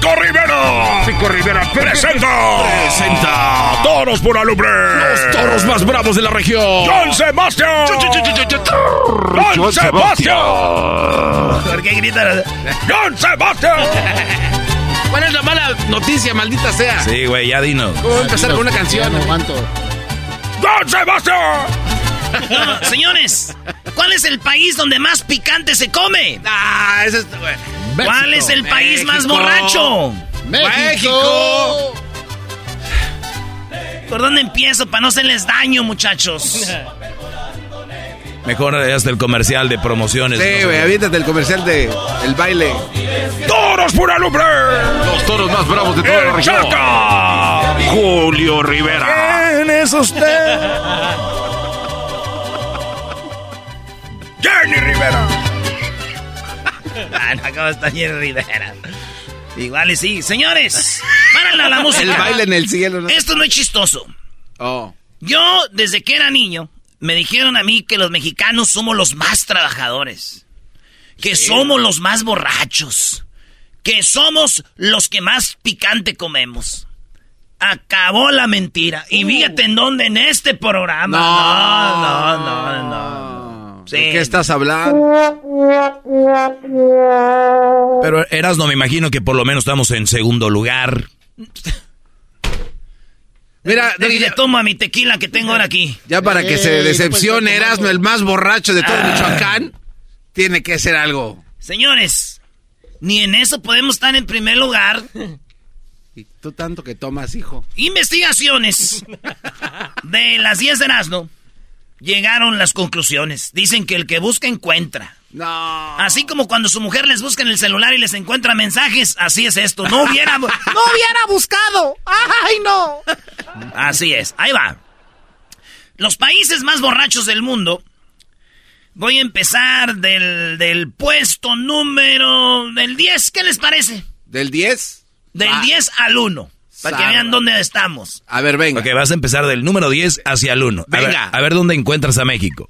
Pico Rivera. Pico Rivera Presenta. Presenta. Toros por alumbre. Los toros más bravos de la región. John Sebastián. John Sebastián. ¿Por qué gritan? John Sebastián. ¿Cuál es la mala noticia, maldita sea? Sí, güey, ya dinos. ¿Cómo voy a empezar con una canción? John Sebastián. Señores, ¿cuál es el país donde más picante se come? Ah, ese es, ¿Cuál es el país más borracho? México. ¿Por dónde empiezo para no hacerles daño, muchachos? Mejor hasta el comercial de promociones. Sí, güey, aviéntate el comercial de el baile. Toros por alumbre. Los toros más bravos de toda la El región. Chaca. Julio Rivera. ¿Quién es usted? Jenny Rivera. Ah, no, ¿cómo está Jenny Rivera? Igual y sí. Señores, párale a la música. El baile en el cielo. ¿no? Esto no es chistoso. Oh. Yo, desde que era niño, me dijeron a mí que los mexicanos somos los más trabajadores. Que somos los más borrachos. Que somos los que más picante comemos. Acabó la mentira. Y fíjate en dónde, en este programa. No, no, no, no. Sí. ¿De qué estás hablando? Pero Eras no me imagino que por lo menos estamos en segundo lugar. Mira, Déjale, toma mi tequila que tengo ahora aquí. ya para que se decepcione Erasmo, el más borracho de todo Michoacán, tiene que ser algo. Señores, ni en eso podemos estar en primer lugar. Y tú tanto que tomas, hijo. Investigaciones de las 10 de Erasmo llegaron las conclusiones. Dicen que el que busca encuentra. No. Así como cuando su mujer les busca en el celular y les encuentra mensajes, así es esto. No hubiera, no hubiera buscado. ¡Ay, no! Así es. Ahí va. Los países más borrachos del mundo. Voy a empezar del, del puesto número del 10. ¿Qué les parece? ¿Del 10? Del Va. 10 al 1. Para que vean dónde estamos. A ver, venga. Ok, vas a empezar del número 10 hacia el 1. A ver, Venga. a ver dónde encuentras a México.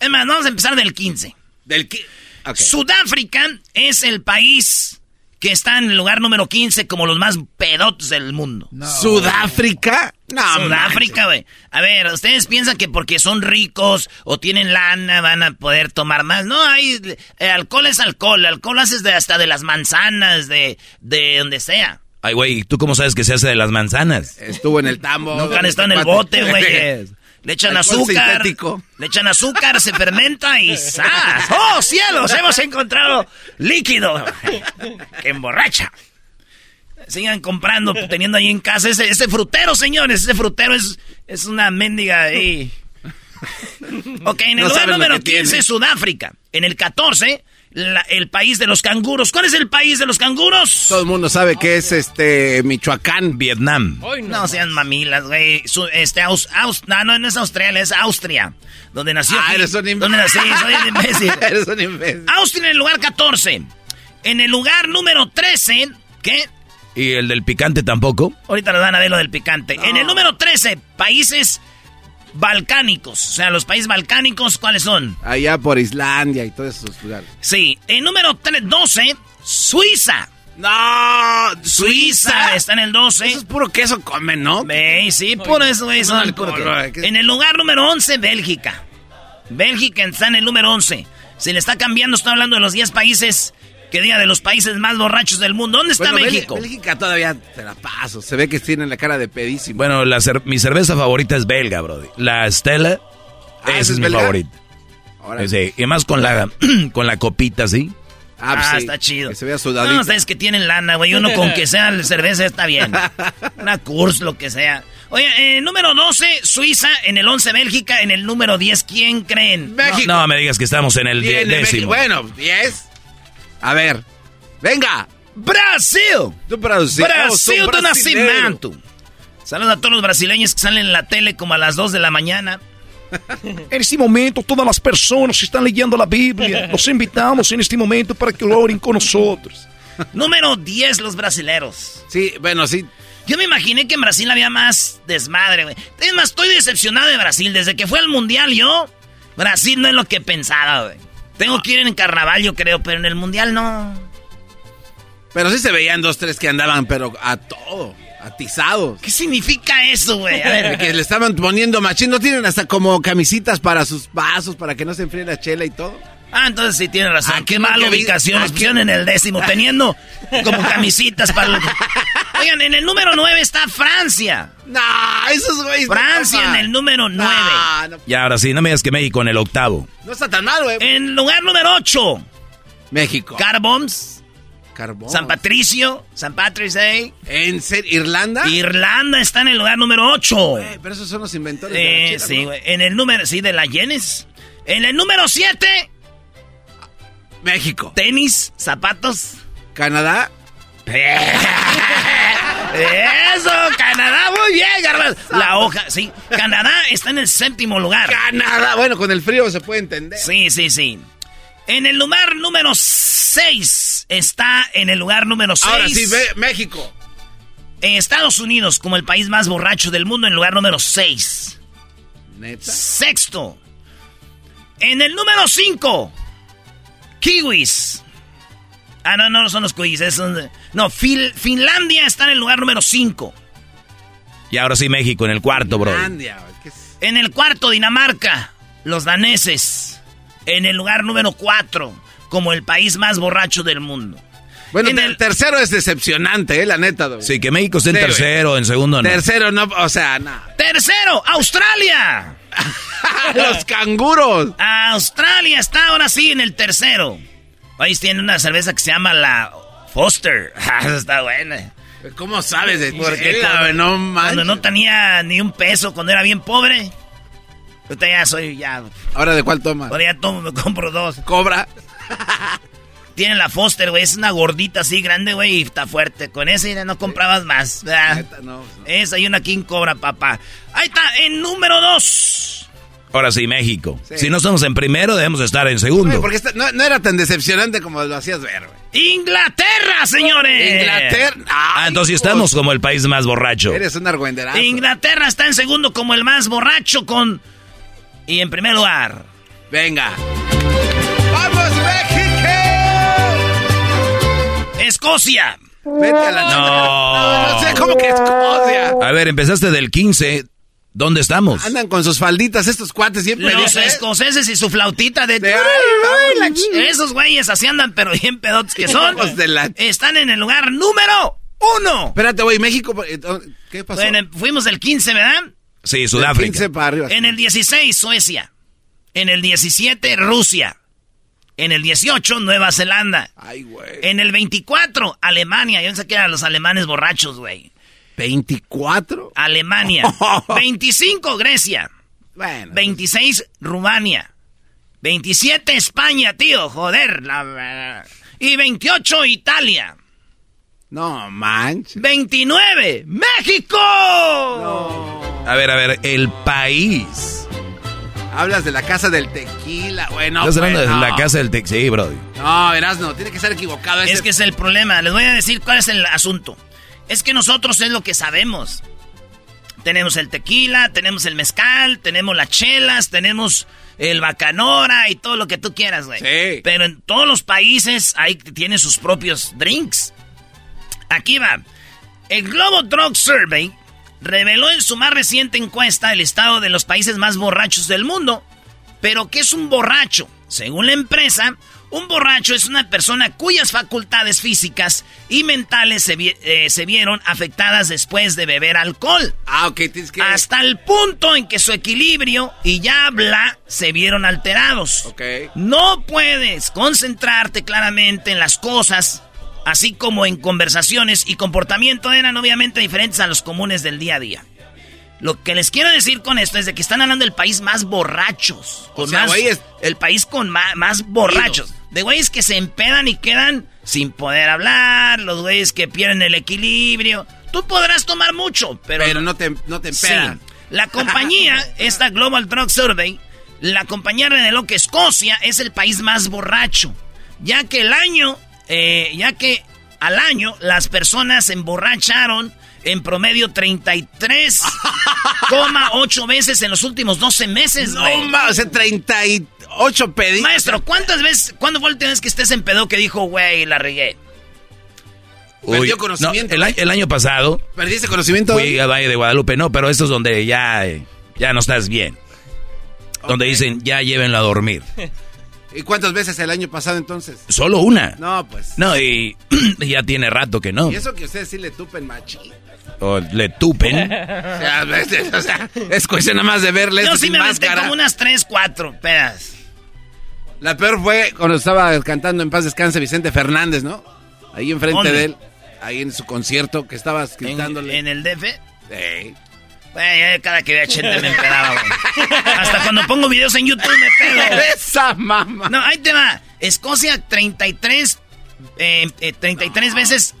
Es más, vamos a empezar del 15. Del qui- Ok. Sudáfrica es el país que está en el lugar número 15 como los más pedotes del mundo. ¿Sudáfrica? No, Sudáfrica, güey. A ver, ustedes piensan que porque son ricos o tienen lana van a poder tomar más. No, hay eh, alcohol es alcohol. Alcohol haces de hasta de las manzanas, de, de donde sea. Ay, güey, ¿tú cómo sabes que se hace de las manzanas? Estuvo en el tambo. Nunca han estado en el bote, güey. Le echan Alcohol azúcar. sintético. Le echan azúcar, se fermenta y ¡zas! ¡Oh, cielos! Hemos encontrado líquido que emborracha. Sigan comprando, teniendo ahí en casa ese, ese frutero, señores. Ese frutero es, es una mendiga ahí. Ok, en el No lugar número que tiene. 15, Sudáfrica. En el 14 la- el país de los canguros. ¿Cuál es el país de los canguros? Todo el mundo sabe que es este Michoacán. Vietnam. No sean mamilas, güey. Este, Aus- Aus- no, no, no es Australia, es Austria. Donde nació. Ah, eres un imbécil. Donde nací, soy un imbécil. Eres un imbécil. Austria en el lugar 14. En el lugar número 13, ¿qué? ¿Y el del picante tampoco? Ahorita nos van a ver lo del picante. En el número 13, países balcánicos. O sea, los países balcánicos, ¿cuáles son? Allá por Islandia y todos esos lugares. Sí. En número tre- 12, Suiza. No, Suiza está en el 12. Eso es puro queso comen, ¿no? Ve, sí, puro eso, güey. son alcohol. En el lugar número 11, Bélgica. Bélgica está en el número 11. Se le está cambiando, estoy hablando de los 10 países que diga de los países más borrachos del mundo. ¿Dónde está Bueno, México? Bélgica todavía te la paso. Se ve que tienen la cara de pedísimo. Bueno, la cer- mi cerveza favorita es belga, brody. La Stella Ah, es ¿esa es mi belga? favorita. Ahora Sí, y más con la, con la copita, ¿sí? Ah, pues Ah, sí, está chido. Que se vea sudadito. No, ustedes que tienen lana, güey. Uno con que sea la cerveza está bien. Una Kurs, lo que sea. Oye, eh, número 12, Suiza. En el 11, Bélgica. En el número 10, ¿quién creen? México. No me digas que estamos en el die- Viene México. décimo. Bueno, 10. A ver. Venga. ¡Brasil! Brasil. Brasil Oh, de tú brasilero. nacimiento. Saludos a todos los brasileños que salen en la tele como a las 2 de la mañana. En este momento, todas las personas que están leyendo la Biblia, los invitamos en este momento para que oren con nosotros. Número 10, los brasileros. Sí, bueno, sí. Yo me imaginé que en Brasil había más desmadre, güey. Es más, estoy decepcionado de Brasil. Desde que fue al Mundial yo, Brasil no es lo que pensaba, güey. Tengo que ir en carnaval, yo creo, pero en el Mundial no. Pero sí se veían dos, tres que andaban, pero a todo. Atizados. ¿Qué significa eso, güey? A ver, que le estaban poniendo machín. ¿No tienen hasta como camisitas para sus vasos, para que no se enfríe la chela y todo? Ah, entonces sí tiene razón. Aquí Qué mala ubicación. Nos aquí- pusieron en el décimo, teniendo como camisitas para... el- Oigan, en el número 9 está Francia. No, esos güeyes. no Francia en el número 9. No, no, Y ahora sí, no me digas que México en el octavo. no está tan mal, güey. En lugar número 8, México. Carboms, Carbón. San Patricio, San Patrick's Day. ¿En serio? ¿Irlanda? Irlanda está en el lugar número 8. Güey, pero esos son los inventores de la Eh, sí, güey. En el número, sí, de la Yenes. En el número 7, México. tenis, zapatos. Canadá. Eso, Canadá, muy bien, Garbanzo. La hoja, sí. Canadá está en el séptimo lugar. Canadá. Bueno, con el frío se puede entender. Sí, sí, sí. En el lugar número 6 está en el lugar número 6. Ahora sí, ve, México. En Estados Unidos, como el país más borracho del mundo, en el lugar número 6. Neta. Sexto. En el número 5. Kiwis. Ah, no, no son los kiwis. es un- no, Fil- Finlandia está en el lugar número 5. Y ahora sí, México en el cuarto, bro. Finlandia. En el cuarto, Dinamarca. Los daneses. En el lugar número 4. Como el país más borracho del mundo. Bueno, En el- tercero es decepcionante, eh, la neta, güey. Sí, que México esté en tercero, en segundo no. Tercero no, o sea, no. Tercero, Australia. Los canguros. Australia está ahora sí en el tercero. Ahí tiene una cerveza que se llama la Foster. Ah, está buena. ¿Cómo sabes de Porque cuando? No manches. cuando no tenía ni un peso, cuando era bien pobre. Ahorita ya soy, ya. ¿Ahora de cuál toma? Ahora ya tomo, me compro dos. Cobra. Tiene la Foster, güey. Es una gordita así grande, güey, y está fuerte. Con esa ya no comprabas más. Neta, no, no. Esa y una King Cobra, papá. Ahí está, en número dos. Ahora sí, México. Sí. Si no estamos en primero, debemos estar en segundo. porque esta- no, no era tan decepcionante como lo hacías ver, güey. Inglaterra, señores. Inglaterra. Ah, Ay, entonces sí hijos. estamos como el país más borracho. Eres un argüenderazo. Inglaterra está en segundo como el más borracho con... Y en primer lugar... Venga. Escocia. Vete a la No. No, no sé cómo que Escocia. A ver, empezaste del 15. ¿Dónde estamos? Andan con sus falditas estos cuates siempre. Los ¿eh? escoceses y su flautita de... De- Ay, ay, Esos güeyes así andan, pero bien pedotes que son. Hijos de la- Están en el lugar número uno. Espérate, güey, México. eh, ¿Qué pasó? Bueno, fuimos del 15, ¿verdad? Sí, Del Sudáfrica. 15 para arriba. En el 16, Suecia. En el 17, Rusia. En el 18, Nueva Zelanda. Ay, güey. En el 24, Alemania. Yo pensé que eran los alemanes borrachos, güey. ¿24? Alemania. 25, Grecia. Bueno. 26, Rumania. 27 España, tío, joder. y 28 Italia. No manches. 29 México. A ver, a ver, el país. Hablas de la casa del tequila, bueno. Estás hablando de la casa del tequila, sí, bro. No, verás, no, tiene que ser equivocado. Es que es el problema. Les voy a decir cuál es el asunto. Es que nosotros es lo que sabemos. Tenemos el tequila, tenemos el mezcal, tenemos las chelas, tenemos el bacanora y todo lo que tú quieras, güey. Sí. Pero en todos los países hay tienen sus propios drinks. Aquí va. El Global Drug Survey reveló en su más reciente encuesta el estado de los países más borrachos del mundo. Pero ¿qué es un borracho? Según la empresa, un borracho es una persona cuyas facultades físicas y mentales se, eh, vieron afectadas después de beber alcohol. Ah, ok, tienes que... Hasta el punto en que su equilibrio y habla se vieron alterados. Ok. No puedes concentrarte claramente en las cosas, así como en conversaciones y comportamiento eran obviamente diferentes a los comunes del día a día. Lo que les quiero decir con esto es de que están hablando del país más borrachos. Con más, El país con más, borrachos. De güeyes que se empedan y quedan sin poder hablar, los güeyes que pierden el equilibrio. Tú podrás tomar mucho, pero... Pero no te, no te empedan. La compañía, esta Global Drug Survey, la compañía reveló que Escocia es el país más borracho, ya que el año, eh, ya que al año las personas se emborracharon en promedio 33,8 veces en los últimos 12 meses, No, o sea, 38 pedidos. Maestro, ¿cuántas veces, cuándo fue la última vez que estés en pedo que dijo, güey, la regué? Perdió conocimiento. el, año pasado. ¿Perdiste conocimiento? Fui a Valle de Guadalupe, no, pero esto es donde ya, ya no estás bien. Donde dicen, ya llévenlo a dormir. ¿Y cuántas veces el año pasado entonces? Solo una. No, pues. No, y ya tiene rato que no. Y eso que ustedes sí le tupen machi. O le tupen. o, sea, es cuestión nada más de verles. Yo sí me metí como unas tres, cuatro pedas. La peor fue cuando estaba cantando en paz descanse Vicente Fernández, ¿no? Ahí enfrente de él, ahí en su concierto que estabas gritándole. ¿En, el DF? Sí. Güey, cada que veía Chente me empedaba, güey. Hasta cuando pongo videos en YouTube me pedo. Esa mamá. No, ahí te va. Escocia 33, eh, 33 eh, veces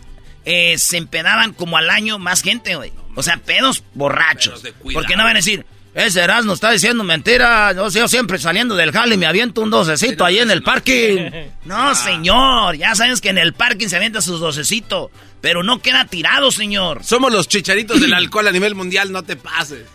eh, se empedaban como al año más gente, güey. O sea, pedos borrachos. Porque no van a decir, ese Erasmo está diciendo mentira. Yo, yo siempre saliendo del jale me aviento un docecito ahí en el parking. No, señor. Ya sabes que en el parking se avienta sus docecitos. Pero no queda tirado, señor. Somos los chicharitos del alcohol a nivel mundial, no te pases.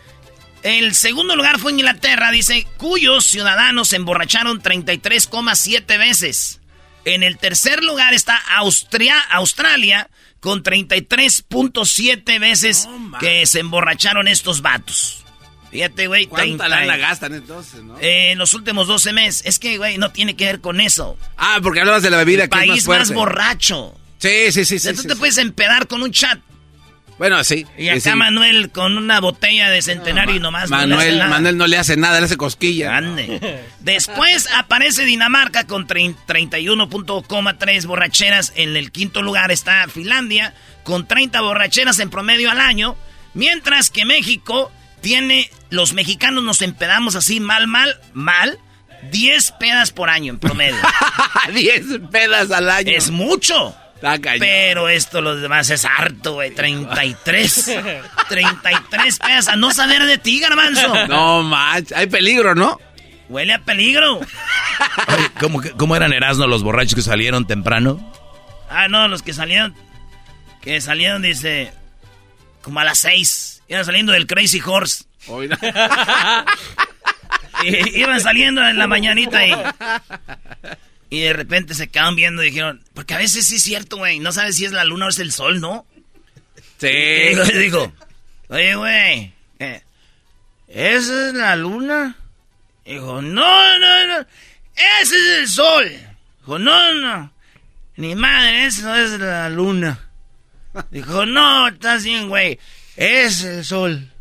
El segundo lugar fue Inglaterra, dice, cuyos ciudadanos se emborracharon 33,7 veces. En el tercer lugar está Austria, Australia, con 33.7 veces que se emborracharon estos vatos. Fíjate, güey. ¿Cuánta lana gastan entonces, no? Eh, en los últimos 12 meses. Es que, güey, no tiene que ver con eso. Ah, porque hablabas de la bebida El que país es más, fuerte. más borracho. Sí, sí, sí. sí, tú te puedes empedar con un chat. Bueno, sí. Y acá Manuel con una botella de centenario y nomás Manuel, no Manuel no le hace nada, le hace cosquilla. Ande. Después aparece Dinamarca con 31.3 borracheras. En el quinto lugar está Finlandia con 30 borracheras en promedio al año. Mientras que México tiene, los mexicanos nos empedamos así mal, mal, mal. 10 pedas por año en promedio. 10 pedas al año. Es mucho. Pero esto, los demás, es harto, güey. 33. 33 pesos. A no saber de ti, garbanzo. No, macho. Hay peligro, ¿no? Huele a peligro. ¿cómo, ¿cómo, eran Erasmo los borrachos que salieron temprano? Ah, no, los que salieron. Que salieron, dice. Como a las 6. Iban saliendo del Crazy Horse. iban saliendo en la mañanita y. Y de repente se quedaron viendo y dijeron, porque a veces sí es cierto, güey, no sabes si es la luna o es el sol, ¿no? Sí. Y digo, oye, güey, eh, ¿esa es la luna? Dijo, no, no, no, ese es el sol. Dijo, no, no, ni madre, eso es la luna. Dijo, no, estás bien, güey, es el sol.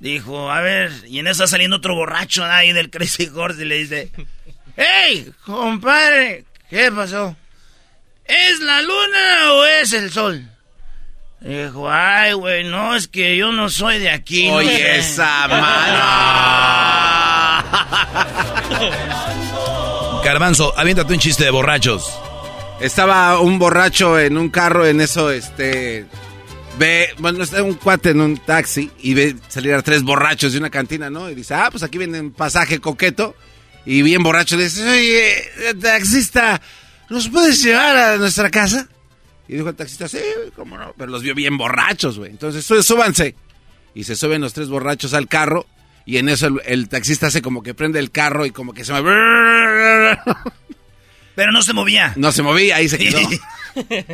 Dijo, a ver, y en eso está saliendo otro borracho ahí del Crazy Horse y le dice, ¡Ey, compadre! ¿Qué pasó? ¿Es la luna o es el sol? Dijo, ay, güey, no, es que yo no soy de aquí. Oye, esa mano. Garbanzo, aviéntate un chiste de borrachos. Estaba un borracho en un carro, en eso, este. Ve, bueno, está un cuate en un taxi y ve salir a tres borrachos de una cantina, ¿no? Y dice, ah, pues aquí viene un pasaje coqueto. Y bien borracho le dice, oye, taxista, ¿nos puedes llevar a nuestra casa? Y dijo el taxista, sí, cómo no. Pero los vio bien borrachos, güey. Entonces, súbanse. Y se suben los tres borrachos al carro. Y en eso el, taxista hace como que prende el carro y como que se mueve. Pero no se movía. No se movía, ahí se quedó.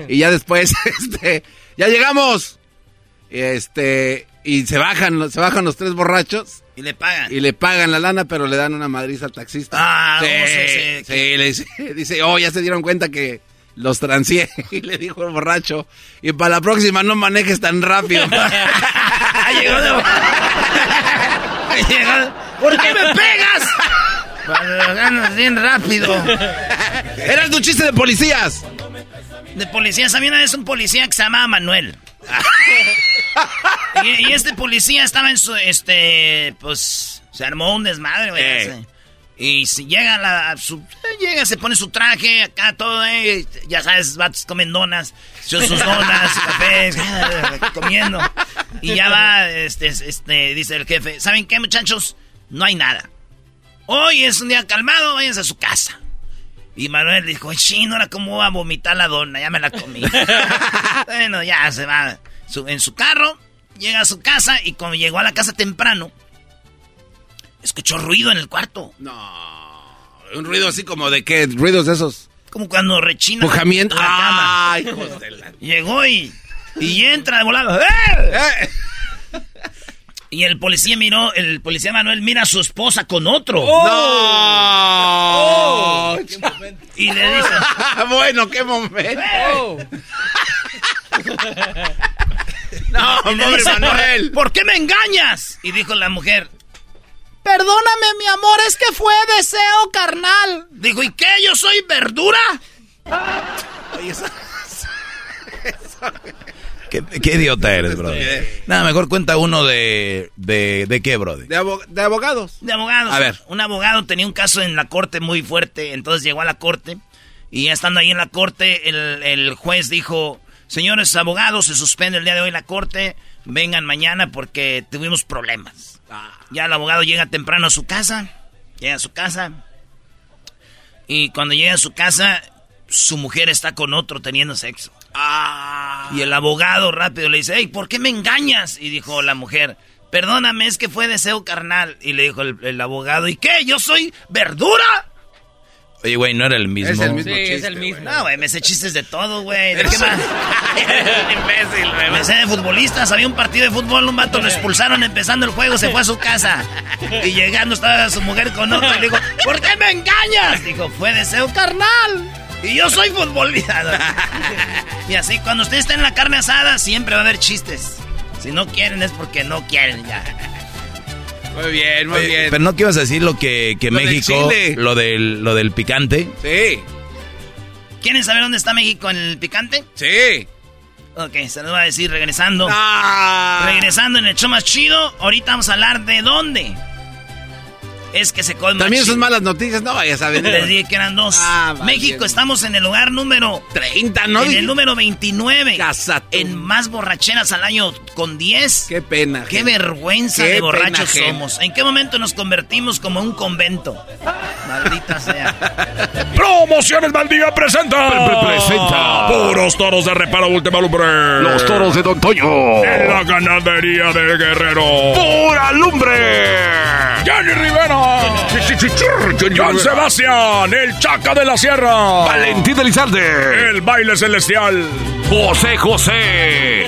y ya después, este, ya llegamos. Este, y se bajan, se bajan los tres borrachos. Y le pagan. Y le pagan la lana, pero le dan una madriza al taxista. Ah, sí, sí, sí, le dice, dice, oh, ya se dieron cuenta que los transié. Y le dijo el borracho, y para la próxima no manejes tan rápido. Llegó de... ¿Por qué me pegas? Para ganas bien rápido. Eras un chiste de policías. De policías. Había una vez un policía que se llamaba Manuel. y, este policía estaba en su, este, pues, se armó un desmadre, güey. Eh. Y si llega a la, su, llega, se pone su traje, acá todo, eh, ya sabes, vatos comen donas, sus donas, cafés, comiendo. Y ya va, este, este, dice el jefe, ¿saben qué, muchachos? No hay nada. Hoy es un día calmado, váyanse a su casa. Y Manuel dijo, chino, ahora cómo va a vomitar la dona, ya me la comí. bueno, ya se va en su carro, llega a su casa y cuando llegó a la casa temprano, escuchó ruido en el cuarto. No, un ruido así como de qué, ruidos de esos. Como cuando rechina Pujamiento. la cama. Ay, Llegó y, y entra de volado. ¡Eh! Y el policía miró, el policía Manuel mira a su esposa con otro. ¡Oh! ¡No! y le dice... bueno, qué momento. Oh. no, pobre Manuel. ¿Por qué me engañas? Y dijo la mujer, Perdóname, mi amor, es que fue deseo carnal. Dijo, ¿y qué? ¿Yo soy verdura? ¿Qué, idiota eres, bro? Nada, mejor cuenta uno de... ¿De, de qué, bro? De, de, abogados. De abogados. A ver. Un abogado tenía un caso en la corte muy fuerte, entonces llegó a la corte y ya estando ahí en la corte, el, el juez dijo, señores abogados, se suspende el día de hoy la corte, vengan mañana porque tuvimos problemas. Ah. Ya el abogado llega temprano a su casa, llega a su casa, y cuando llega a su casa, su mujer está con otro teniendo sexo. Ah. Y el abogado rápido le dice, hey, ¿por qué me engañas? Y dijo la mujer, perdóname, es que fue deseo carnal. Y le dijo el abogado, ¿y qué? ¿Yo soy verdura? Oye, güey, no era el mismo. Es el mismo sí, chiste, es el mismo. No, güey, me sé chistes de todo, güey. ¿De qué más? imbécil, güey. Me sé de futbolistas. Había un partido de fútbol, un vato lo expulsaron empezando el juego, se fue a su casa. Y llegando estaba su mujer con otro y le dijo, ¿por qué me engañas? Dijo, fue deseo carnal. Y yo soy futbolista. y así, cuando usted está en la carne asada, siempre va a haber chistes. Si no quieren es porque no quieren ya. Muy bien, muy bien. Pero no que ibas a decir lo que, que México, lo del, lo del picante. Sí. ¿Quieren saber dónde está México en el picante? Sí. Ok, se lo voy a decir regresando. Ah. Regresando en el show más chido. Ahorita vamos a hablar de dónde es que se colma. También son malas noticias, no vayas a ver. Les dije que eran dos. Ah, México, estamos en el lugar número 30, ¿no? En el número 29. En más borracheras al año con 10. Qué pena. Qué vergüenza de borrachos somos. ¿En qué momento nos convertimos como un convento? Maldita sea. Promociones Maldía presenta. presenta. Puros toros de reparo última lumbre. Los toros de Don Toño. En la ganadería de Guerrero. Pura lumbre. Jenny Rivera. John Sebastián, el Chaca de la Sierra. Valentín Elizalde. El baile celestial. José José.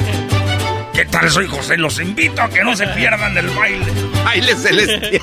¿Qué tal? Soy José. Los invito a que no se pierdan del baile. Baile celestial.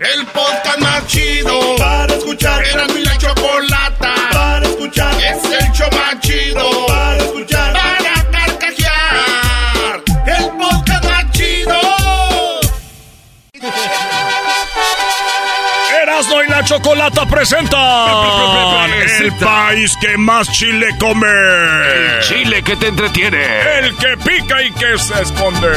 El podcast más chido para escuchar. Era mi la chocolata para escuchar. Es el show más chido para escuchar. Para carcajear. El podcast más chido. Erasmo y la Chocolata presenta el país que más chile come. Chile que te entretiene. El que pica y que se esconde.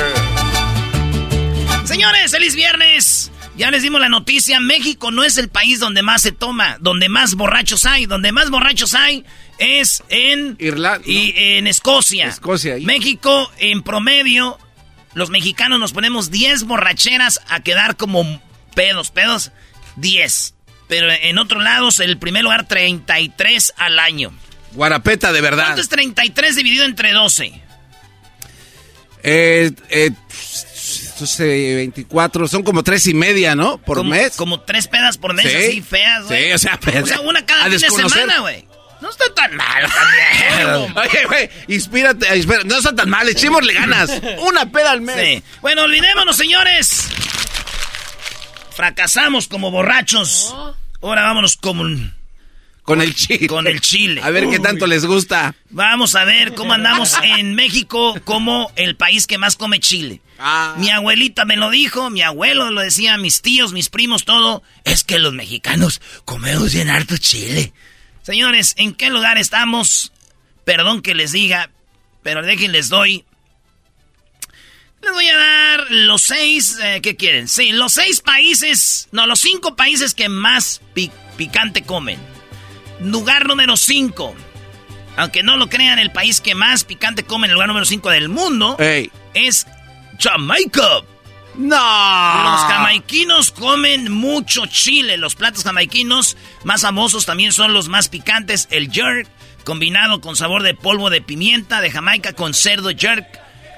Señores, feliz viernes. Ya les dimos la noticia, México no es el país donde más se toma, donde más borrachos hay, donde más borrachos hay es en Irlanda y en Escocia. Escocia. ahí. México en promedio los mexicanos nos ponemos 10 borracheras a quedar como pedos, pedos 10. Pero en otros lados el primer lugar 33 al año. Guarapeta de verdad. ¿Cuánto es 33 dividido entre 12? Eh, eh, entonces, 24, son como tres y media, ¿no? Por como, mes. Como tres pedas por mes, Sí. así feas, güey. Sí, o sea, O sea, una cada fin de semana, güey. No está tan mal también. Oye, güey, inspírate, no está tan mal, echémosle ganas. Una peda al mes. Sí. Bueno, olvidémonos, señores. Fracasamos como borrachos. Ahora vámonos con, Con el chile. con el chile. A ver qué tanto les gusta. Vamos a ver cómo andamos en México como el país que más come chile. Ah. Mi abuelita me lo dijo, mi abuelo lo decía, mis tíos, mis primos, todo. Es que los mexicanos comemos bien harto chile. Señores, ¿en qué lugar estamos? Perdón que les diga, pero déjenles doy. Les voy a dar los seis, eh, ¿qué quieren? Sí, los seis países, no, los cinco países que más pi- picante comen. Lugar número cinco. Aunque no lo crean, el país que más picante come en el lugar número 5 del mundo Ey. es Jamaica. No. Los jamaiquinos comen mucho chile. Los platos jamaiquinos más famosos también son los más picantes. El jerk, combinado con sabor de polvo de pimienta de Jamaica con cerdo jerk.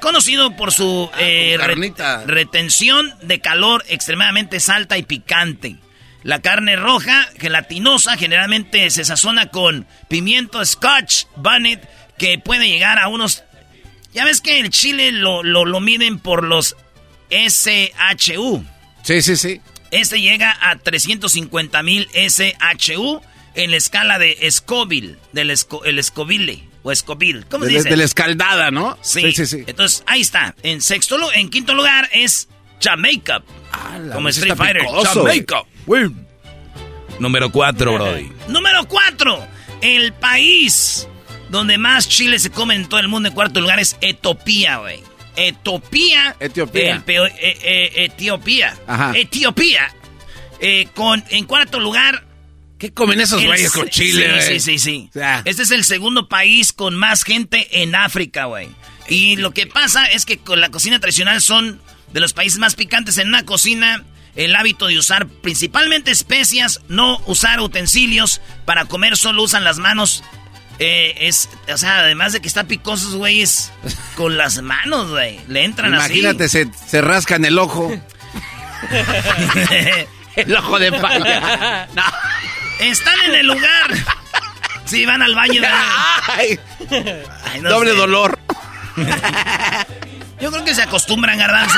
Conocido por su eh, re- carnita. retención de calor extremadamente alta y picante. La carne roja, gelatinosa, generalmente se sazona con pimiento scotch bonnet, que puede llegar a unos... Ya ves que el chile lo, lo, lo miden por los SHU. Sí, sí, sí. Este llega a 350 mil SHU en la escala de Scoville, del Esco- el Scoville o Scoville. ¿Cómo se dice? de la escaldada, ¿no? Sí. sí, sí. Entonces, ahí está. En sexto en quinto lugar es Jamaica. como vez Street Fighter. picoso. Jamaica. Número 4, Brody. Número 4. El país donde más chile se come en todo el mundo en cuarto lugar es Etiopía, güey. Etiopía. Etiopía. eh, eh, Etiopía. Ajá. Etiopía. Eh, con, en cuarto lugar. ¿Qué comen esos güeyes con chile, Sí, sí, sí, sí. O sea. Este es el segundo país con más gente en África, güey. Y lo que pasa es que con la cocina tradicional son de los países más picantes en una cocina. El hábito de usar principalmente especias, no usar utensilios para comer, solo usan las manos. Eh, es, o sea, además de que está picosos, güeyes, con las manos, güey. Le entran Imagínate, se, se rascan el ojo. así. el ojo de palla. No. Están en el lugar. Sí, van al baño. Ay, Ay, no doble sé. dolor. Yo creo que se acostumbran, garbanzo.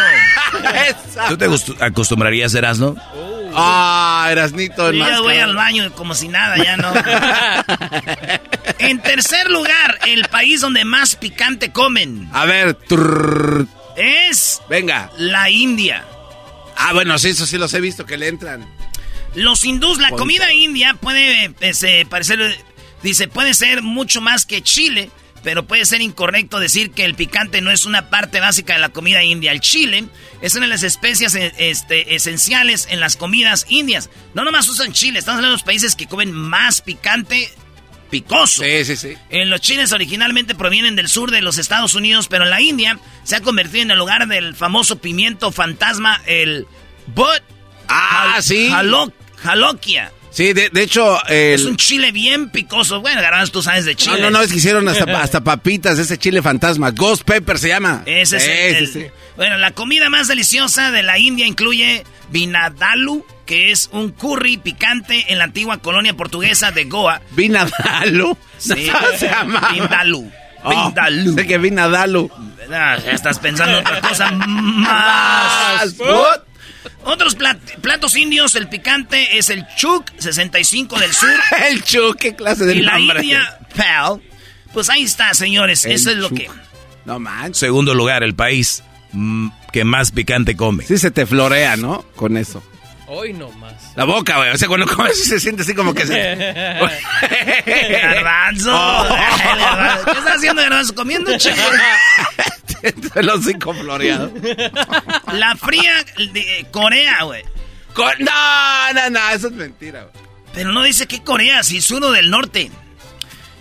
¿Tú te acostu- acostumbrarías, Erasno? Ah, Erasnito. Yo ya voy al baño como si nada, ya no. en tercer lugar, el país donde más picante comen A ver, trrr, es venga. la India. Ah, bueno, sí, eso sí los he visto que le entran. Los hindús, la comida india puede eh, parecer, dice, puede ser mucho más que Chile, pero puede ser incorrecto decir que el picante no es una parte básica de la comida india. El chile es una de las especias eh, este, esenciales en las comidas indias. No nomás usan chile, estamos hablando de los países que comen más picante picoso. Sí, sí, sí. En los chiles originalmente provienen del sur de los Estados Unidos, pero en la India se ha convertido en el lugar del famoso pimiento fantasma, el but. Ah, sí. Jalokia. Sí, de, de hecho... El... Es un chile bien picoso. Bueno, Garbanzo, tú sabes de chile. No, no, no, es que hicieron hasta, hasta papitas, ese chile fantasma. Ghost Pepper se llama. Ese es el. Bueno, la comida más deliciosa de la India incluye vinadalu, que es un curry picante en la antigua colonia portuguesa de Goa. Vinadalu. Sí, No, se llama. Vindaloo. Oh, sé que Vinadalu. Ah, ya estás pensando en otra cosa más. What? Otros plat- platos indios, el picante es el chuk 65 del sur. El chu, qué clase de y la nombre. India, pal. Pues ahí está, señores. El Eso es lo chuk. que. No manches. Segundo lugar, el país mm, que más picante come. Sí se te florea, ¿no? Con eso. Hoy no más. La boca, güey. O sea, cuando comes se siente así como que se... Garbanzo. Oh. ¿Qué estás haciendo, Garbanzo? Comiendo chico. El hocico floreado. La fría de Corea, güey. Co- No, no, no, eso es mentira, güey. Pero no dice que Corea, si es uno del norte.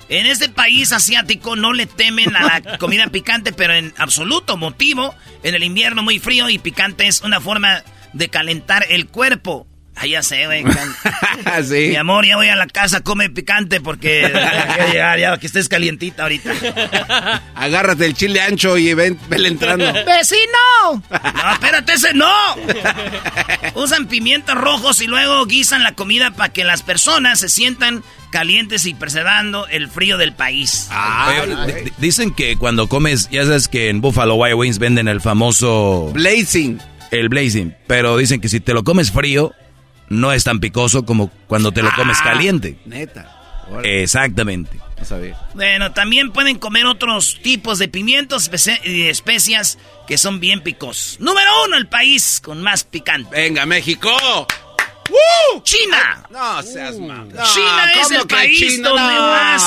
En este país asiático no le temen a la comida picante, pero en absoluto motivo, en el invierno muy frío y picante es una forma de calentar el cuerpo. Ah, ya sé, güey. sí. Mi amor, ya voy a la casa, come picante porque quiero llegar ya que estés calientita ahorita. Agárrate el chile ancho y ven, vele entrando. ¡Vecino! No, espérate, ese no. Usan pimientos rojos y luego guisan la comida para que las personas se sientan calientes y percebando el frío del país. Di- dicen que cuando comes, ya sabes que en Buffalo Wild Wings venden el famoso... Blazing. El blazing. Pero dicen que si te lo comes frío, no es tan picoso como cuando te lo comes Ah, caliente. Neta. Exactamente. No sabía. Bueno, también pueden comer otros tipos de pimientos y especias que son bien picosos. Número uno, el país con más picante. Venga, México. China. No seas mamá. China es el país donde más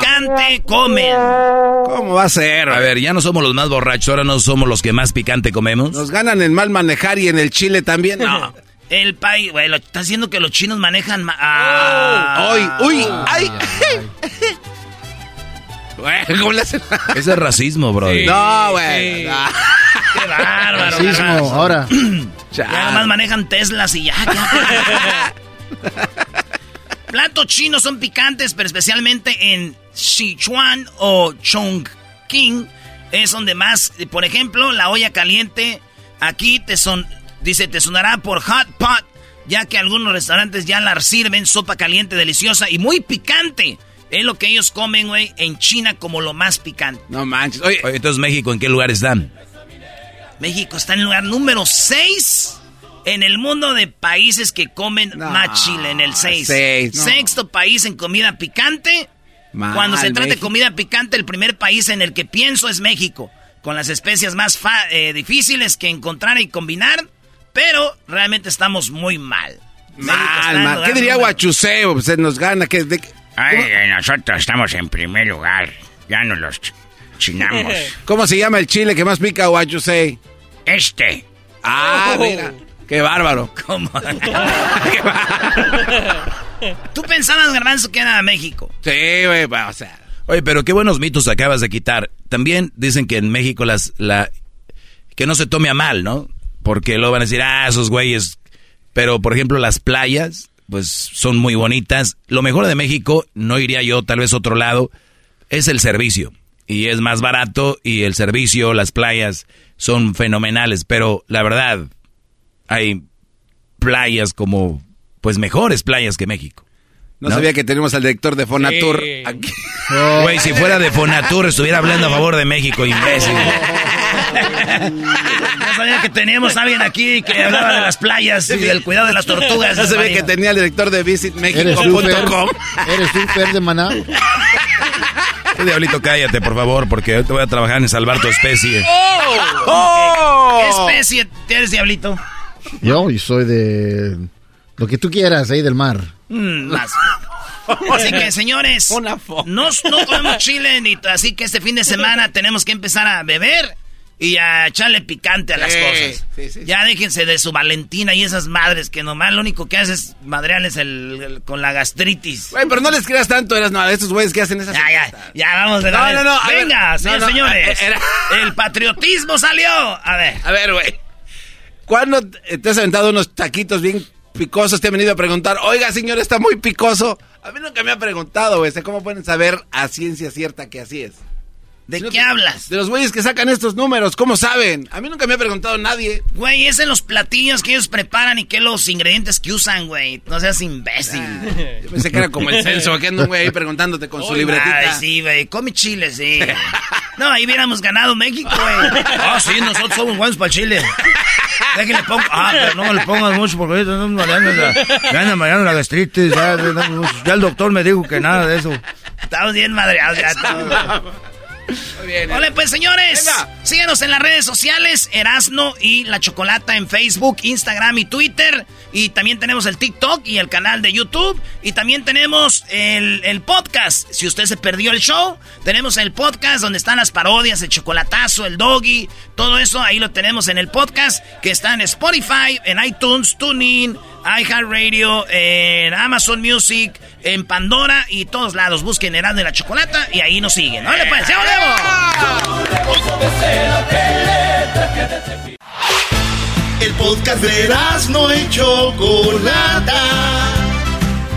picante comen. ¿Cómo va a ser? A ver, ya no somos los más borrachos, ahora no somos los que más picante comemos. Nos ganan en mal manejar y en el chile también. No. El país, güey, lo- estás diciendo que los chinos manejan ma- ah. Hoy, uy, ay. Güey, ¿cómo le hacen? Ese es racismo, bro. No, güey. no. Qué bárbaro. Garbanzo. ahora. Ya nomás manejan Teslas y ya. ya. Platos chinos son picantes, pero especialmente en Sichuan o Chongqing es donde más, por ejemplo, la olla caliente aquí te son, dice, te sonará por hot pot, ya que algunos restaurantes ya la sirven sopa caliente deliciosa y muy picante. Es lo que ellos comen, güey, en China como lo más picante. No manches. Oye, Oye, entonces México, ¿en qué lugar están? México está en el lugar número 6 en el mundo de países que comen No, más chile, en el 6. seis, no. Sexto país en comida picante. Mal, Cuando se trata de comida picante, el primer país en el que pienso es México, con las especias más fa- eh, difíciles que encontrar y combinar, pero realmente estamos muy mal. Mal, mal. ¿Qué diría Guachuseo? Se nos gana. que de- Ay, nosotros estamos en primer lugar. Ya nos los chinamos. ¿Cómo se llama el chile que más pica, Guachusei? Este. Ah, mira. Qué bárbaro. ¿Cómo? Tú pensabas, Garbanzo, que era México. Sí, güey, o sea. Oye, pero qué buenos mitos acabas de quitar. También dicen que en México las la que no se tome a mal, ¿no? Porque luego van a decir, ah, esos güeyes. Pero, por ejemplo, las playas, pues son muy bonitas. Lo mejor de México, no iría yo, tal vez otro lado, es el servicio. Y es más barato y el servicio, las playas son fenomenales. Pero la verdad, hay playas como, pues mejores playas que México. No, ¿No? sabía que tenemos al director de Fonatur aquí. Güey, si fuera de Fonatur estuviera hablando a favor de México, imbécil. No sabía que teníamos a alguien aquí que hablaba de las playas y del cuidado de las tortugas. No sabía que tenía el director de visitmexico.com. ¿Eres tú, Fer de Maná? Tú, Diablito, cállate, por favor, porque yo te voy a trabajar en salvar tu especie. ¡Oh! ¿Qué especie eres, Diablito? Yo, y soy de... Lo que tú quieras, ahí del mar. Mm, más. Así que, señores, no, no comemos chile, ni, así que este fin de semana tenemos que empezar a beber y a echarle picante a las cosas. ya déjense de su Valentina y esas madres que nomás lo único que hace es madrearles el, con la gastritis. Güey, pero no les creas tanto, eras nada de estos güeyes que hacen esas Ya, ya, ya, vamos de No, no, no. Venga, señores. El patriotismo salió. A ver. A ver, güey. ¿Cuándo te has aventado unos taquitos bien picosos? Te han venido a preguntar, oiga, señor, está muy picoso. A mí nunca me ha preguntado, güey. ¿Cómo pueden saber a ciencia cierta que así es? ¿De qué hablas? De los güeyes que sacan estos números, ¿cómo saben? A mí nunca me ha preguntado nadie. Güey, es en los platillos que ellos preparan y que los ingredientes que usan, güey. No seas imbécil. Ah, yo pensé que era como el censo, que anda un güey ahí preguntándote con su libretita. Ay, sí, güey, come chile, sí. no, ahí hubiéramos ganado México, güey. Ah, sí, nosotros somos buenos para chile. Déjenle pongo. Ah, pero no me le pongas mucho porque ahorita no me anda mareando la gastritis. Ya, ya, el doctor me dijo que nada de eso. Estamos bien madreados ya. Muy bien. Hola, pues señores, síguenos en las redes sociales, Erasno y La Chocolata en Facebook, Instagram y Twitter. Y también tenemos el TikTok y el canal de YouTube. Y también tenemos el, el, podcast. Si usted se perdió el show, tenemos el podcast donde están las parodias, el chocolatazo, el doggy, todo eso. Ahí lo tenemos en el podcast que está en Spotify, en iTunes, TuneIn, iHeartRadio, en Amazon Music, en Pandora y todos lados. Busquen Erasmo de la Chocolata y ahí nos siguen. ¡Vale, pues! ¡Ya El podcast de no y Chocolata.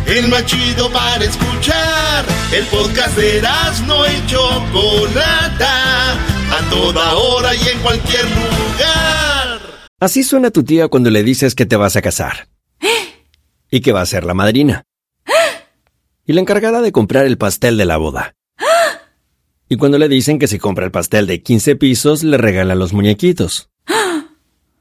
El más chido para escuchar. El podcast de no y Chocolata. A toda hora y en cualquier lugar. Así suena tu tía cuando le dices que te vas a casar. Y que va a ser la madrina. Y la encargada de comprar el pastel de la boda. Y cuando le dicen que si compra el pastel de 15 pisos, le regala los muñequitos.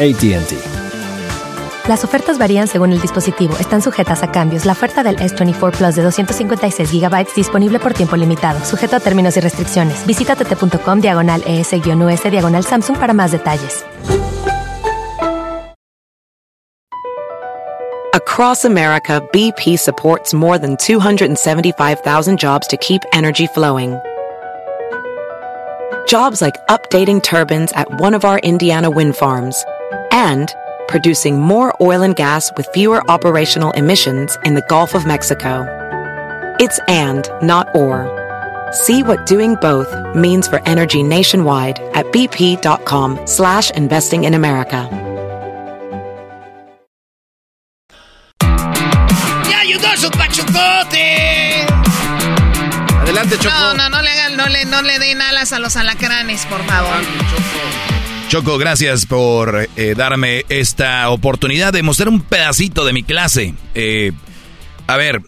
ATT. Las ofertas varían según el dispositivo. Están sujetas a cambios. La oferta del S24 Plus de 256 GB disponible por tiempo limitado, sujeto a términos y restricciones. Visita tt.com diagonal ES-US diagonal Samsung para más detalles. Across America, BP supports more than 275,000 jobs to keep energy flowing. Jobs like updating turbines at one of our Indiana wind farms and producing more oil and gas with fewer operational emissions in the Gulf of Mexico. It's and, not or. See what doing both means for energy nationwide at bp.com slash investing in America. ¡Ya ayudó su pachucote! Adelante, Choco. No, no, no le, no, le, no le den alas a los alacranes, por favor. Choco, gracias por eh, darme esta oportunidad de mostrar un pedacito de mi clase. Eh, a ver,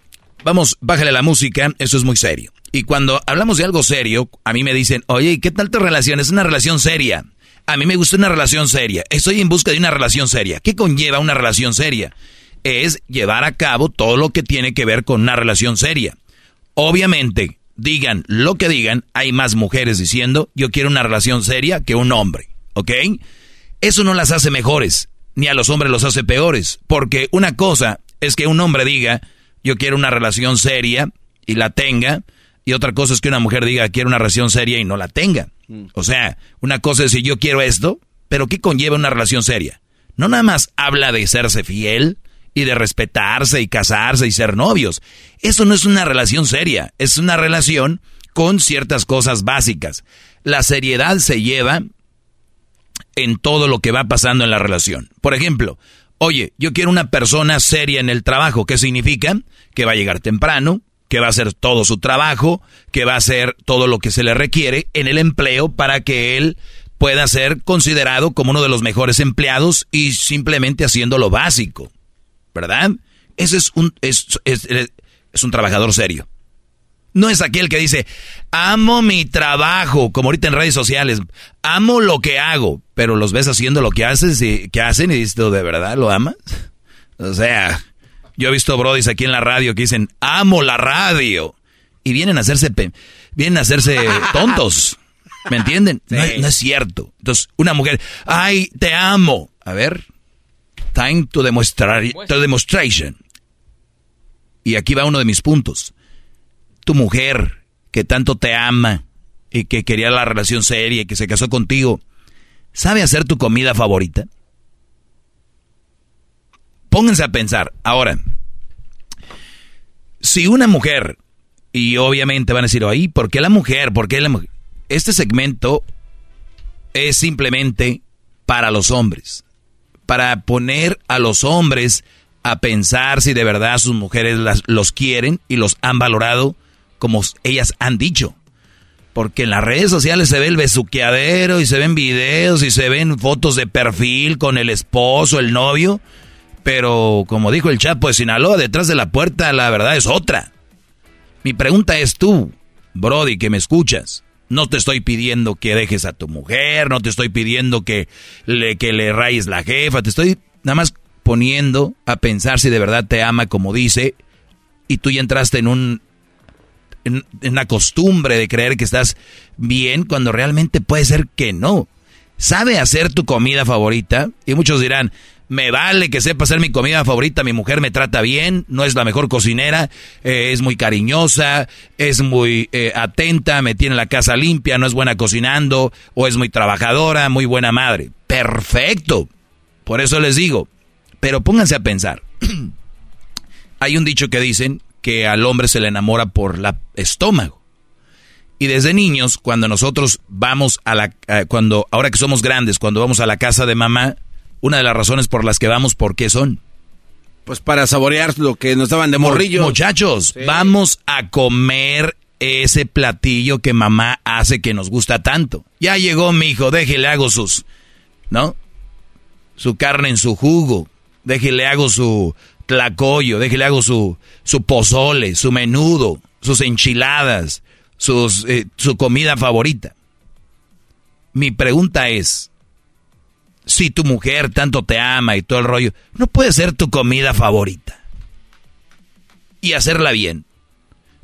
vamos, bájale la música, eso es muy serio. Y cuando hablamos de algo serio, a mí me dicen, oye, ¿qué tal tu relación? Es una relación seria. A mí me gusta una relación seria. Estoy en busca de una relación seria. ¿Qué conlleva una relación seria? Es llevar a cabo todo lo que tiene que ver con una relación seria. Obviamente, digan lo que digan, hay más mujeres diciendo, yo quiero una relación seria que un hombre. ¿Ok? Eso no las hace mejores, ni a los hombres los hace peores, porque una cosa es que un hombre diga, yo quiero una relación seria y la tenga, y otra cosa es que una mujer diga, quiero una relación seria y no la tenga. Mm. O sea, una cosa es decir, yo quiero esto, pero ¿qué conlleva una relación seria? No nada más habla de serse fiel y de respetarse y casarse y ser novios. Eso no es una relación seria, es una relación con ciertas cosas básicas. La seriedad se lleva en todo lo que va pasando en la relación. Por ejemplo, oye, yo quiero una persona seria en el trabajo. ¿Qué significa? Que va a llegar temprano, que va a hacer todo su trabajo, que va a hacer todo lo que se le requiere en el empleo para que él pueda ser considerado como uno de los mejores empleados y simplemente haciendo lo básico. ¿Verdad? Ese es un, es, es, es un trabajador serio. No es aquel que dice, amo mi trabajo, como ahorita en redes sociales, amo lo que hago, pero los ves haciendo lo que, haces y, que hacen y dices, ¿de verdad lo amas? O sea, yo he visto brodis aquí en la radio que dicen, amo la radio. Y vienen a hacerse, vienen a hacerse tontos. ¿Me entienden? No, no, es cierto. Entonces, una mujer, ay, te amo. A ver, time to, demostrar, to demonstration. Y aquí va uno de mis puntos tu mujer que tanto te ama y que quería la relación seria y que se casó contigo, ¿sabe hacer tu comida favorita? Pónganse a pensar. Ahora, si una mujer, y obviamente van a decir, ahí, ¿por qué la mujer? ¿Por qué la mujer? Este segmento es simplemente para los hombres, para poner a los hombres a pensar si de verdad sus mujeres las, los quieren y los han valorado como ellas han dicho. Porque en las redes sociales se ve el besuqueadero y se ven videos y se ven fotos de perfil con el esposo, el novio. Pero como dijo el Chapo de Sinaloa, detrás de la puerta la verdad es otra. Mi pregunta es tú, Brody, que me escuchas. No te estoy pidiendo que dejes a tu mujer, no te estoy pidiendo que le, que le rayes la jefa, te estoy nada más poniendo a pensar si de verdad te ama como dice y tú ya entraste en un en, la costumbre de creer que estás bien cuando realmente puede ser que no. ¿Sabe hacer tu comida favorita? Y muchos dirán, me vale que sepa hacer mi comida favorita, mi mujer me trata bien, no es la mejor cocinera, eh, es muy cariñosa, es muy eh, atenta, me tiene la casa limpia, no es buena cocinando, o es muy trabajadora, muy buena madre. Perfecto. Por eso les digo, pero pónganse a pensar. Hay un dicho que dicen que al hombre se le enamora por el estómago. Y desde niños, cuando nosotros vamos a la, cuando, ahora que somos grandes, cuando vamos a la casa de mamá, una de las razones por las que vamos, ¿por qué son? Pues para saborear lo que nos daban de morrillo. Muchachos, vamos a comer ese platillo que mamá hace que nos gusta tanto. Ya llegó mi hijo, déjele hago sus, ¿no? Su carne en su jugo, déjele hago su tlacoyo, déjele hago su, su pozole, su menudo, sus enchiladas, sus, eh, su comida favorita. Mi pregunta es, si tu mujer tanto te ama y todo el rollo, ¿no puede ser tu comida favorita? Y hacerla bien.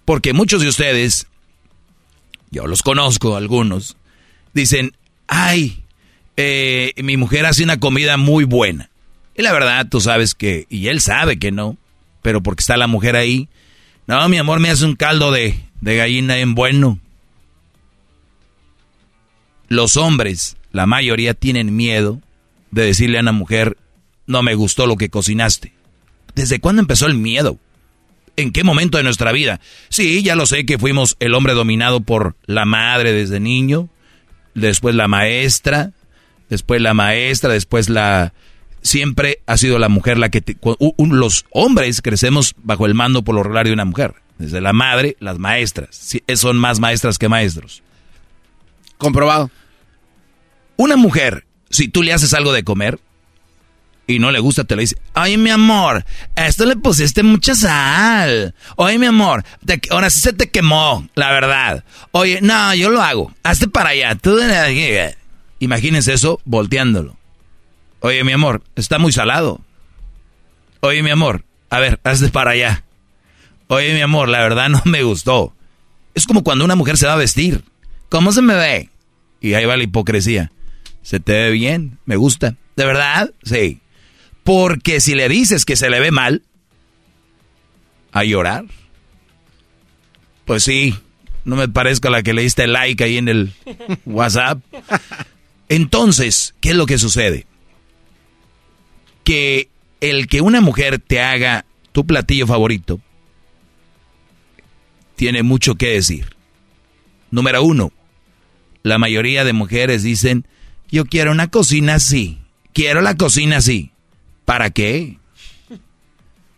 Porque muchos de ustedes, yo los conozco algunos, dicen, ay, eh, mi mujer hace una comida muy buena. Y la verdad, tú sabes que, y él sabe que no, pero porque está la mujer ahí. No, mi amor, me hace un caldo de, de gallina en bueno. Los hombres, la mayoría, tienen miedo de decirle a una mujer, no me gustó lo que cocinaste. ¿Desde cuándo empezó el miedo? ¿En qué momento de nuestra vida? Sí, ya lo sé que fuimos el hombre dominado por la madre desde niño, después la maestra, después la maestra, después la, siempre ha sido la mujer la que... los hombres crecemos bajo el mando por lo regular de una mujer. Desde la madre, las maestras. son más maestras que maestros. Comprobado. Una mujer, si tú le haces algo de comer y no le gusta, te lo dice, ay mi amor, a esto le pusiste mucha sal. Oye mi amor, ahora sí se te quemó, la verdad. Oye, no, yo lo hago. Hazte para allá. Tú... Imagínense eso volteándolo. Oye, mi amor, está muy salado. Oye, mi amor, a ver, hazte para allá. Oye, mi amor, la verdad no me gustó. Es como cuando una mujer se va a vestir. ¿Cómo se me ve? Y ahí va la hipocresía. Se te ve bien, me gusta. ¿De verdad? Sí. Porque si le dices que se le ve mal, a llorar. Pues sí, no me parezco a la que le diste like ahí en el WhatsApp. Entonces, ¿qué es lo que sucede? Que el que una mujer te haga tu platillo favorito tiene mucho que decir. Número uno, la mayoría de mujeres dicen, yo quiero una cocina así, quiero la cocina así. ¿Para qué?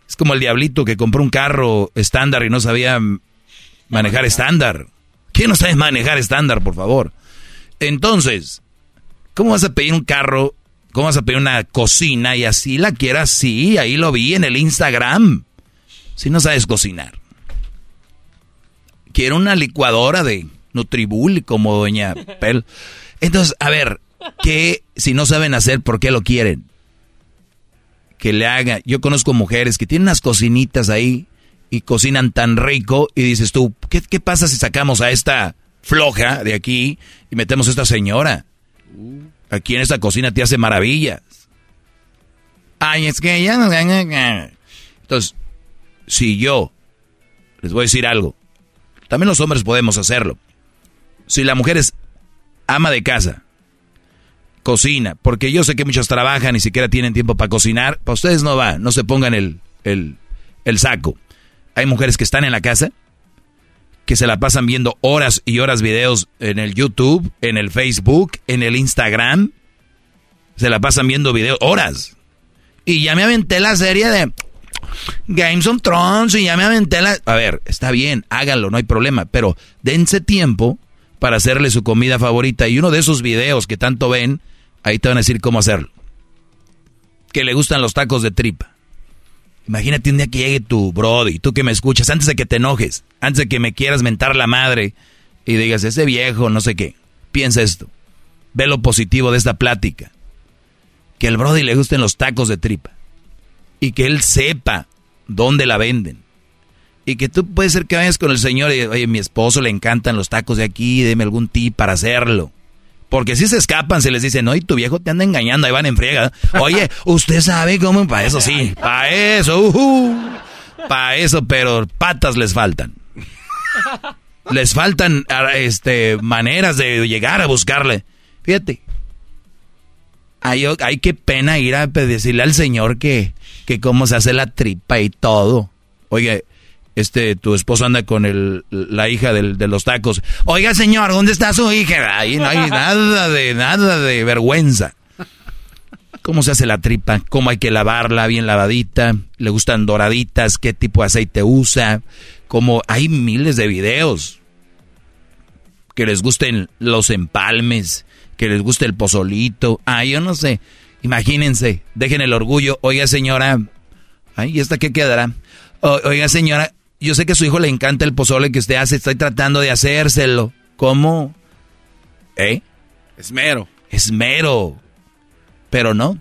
Es como el diablito que compró un carro estándar y no sabía manejar estándar. ¿Quién no sabe manejar estándar, por favor? Entonces, ¿cómo vas a pedir un carro ¿Cómo vas a pedir una cocina y así la quieras? Sí, ahí lo vi en el Instagram. Si no sabes cocinar. quiero una licuadora de Nutribul como doña Pel. Entonces, a ver, ¿qué si no saben hacer, por qué lo quieren? Que le haga. Yo conozco mujeres que tienen unas cocinitas ahí y cocinan tan rico y dices tú, ¿qué, qué pasa si sacamos a esta floja de aquí y metemos a esta señora? Aquí en esta cocina te hace maravillas. Ay, es que ella... Entonces, si yo, les voy a decir algo, también los hombres podemos hacerlo. Si la mujer es ama de casa, cocina, porque yo sé que muchos trabajan, ni siquiera tienen tiempo para cocinar, para ustedes no va, no se pongan el, el, el saco. Hay mujeres que están en la casa, que se la pasan viendo horas y horas videos en el YouTube, en el Facebook, en el Instagram. Se la pasan viendo videos horas. Y ya me aventé la serie de Games of Thrones y ya me aventé la... A ver, está bien, háganlo, no hay problema, pero dense tiempo para hacerle su comida favorita. Y uno de esos videos que tanto ven, ahí te van a decir cómo hacerlo. Que le gustan los tacos de tripa. Imagínate un día que llegue tu brody, tú que me escuchas, antes de que te enojes, antes de que me quieras mentar la madre y digas, ese viejo, no sé qué. Piensa esto. Ve lo positivo de esta plática. Que al brody le gusten los tacos de tripa. Y que él sepa dónde la venden. Y que tú puedes ser que vayas con el señor y, oye, mi esposo le encantan los tacos de aquí, deme algún tip para hacerlo. Porque si se escapan, se les dice, no, y tu viejo te anda engañando, ahí van en friega. Oye, usted sabe cómo, para eso sí, para eso, uh, para eso, pero patas les faltan. Les faltan este, maneras de llegar a buscarle. Fíjate. Hay, hay que pena ir a decirle al señor que, que cómo se hace la tripa y todo. Oye, este, tu esposo anda con el, la hija del, de los tacos. Oiga, señor, ¿dónde está su hija? Ahí no hay nada de, nada de vergüenza. ¿Cómo se hace la tripa? ¿Cómo hay que lavarla bien lavadita? ¿Le gustan doraditas? ¿Qué tipo de aceite usa? Como hay miles de videos. Que les gusten los empalmes, que les guste el pozolito. Ah, yo no sé. Imagínense, dejen el orgullo. Oiga, señora. Ay, ¿y esta qué quedará? oiga, señora, yo sé que a su hijo le encanta el pozole que usted hace, estoy tratando de hacérselo. ¿Cómo? ¿Eh? Esmero. Esmero. Pero no.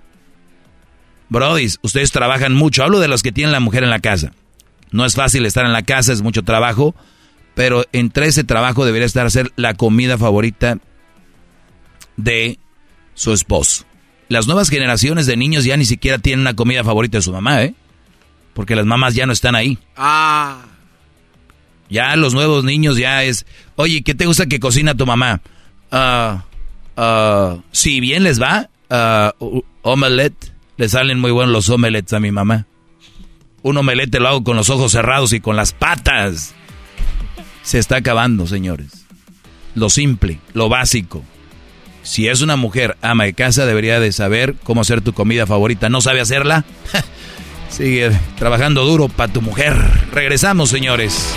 Brodis, ustedes trabajan mucho. Hablo de los que tienen la mujer en la casa. No es fácil estar en la casa, es mucho trabajo. Pero entre ese trabajo debería estar hacer la comida favorita de su esposo. Las nuevas generaciones de niños ya ni siquiera tienen una comida favorita de su mamá, ¿eh? Porque las mamás ya no están ahí. Ah. Ya los nuevos niños ya es, oye, ¿qué te gusta que cocina tu mamá? Ah, ah, si bien les va, uh, omelette, le salen muy buenos los omelettes a mi mamá. Un omelette lo hago con los ojos cerrados y con las patas. Se está acabando, señores. Lo simple, lo básico. Si es una mujer ama de casa, debería de saber cómo hacer tu comida favorita. ¿No sabe hacerla? Sigue trabajando duro para tu mujer. Regresamos, señores.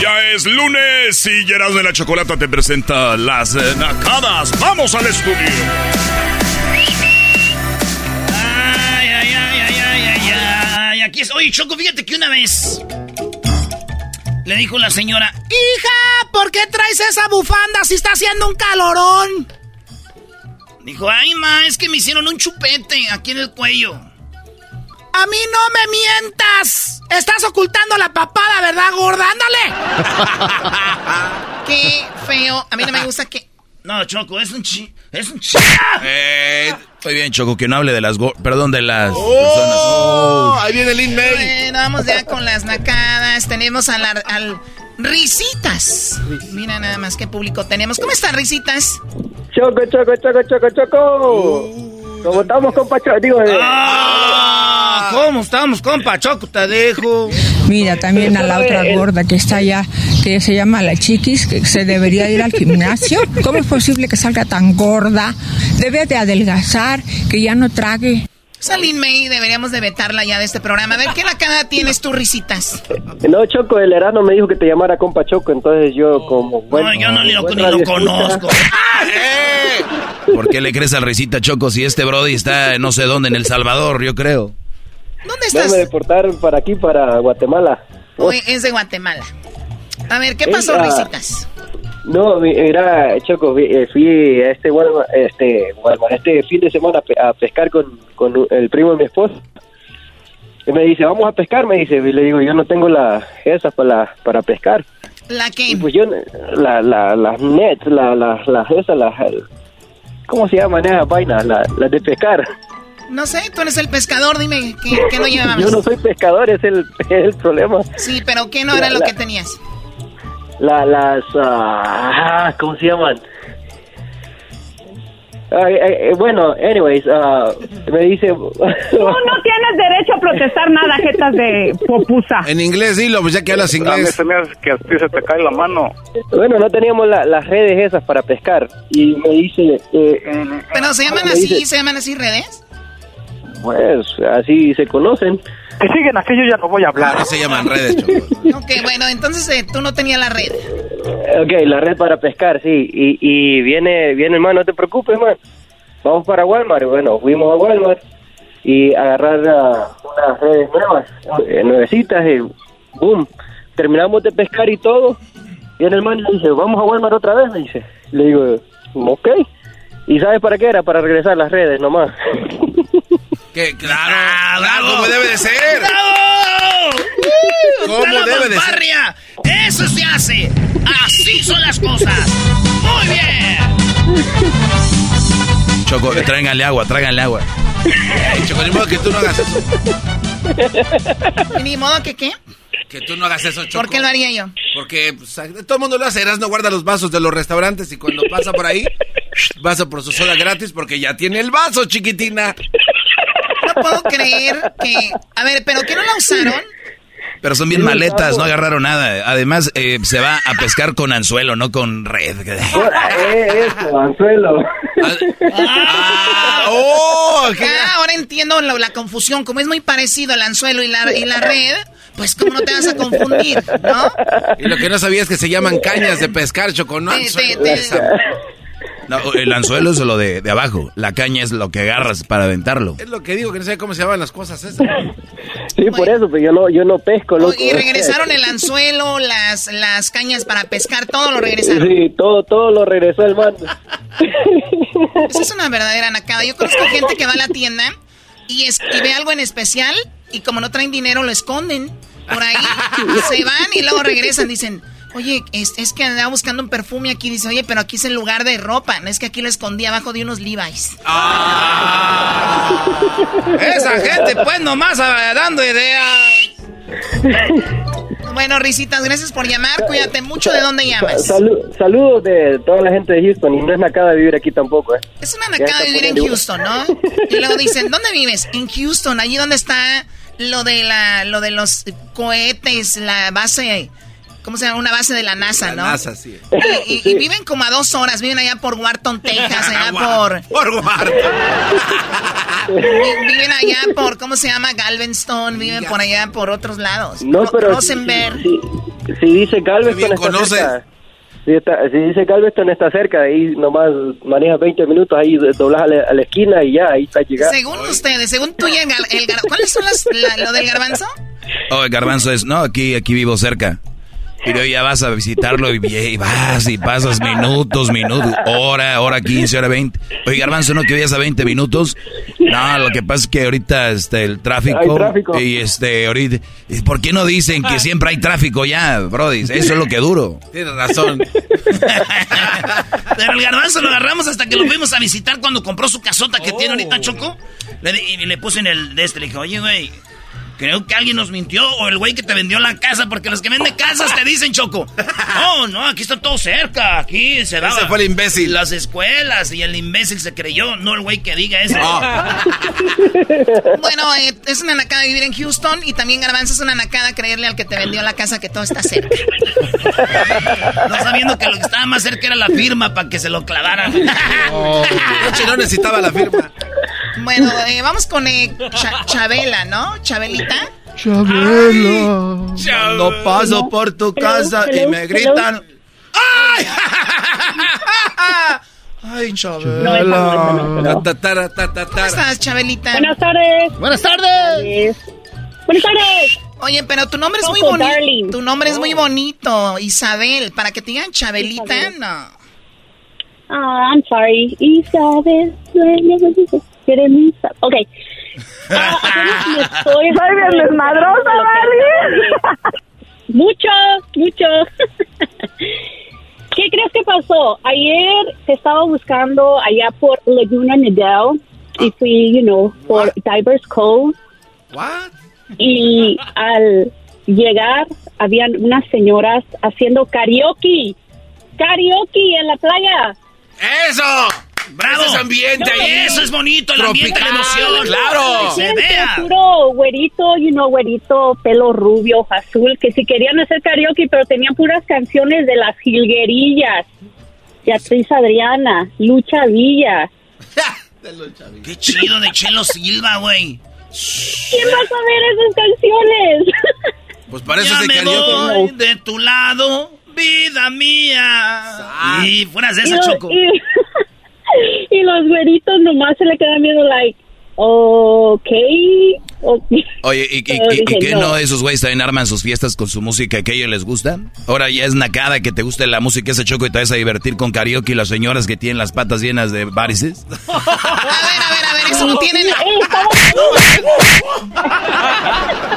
Ya es lunes y Gerardo de la Chocolata te presenta las eh, nacadas. ¡Vamos al estudio! Ay, ay, ay, ay, ay, ay, ay. Aquí es. Oye, Choco, fíjate que una vez Le dijo la señora, hija, ¿por qué traes esa bufanda si está haciendo un calorón? Dijo, ay, ma, es que me hicieron un chupete aquí en el cuello. A mí no me mientas. Estás ocultando la papada, ¿verdad, gorda? Ándale. Qué feo. A mí no me gusta que... No, Choco, es un chi... Es un chi... Eh, estoy bien, Choco, que no hable de las... go- Perdón, de las Oh, personas. ahí viene Lin May. Bueno, vamos ya con las nacadas. Tenemos a la- al Risitas. Mira nada más qué público tenemos. ¿Cómo están, Risitas? Choco, choco, choco, choco, choco. ¿Cómo estamos, compa? Choco? Digo, eh, Ah, ¿Cómo estamos, compa? Choco, te dejo. Mira, también a la otra gorda que está allá, que se llama la chiquis, que se debería ir al gimnasio. ¿Cómo es posible que salga tan gorda? Debe de adelgazar, que ya no trague. Salín May, deberíamos de vetarla ya de este programa. A ver, ¿qué nacada tienes tú, Risitas? no, Choco, el Erasmo me dijo que te llamara compa Choco, entonces yo como... Bueno, yo no lo- buen ni lo conozco. ¿Por qué le crees al risita Choco si este Brody está no sé dónde, en El Salvador, yo creo? ¿Dónde No estás? me deportaron para aquí, para Guatemala. Hoy es de Guatemala. A ver, ¿qué pasó, Ella- Risitas? No, mi- mira, Choco, eh, fui a este, Walmart, este, Walmart, este fin de semana a pe- a pescar con, con el primo de mi esposa. Y me dice, vamos a pescar, me dice. Y le digo, yo no tengo la esas para, para pescar. ¿La qué? Y pues yo, la, la, las nets, la, la, las esas, las, ¿cómo se llaman esas vainas? Las las de pescar. No sé, tú eres el pescador, dime, ¿qué, qué no llevabas? Yo no soy pescador, es el, es el problema. Sí, pero ¿qué no era La- lo la- que tenías? La, las, ah, ¿cómo se llaman? Ay, ay, eh, bueno, anyways, ah, me dice... Tú no tienes derecho a protestar nada, jetas de popusa. En inglés, dilo, pues ya que hablas A mí inglés. se me hace que a ti se te cae la mano. Bueno, no teníamos la- las redes esas para pescar. Y me dice... eh, Pero se llaman me así, dice- se llaman así redes. pues, así se conocen. Que siguen así, yo ya no voy a hablar. Claro, se llaman redes, Choco. Ok, bueno, entonces eh, tú no tenías la red. Ok, la red para pescar, sí. Y, y viene, viene, hermano, no te preocupes, man. Vamos para Walmart. Y Bueno, fuimos a Walmart y agarrar ah, unas redes nuevas, eh, nuevecitas, y boom. Terminamos de pescar y todo. Y el hermano le dice, vamos a Walmart otra vez, me dice. Le digo, ok. ¿Y sabes para qué era? Para regresar las redes nomás. Que, claro, claro, como debe de ser. ¡Bravo! ¿Cómo ¡Está la debe de ser? ¡Eso se hace! ¡Así son las cosas! ¡Muy bien! Choco, tráiganle agua, tráiganle agua. Choco, ni modo que tú no hagas eso. Ni modo que qué. Que tú no hagas eso, Choco. ¿Por qué lo haría yo? Porque pues, todo el mundo lo hace. no guarda los vasos de los restaurantes y cuando pasa por ahí, pasa por su soda gratis porque ya tiene el vaso, chiquitina. No puedo creer que... A ver, ¿pero qué no la usaron? Pero son bien maletas, no agarraron nada. Además, eh, se va a pescar con anzuelo, no con red. eh, eso, anzuelo. Ah, oh, Ah, ahora entiendo lo- la confusión. Como es muy parecido el anzuelo y la, y la red, pues cómo no te vas a confundir, ¿no? Y lo que no sabía es que se llaman cañas de pescar, Choco, ¿no? Te- te- te- No, el anzuelo es lo de, de abajo. La caña es lo que agarras para aventarlo. Es lo que digo, que no sé cómo se llaman las cosas esas. Sí, por eso, pero yo no, yo no pesco, loco. Y regresaron el anzuelo, las, las cañas para pescar, todo lo regresaron. Sí, todo, todo lo regresó el mando. Esa es una verdadera nacada. Yo conozco gente que va a la tienda y, es, y ve algo en especial y como no traen dinero lo esconden por ahí. se van y luego regresan. Dicen, oye, es, es que andaba buscando un perfume aquí. Dice, oye, pero aquí es el lugar de ropa. No es que aquí lo escondí abajo de unos Levi's. Esa gente, pues, nomás ah, dando ideas. Bueno, Risitas, gracias por llamar. Cuídate mucho. ¿De dónde llamas? Salu- saludos de toda la gente de Houston y no es nacada vivir aquí tampoco, ¿eh? Es una nacada vivir en Houston, ¿no? Y luego dicen, ¿dónde vives? En Houston, allí donde está lo de la, lo de los cohetes, la base, ¿cómo se llama? Una base de la NASA, ¿no? NASA, sí. Y, y- y viven como a dos horas, viven allá por Wharton, Texas, allá por... Por Wharton. vi- Viven allá por, ¿cómo se llama? Galveston, viven por allá por otros lados. No, Ro- pero Rosenberg. si, si dice Galveston está conoces. cerca. Si, está- si dice Galveston está cerca, ahí nomás manejas 20 minutos, ahí doblas a la, a la esquina y ya, ahí está llegando. Según ustedes, según tú y el, gar- el gar- ¿Cuáles son las, la- lo del garbanzo? Oh, el garbanzo es, no, aquí, aquí vivo cerca. Y luego ya vas a visitarlo y, y vas y pasas minutos, minutos, hora, hora 15, hora 20. Oye, Garbanzo, ¿no que vayas a 20 minutos? No, lo que pasa es que ahorita este, el tráfico, Hay tráfico. y este, ahorita, ¿y ¿por qué no dicen que siempre hay tráfico ya, Brody? Eso es lo que duro. Tienes razón. Pero el garbanzo lo agarramos hasta que lo fuimos a visitar cuando compró su casota que tiene ahorita Choco. Le, di- y le puse en el de este, le dije, oye, güey, creo que alguien nos mintió o el güey que te vendió la casa, porque los que venden casas te dicen, Choco. No, no, aquí está todo cerca, aquí se da. Ese fue el imbécil. Las escuelas y el imbécil se creyó, no el güey que diga eso. Ah. Bueno, eh, es una nacada vivir en Houston y también Garbanzo es una nacada creerle al que te vendió la casa que todo está cerca. No sabiendo que lo que estaba más cerca era la firma para que se lo clavaran. Noche no necesitaba la firma. Bueno, eh, vamos con eh, Cha- Chabela, ¿no? Chabelita. Chabela. No paso por tu casa y me gritan. Ay, Chabela. Ta, ta, ta, ta, ta, ¿Cómo estás, Chabelita? Buenas tardes. Buenas tardes. Buenas tardes. Oye, pero tu nombre es muy bonito. Tu nombre es muy bonito, Isabel. Para que te digan Chabelita, Isabel. no. Ah, I'm sorry. Isabel. Ok. Ah, apenas me estoy... Soy bien desmadrosa, Barbie. Mucho, mucho. ¿Qué crees que pasó? Ayer te estaba buscando allá por Laguna Nidal y fui, you know, por Divers Cove. What? Y al llegar, habían unas señoras haciendo karaoke. Karaoke en la playa. ¡Eso! ¡Bravo! Ese es ambiente ahí. Eso es bonito, el ambiente, la Tropical, emoción. claro. Se vea. puro güerito, you know, güerito, pelo rubio, ojo azul, que si querían hacer karaoke, pero tenían puras canciones de las jilguerillas. Beatriz Adriana, Lucha Villa. Qué chido de Chelo Silva, güey. ¿Quién va a saber esas canciones? Pues parece ya ese me de tu lado, vida mía. Y fueras de y, esa, Choco. y, y los güeritos nomás se le quedan viendo, like, ok. okay. Oye, ¿y, qué no esos güeyes también arman sus fiestas con su música que a ellos les gusta? Ahora ya es nacada que te guste la música ese choco y te vas a divertir con karaoke y las señoras que tienen las patas llenas de varices. A ver, a ver, a ver, eso no tiene nada.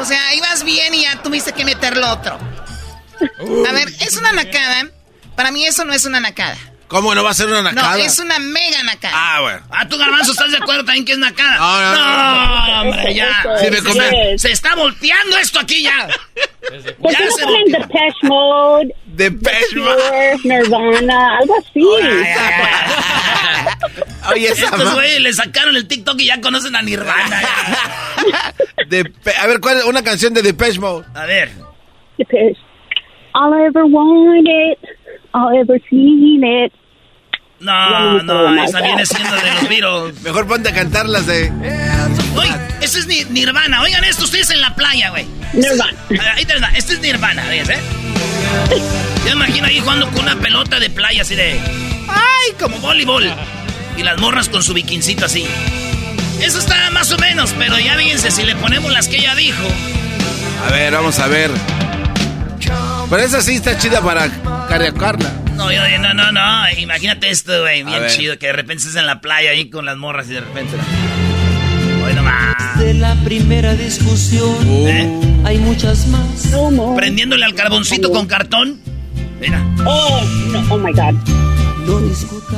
O sea, ibas bien y ya tuviste que meterlo otro. A ver, es una nacada. Para mí eso no es una nacada. ¿Cómo no va a ser una nacada? No, es una mega nacada. Ah, bueno. Ah, tú, Garbanzo, ¿estás de acuerdo también que es nacada? No, no, no. hombre, ya. Sí, me se, come- se está volteando esto aquí ya. ¿Por Ya qué no se ponen volteó. Depeche Mode, Depeche Cure, Nirvana, algo así? Oye, Estos güeyes le sacaron el TikTok y ya conocen a Nirvana. A ver, ¿cuál es una canción de Depeche Mode? A ver. Depeche. All I ever wanted, ever seen it. No, no, esa viene siendo de los Beatles. Mejor ponte a cantar las de... Oye, este es Ni- Nirvana. Oigan esto, ustedes en la playa, güey. Nirvana. Ah, Ahí te va. Este es Nirvana, ¿ves, eh? Yo me imagino ahí jugando con una pelota de playa así de... ¡Ay! Como voleibol. Y las morras con su bikincito así. Eso está más o menos, pero ya fíjense, si le ponemos las que ella dijo... A ver, vamos a ver. Pero esa sí está chida para karaokearla. No, yo, no, no, no. Imagínate esto, güey. Bien chido. Que de repente estés en la playa ahí con las morras y de repente... Hoy nomás. De la primera discusión ¿Eh? hay muchas más. Prendiéndole al carboncito con cartón. Mira. Oh, no, oh my God.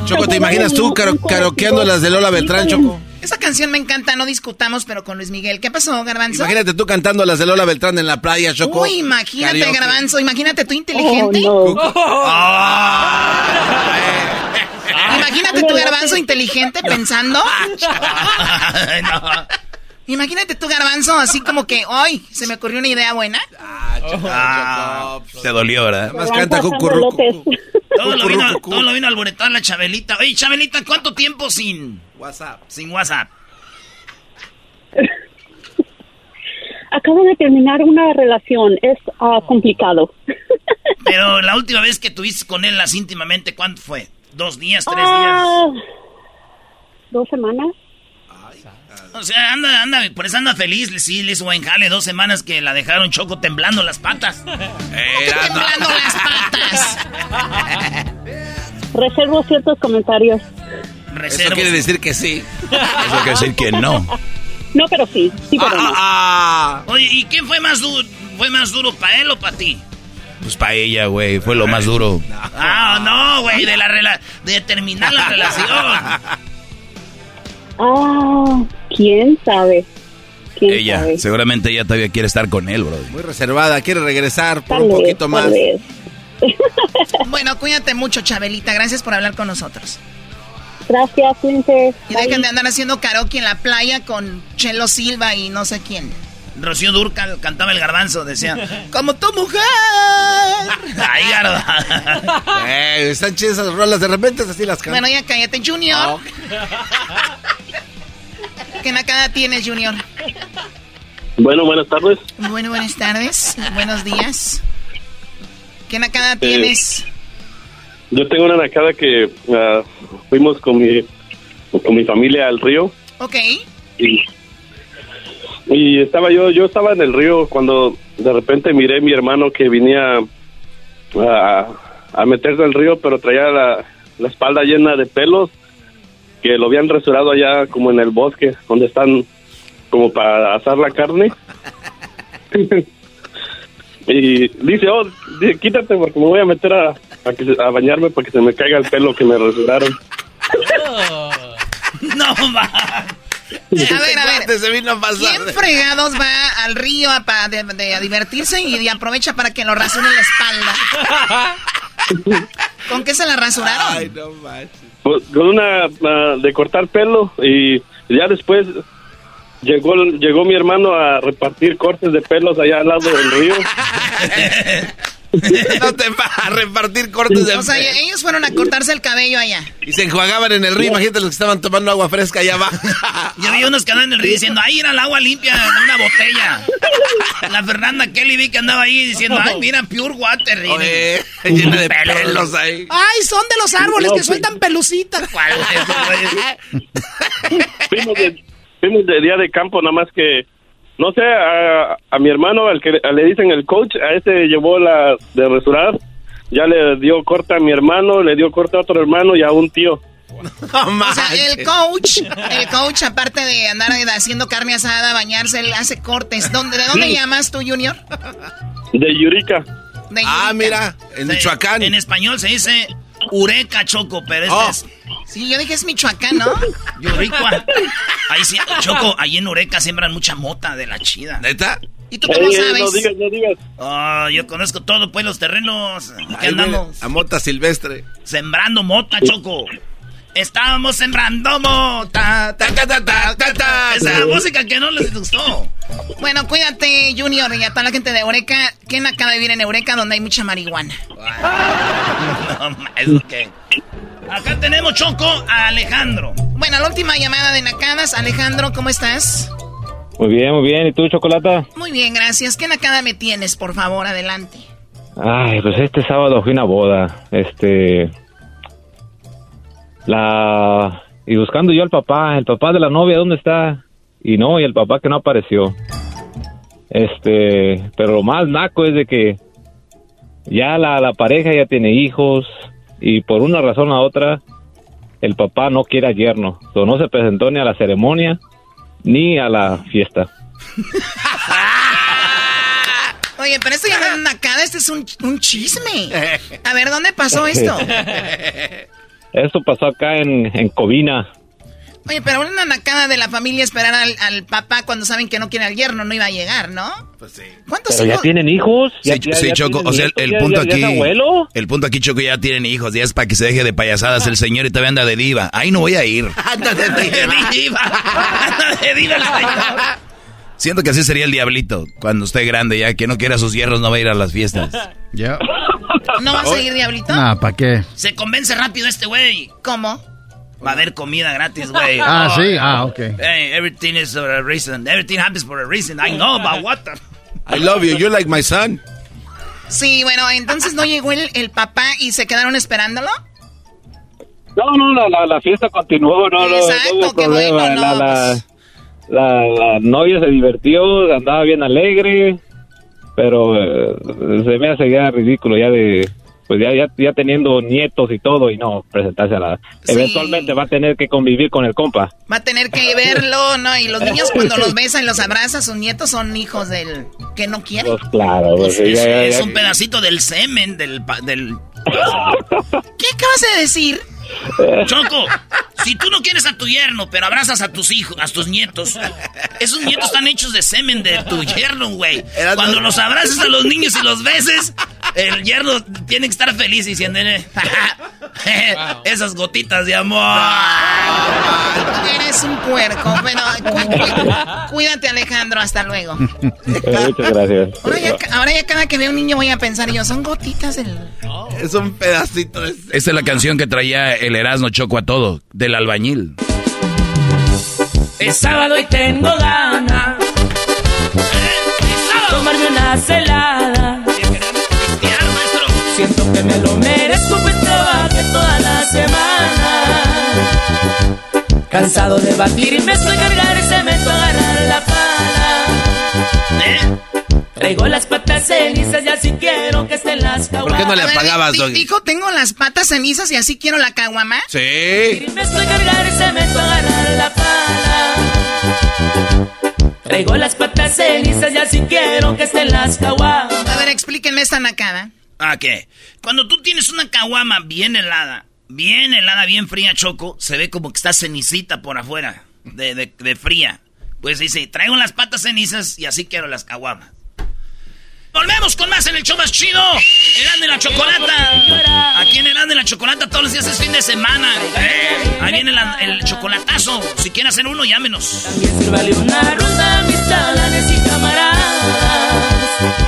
Choco, ¿te imaginas tú karaokeando las de Lola Beltrán, Choco? Esa canción me encanta, no discutamos, pero con Luis Miguel. ¿Qué pasó, Garbanzo? Imagínate tú cantando las de Lola Beltrán en la playa, Choco. Uy, imagínate, Karaoke. Garbanzo. Imagínate tú inteligente. Oh, Imagínate tu garbanzo inteligente pensando. no. Imagínate tu garbanzo así como que, ¡ay! Se me ocurrió una idea buena. Ah, te dolió, ¿verdad? Más canta. López. Todo lo vino, todo lo vino la Chabelita. Oye, Chabelita, ¿cuánto tiempo sin WhatsApp. sin WhatsApp? Acabo de terminar una relación. Es ah, complicado. Pero la última vez que tuviste con él las íntimamente, ¿cuánto fue? ¿Dos días, tres Ah, ¿Dos semanas? O sea, anda, anda, por eso anda feliz. Sí, le hizo buen jale dos semanas que la dejaron choco temblando las patas. temblando las patas. Reservo ciertos comentarios. Eso quiere decir que sí. Eso quiere decir que no. No, pero sí. Sí, pero no. Ah. Oye, ¿y quién fue más duro? ¿Fue más duro para él o para ti? Pues para ella, güey, fue lo más duro. Ah, no, güey, de la rela de terminar la relación. Ah, quién sabe. ¿Quién ella, sabe? seguramente ella todavía quiere estar con él, bro. Muy reservada, quiere regresar por Tal un vez, poquito más. Bueno, cuídate mucho, Chabelita. Gracias por hablar con nosotros. Gracias, cuídense. Y dejen de andar haciendo karaoke en la playa con Chelo Silva y no sé quién. Rocío Durcal cantaba el garbanzo, decía, como tu mujer. Ay, garba. Eh, están chidas esas rolas, de repente así las cantan. Bueno, ya cállate, Junior. ¿Qué nacada tienes, Junior? Bueno, buenas tardes. Bueno, buenas tardes. Buenos días. ¿Qué nacada tienes? Yo tengo una nacada que ah, fuimos con mi, con mi familia al río Ok. y, y estaba yo, yo estaba en el río cuando de repente miré a mi hermano que venía a, a meterse al río, pero traía la, la espalda llena de pelos que lo habían resurado allá como en el bosque, donde están como para asar la carne. y dice, oh, dice, quítate porque me voy a meter a, a, que a bañarme para que se me caiga el pelo que me rasuraron. No, va. A ver, a ver. Se vino a pasar. ¿Quién fregados va al río a, pa- de- de- a divertirse y, y aprovecha para que lo rasuren la espalda? ¿Con qué se la rasuraron? Ay, no manches. Pues, Con una ah, de cortar pelo y ya después llegó llegó mi hermano a repartir cortes de pelos allá al lado del río. No te va a repartir cortes de O sea, ellos fueron a cortarse el cabello allá. Y se enjuagaban en el río, imagínate los que estaban tomando agua fresca allá abajo. Yo vi unos que andaban en el río diciendo, ahí era el agua limpia de una botella. La Fernanda Kelly vi que andaba ahí diciendo, ay, mira, pure water. Y- Oye, llena de pelos ahí. Ay, son de los árboles que sueltan pelucitas. ¿Cuál es, güey? Fuimos de, fuimos de día de campo, nada más que, no sé, a, a mi hermano, al que le dicen el coach, a ese llevó la de resurar, ya le dio corte a mi hermano, le dio corte a otro hermano y a un tío. O sea, el coach, el coach, aparte de andar haciendo carne asada, bañarse, él hace cortes. ¿Dónde, ¿De dónde Sí. llamas tú, Junior? De Yurica. De Ah, mira, en Michoacán. En español se dice ureca choco, pero este Oh. es Sí, yo dije es Michoacán, ¿no? yuricua. Ahí sí, choco, ahí en ureca siembran mucha mota de la chida. ¿Neta? ¿Y tú cómo Ey, ey, sabes? no digas, no digas. Ah, yo conozco todo, pues, los terrenos. Güey, andamos a mota silvestre. sembrando mota, choco. Estábamos sembrando mota. Ta, ta, ta, ta, ta, ta. Esa música que no les gustó. Bueno, cuídate, Junior, y a toda la gente de Eureka. ¿Quién acaba de vivir en Eureka donde hay mucha marihuana? No, ¿eso qué? Acá tenemos, Choco, a Alejandro. Bueno, la última llamada de Nacadas. Alejandro, ¿cómo estás? Muy bien, muy bien. ¿Y tú, Chocolata? Muy bien, gracias. ¿Qué Nakada me tienes, por favor? Adelante. Ay, pues este sábado fui a una boda. Este. La. Y buscando yo al papá, el papá de la novia, ¿dónde está? Y no, y el papá que no apareció. Este. Pero lo más naco es de que. Ya la, la pareja ya tiene hijos. Y por una razón u otra. El papá no quiere al yerno. No se presentó ni a la ceremonia. Ni a la fiesta. Oye, pero esto ya no es Nakada, este es un, un chisme. A ver, ¿dónde pasó esto? Esto pasó acá en, en Covina. Oye, pero una Nakada de la familia esperar al, al papá cuando saben que no quiere al yerno no iba a llegar, ¿no? Pues sí. ¿Cuántos Pero ya tienen hijos. Sí, Ya- ya- sí, ya Choco, o sea, el, nietos, el ya- punto ya- ya es aquí, abuelo. el punto aquí, Choco, ya tienen hijos, ya es para que se deje de payasadas el señor y todavía anda de diva. Ahí no voy a ir. Anda de diva. Anda de diva el señor. Siento que así sería el diablito cuando esté grande ya, que no quiera sus hierros, no va a ir a las fiestas. Ya. ¿No vas a ir, Diablito? Nah, ¿para qué? Se convence rápido este güey. ¿Cómo? Va a haber comida gratis, güey. Ah, sí, ah, ok. Hey, everything is for a reason. Everything happens for a reason. I know, but what the... I love you, you're like my son. Sí, bueno, entonces no llegó el, el papá y se quedaron esperándolo. No, no, la, la, la fiesta continuó, no, no, Exacto, no hubo qué problema. bueno, la, no, la, pues. La, la novia se divirtió, andaba bien alegre, pero eh, se me hace ya ridículo ya de pues ya, ya, ya teniendo nietos y todo y no presentarse a la... Eventualmente va a tener que convivir con el compa. Va a tener que verlo, ¿no? Y los niños cuando los besan y los abrazan, sus nietos son hijos del que no quieren. Pues claro, pues, es, ya- ya- es ya- un pedacito del semen, del... del... ¿Qué acabas de decir? Choco, si tú no quieres a tu yerno, pero abrazas a tus hijos, a tus nietos, esos nietos están hechos de semen de tu yerno, güey. Cuando los abrazas a los niños y los beses, el yerno tiene que estar feliz diciendo, esas gotitas de amor. Eres un puerco, pero cu- cu- cuídate Alejandro, hasta luego. Muchas gracias. Ahora ya, ahora ya cada que veo un niño voy a pensar yo, son gotitas del... Es un pedacito de... Esta es la canción que traía el Erasmo Choco a todo, del albañil. Es sábado y tengo ganas tomarme una celada. Siento que me lo merezco, pues trabajé toda la semana. Cansado de batir y me estoy cargar y se me agarrar la pala. Traigo las patas cenizas y así quiero que estén las caguamas. qué no le apagabas, Doggy? Dijo, tengo las patas cenizas y así quiero la caguama. Sí. Me estoy cargar y se me agarrar la pala. Traigo las patas cenizas y así quiero que estén las caguamas. A ver, explíquenme esta nacada. ¿A qué? Cuando tú tienes una caguama bien helada, bien helada, bien fría, Choco, se ve como que está cenicita por afuera, de, de- de fría. Pues dice, traigo las patas cenizas y así quiero las caguamas. Volvemos con más en el show más chido. Eran de la chocolata. Aquí en Eran de la chocolata todos los días es fin de semana. Eh, ahí viene el chocolatazo. Si quieren hacer uno, llámenos. Sírvale una ronda a mis chalanes y camaradas.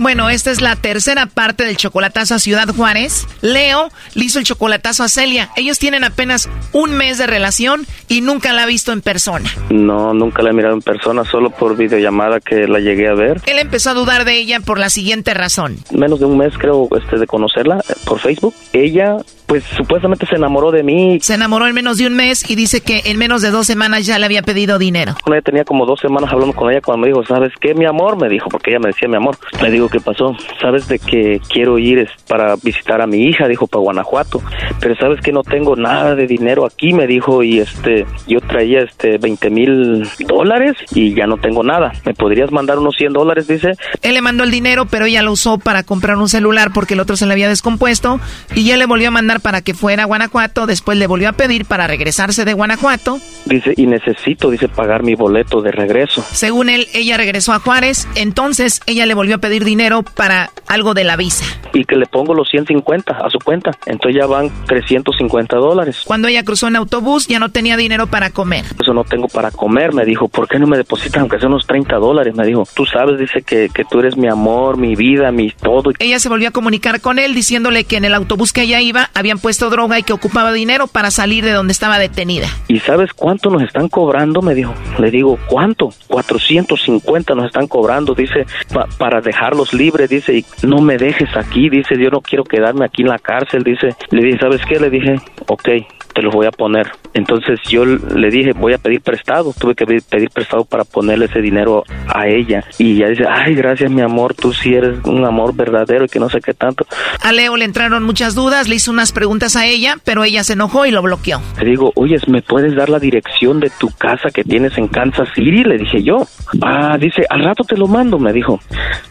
Bueno, esta es la tercera parte del chocolatazo a Ciudad Juárez. Leo le hizo el chocolatazo a Celia. Ellos tienen apenas un mes de relación y nunca la ha visto en persona. No, nunca la he mirado en persona, solo por videollamada que la llegué a ver. Él empezó a dudar de ella por la siguiente razón. Menos de un mes creo este, de conocerla eh, por Facebook. Ella, pues supuestamente se enamoró de mí. Se enamoró en menos de un mes y dice que en menos de dos semanas ya le había pedido dinero. Ella tenía como dos semanas hablando con ella cuando me dijo, ¿sabes qué, mi amor? Me dijo, porque ella me decía mi amor. Le digo, ¿qué pasó? ¿Sabes de que quiero ir para visitar a mi hija? Dijo, para Guanajuato. Pero ¿sabes que no tengo nada de dinero aquí? Me dijo, y este, yo traía este 20 mil dólares y ya no tengo nada. ¿Me podrías mandar unos 100 dólares? Dice. Él le mandó el dinero, pero ella lo usó para comprar un celular porque el otro se le había descompuesto y ya le volvió a mandar para que fuera a Guanajuato. Después le volvió a pedir para regresarse de Guanajuato. Dice, y necesito, dice, pagar mi boleto de regreso. Según él, ella regresó a Juárez. Entonces ella le volvió a pedir dinero para algo de la visa. Y que le pongo los 150 a su cuenta. Entonces ya van 350 dólares. Cuando ella cruzó en autobús, ya no tenía dinero para comer. Eso no tengo para comer, me dijo. ¿Por qué no me depositas aunque sea unos 30 dólares? Me dijo. Tú sabes, dice que, que tú eres mi amor, mi vida, mi todo. Ella se volvió a comunicar con él diciéndole que en el autobús que ella iba habían puesto droga y que ocupaba dinero para salir de donde estaba detenida. ¿Y sabes cuánto nos están cobrando? Me dijo. Le digo, ¿cuánto? 450 nos están cobrando, dice, pa- para dejarlos libres, dice, y no me dejes aquí, dice, yo no quiero quedarme aquí en la cárcel, dice. Le dije, ¿sabes qué? Le dije, ok, te los voy a poner. Entonces yo le dije, voy a pedir prestado, tuve que pedir, prestado para ponerle ese dinero a ella. Y ella dice, ay, gracias mi amor, tú sí eres un amor verdadero y que no sé qué tanto. A Leo le entraron muchas dudas, le hizo unas preguntas a ella, pero ella se enojó y lo bloqueó. Le digo, oye, ¿me puedes dar la dirección de tu casa que tienes en Kansas City? Le dije yo. Ah, dice, al rato te lo mando, me dijo.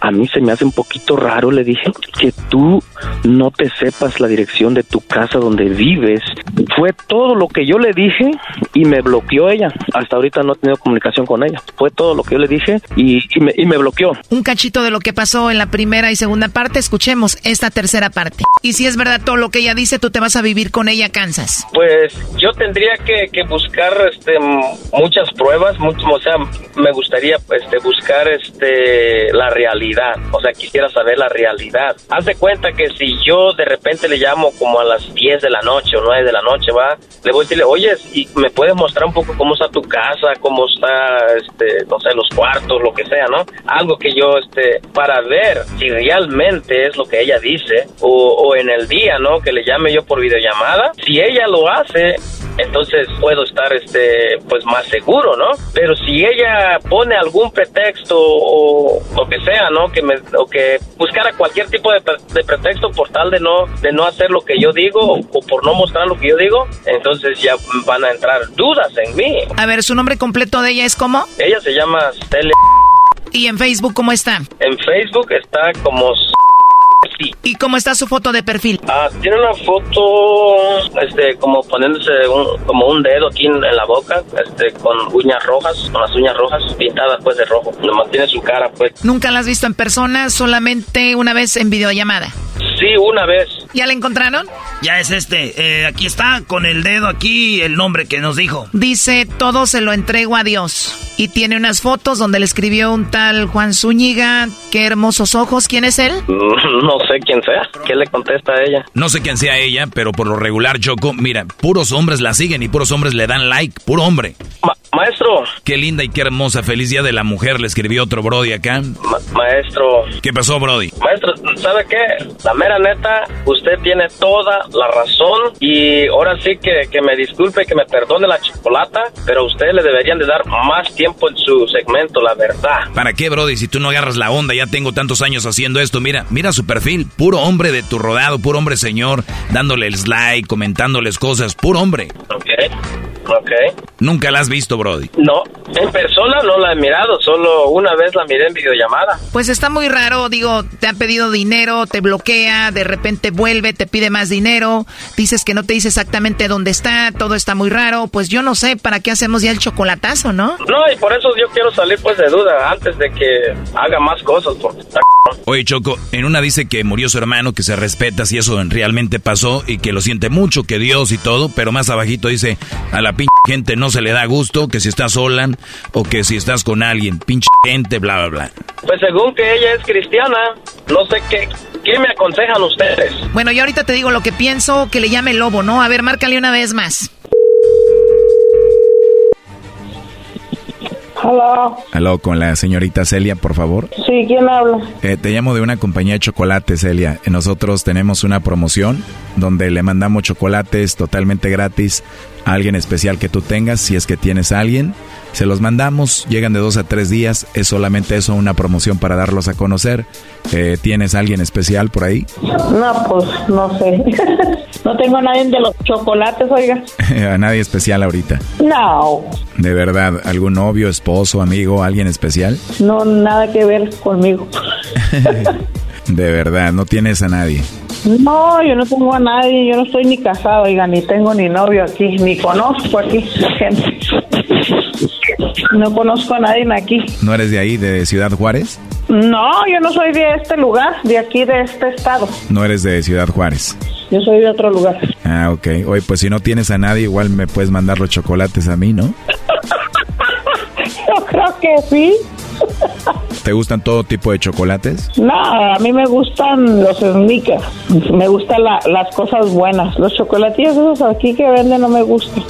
A mí se me hace un poquito raro, le dije, que tú no te sepas la dirección de tu casa donde vives. Fue fue todo lo que yo le dije y me bloqueó ella. Hasta ahorita no he tenido comunicación con ella. Fue todo lo que yo le dije y, me, y me bloqueó. Un cachito de lo que pasó en la primera y segunda parte, escuchemos esta tercera parte. Y si es verdad todo lo que ella dice, tú te vas a vivir con ella Kansas. Pues yo tendría que, que buscar este, muchas pruebas, mucho, o sea, me gustaría este, buscar este, la realidad. O sea, quisiera saber la realidad. Haz de cuenta que si yo de repente le llamo como a las 10 de la noche o 9 de la noche, va, le voy a decirle, oye, ¿y me puedes mostrar un poco cómo está tu casa, cómo está, este, no sé, los cuartos, lo que sea, ¿no? Algo que yo, este, para ver si realmente es lo que ella dice, o, o en el día, ¿no? Que le llame yo por videollamada. Si ella lo hace, entonces puedo estar este pues más seguro, ¿no? Pero si ella pone algún pretexto o lo que sea, ¿no? Que me o que buscara cualquier tipo de, pretexto por tal de no de no hacer lo que yo digo o, por no mostrar lo que yo digo, entonces ya van a entrar dudas en mí. A ver, su nombre completo de ella es cómo? Ella se llama Stella. ¿Y en Facebook cómo está? En Facebook está como ¿Y cómo está su foto de perfil? Ah, tiene una foto, este, como poniéndose como un dedo aquí en, la boca, este, con uñas rojas, con las uñas rojas pintadas pues de rojo. Nomás tiene su cara pues. ¿Nunca la has visto en persona? Solamente una vez en videollamada. Sí, una vez. ¿Ya la encontraron? Ya es este. Eh, aquí está, con el dedo aquí, el nombre que nos dijo. Dice, todo se lo entrego a Dios. Y tiene unas fotos donde le escribió un tal Juan Zúñiga. Qué hermosos ojos. ¿Quién es él? No sé quién sea. ¿Qué le contesta a ella? No sé quién sea ella, pero por lo regular, Choco, mira, puros hombres la siguen y puros hombres le dan like. Puro hombre. maestro. Qué linda y qué hermosa. Feliz día de la mujer, le escribió otro Brody acá. maestro. ¿Qué pasó, Brody? Maestro, ¿sabe qué? La mera neta, usted tiene toda la razón y ahora sí que, que me disculpe, que me perdone la chocolata, pero a usted le deberían de dar más tiempo en su segmento, la verdad. ¿Para qué, Brody? Si tú no agarras la onda, ya tengo tantos años haciendo esto. Mira, mira su perfil, puro hombre de tu rodado, puro hombre señor, dándole el like, comentándoles cosas, puro hombre. Ok. Ok. ¿Nunca la has visto, Brody? No, en persona no la he mirado, solo una vez la miré en videollamada. Pues está muy raro, digo, te ha pedido dinero, te bloquea, de repente vuelve, te pide más dinero, dices que no te dice exactamente dónde está, todo está muy raro, pues yo no sé, ¿para qué hacemos ya el chocolatazo, no? No, y por eso yo quiero salir pues de duda antes de que haga más cosas, porque está... Oye, Choco, en una dice que murió su hermano, que se respeta si eso realmente pasó y que lo siente mucho, que Dios y todo, pero más abajito dice, a la pinche gente no se le da gusto, que si estás sola o que si estás con alguien, pinche gente, bla, bla, bla. Pues según que ella es cristiana, no sé qué, qué me aconsejan ustedes. Bueno, yo ahorita te digo lo que pienso, que le llame lobo, ¿no? A ver, márcale una vez más. Hola. Aló, con la señorita Celia, por favor. Sí, ¿quién habla? Eh, te llamo de una compañía de chocolate, Celia. Nosotros tenemos una promoción donde le mandamos chocolates totalmente gratis a alguien especial que tú tengas, si es que tienes a alguien. Se los mandamos, llegan de dos a tres días, es solamente eso, una promoción para darlos a conocer. Eh, ¿Tienes a alguien especial por ahí? No, pues no sé. no tengo a nadie de los chocolates, oiga. ¿A nadie especial ahorita? No. ¿De verdad? ¿Algún novio, esposo, amigo, alguien especial? No, nada que ver conmigo. de verdad, no tienes a nadie. No, yo no tengo a nadie, yo no estoy ni casado, oiga, ni tengo ni novio aquí, ni conozco aquí gente. No conozco a nadie aquí. ¿No eres de ahí, de Ciudad Juárez? No, yo no soy de este lugar, de aquí, de este estado. ¿No eres de Ciudad Juárez? Yo soy de otro lugar. Ah, ok. Oye, pues si no tienes a nadie, igual me puedes mandar los chocolates a mí, ¿no? yo creo que sí. ¿Te gustan todo tipo de chocolates? No, a mí me gustan los sneakers. Me gustan las cosas buenas. Los chocolatillos esos aquí que venden no me gustan.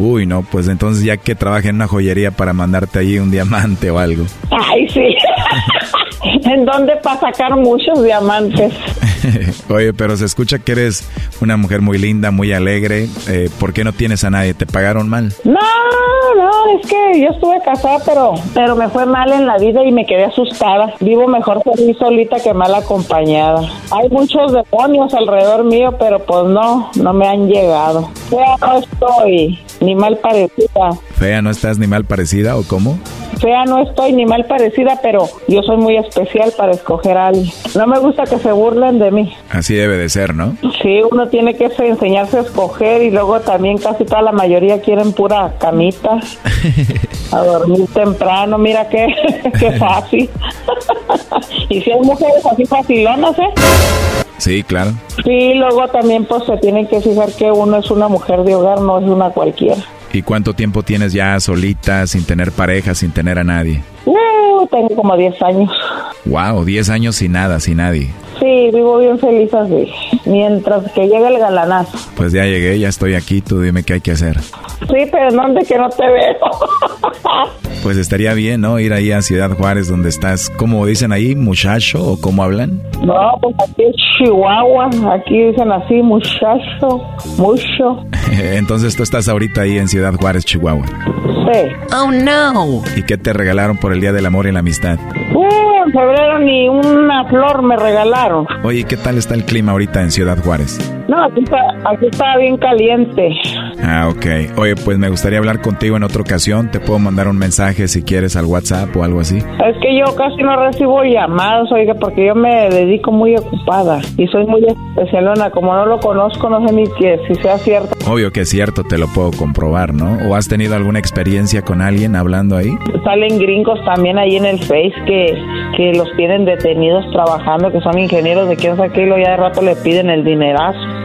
Uy, no, pues entonces ya que trabaje en una joyería para mandarte ahí un diamante o algo. Ay, sí. ¿En dónde para sacar muchos diamantes? Oye, pero se escucha que eres una mujer muy linda, muy alegre. Eh, ¿Por qué no tienes a nadie? ¿Te pagaron mal? No, no, es que yo estuve casada, pero, pero me fue mal en la vida y me quedé asustada. Vivo mejor feliz solita que mal acompañada. Hay muchos demonios alrededor mío, pero pues no, no me han llegado. Ya no estoy ni mal parecida. ¿Fea no estás ni mal parecida o cómo? Fea no estoy ni mal parecida, pero yo soy muy especial para escoger a alguien. No me gusta que se burlen de mí. Así debe de ser, ¿no? Sí, uno tiene que enseñarse a escoger y luego también casi toda la mayoría quieren pura camita. a dormir temprano, mira qué, qué fácil. y si hay mujeres así facilonas, ¿eh? Sí, claro. Sí, luego también pues se tienen que fijar que uno es una mujer de hogar, no es una cualquiera. ¿Y cuánto tiempo tienes ya solita, sin tener pareja, sin tener a nadie? Uh, tengo como 10 años. Wow, 10 años sin nada, sin nadie. Sí, vivo bien feliz así. Mientras que llegue el galanazo. Pues ya llegué, ya estoy aquí, tú dime qué hay que hacer. Sí, pero ¿dónde que no te veo? pues estaría bien, ¿no? Ir ahí a Ciudad Juárez, donde estás, ¿cómo dicen ahí, muchacho o cómo hablan? No, pues aquí es Chihuahua, aquí dicen así, muchacho, mucho. Entonces tú estás ahorita ahí en Ciudad Juárez, Chihuahua. Sí. Oh, no. ¿Y qué te regalaron por el Día del Amor y la Amistad? Uh, en febrero ni una flor me regalaron. Oye, ¿qué tal está el clima ahorita en Ciudad Juárez? No, aquí está, aquí está bien caliente. Ah, ok. Oye, pues me gustaría hablar contigo en otra ocasión. Te puedo mandar un mensaje si quieres al WhatsApp o algo así. Es que yo casi no recibo llamados, oiga, porque yo me dedico muy ocupada y soy muy especialona. Como no lo conozco, no sé ni que si sea cierto. Obvio que es cierto, te lo puedo comprobar, ¿no? ¿O has tenido alguna experiencia con alguien hablando ahí? Salen gringos también ahí en el Face que, que los tienen detenidos trabajando, que son ingenieros de quién sabe qué, y luego ya de rato le piden el dinerazo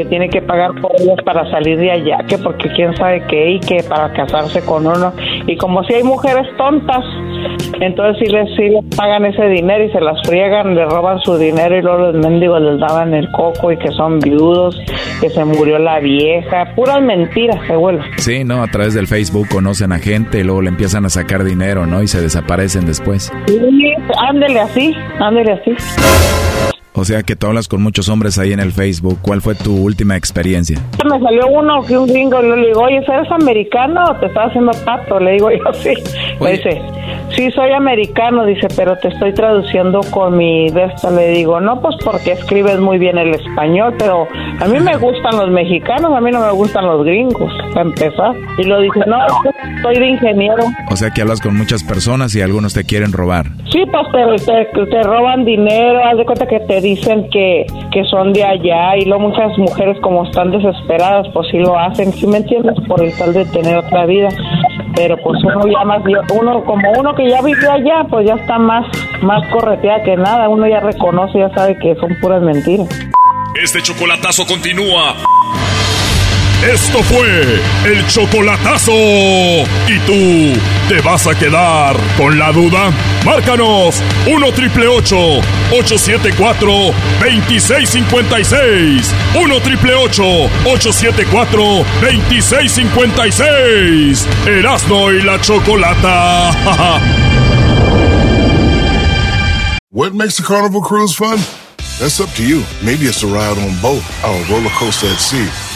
que tiene que pagar por ellos para salir de allá, que porque quién sabe qué y que para casarse con uno. Y como si hay mujeres tontas, entonces sí les, sí les pagan ese dinero y se las friegan, le roban su dinero y luego los mendigos les daban el coco y que son viudos, que se murió la vieja, puras mentiras, se vuelve. Sí, ¿no? A través del Facebook conocen a gente y luego le empiezan a sacar dinero, ¿no? Y se desaparecen después. Sí, ándele así, ándele así. O sea que tú hablas con muchos hombres ahí en el Facebook. ¿Cuál fue tu última experiencia? Me salió uno que un gringo le digo, oye, ¿eres americano o te estás haciendo pato? Le digo yo, sí. Me dice, sí, soy americano, dice, pero te estoy traduciendo con mi de esta. Le digo, no, pues porque escribes muy bien el español, pero a mí me gustan los mexicanos, a mí no me gustan los gringos, para empezar. Y lo dice, no, soy de ingeniero. O sea que hablas con muchas personas y algunos te quieren robar. Sí, pues te, te, te roban dinero, haz de cuenta que te dicen que, que son de allá y luego muchas mujeres como están desesperadas, pues sí lo hacen, ¿sí me entiendes? Por el tal de tener otra vida. Pero pues uno ya más, uno como uno que ya vivió allá, pues ya está más, más correteada que nada, uno ya reconoce, ya sabe que son puras mentiras. Este chocolatazo continúa. Esto fue el chocolatazo. ¿Y tú te vas a quedar con la duda? Márcanos 1 triple 874 2656. 1 triple 874 2656. Erasno y la chocolata. What makes a carnival cruise fun? That's up to you. Maybe it's a ride on boat, or a roller coaster at sea,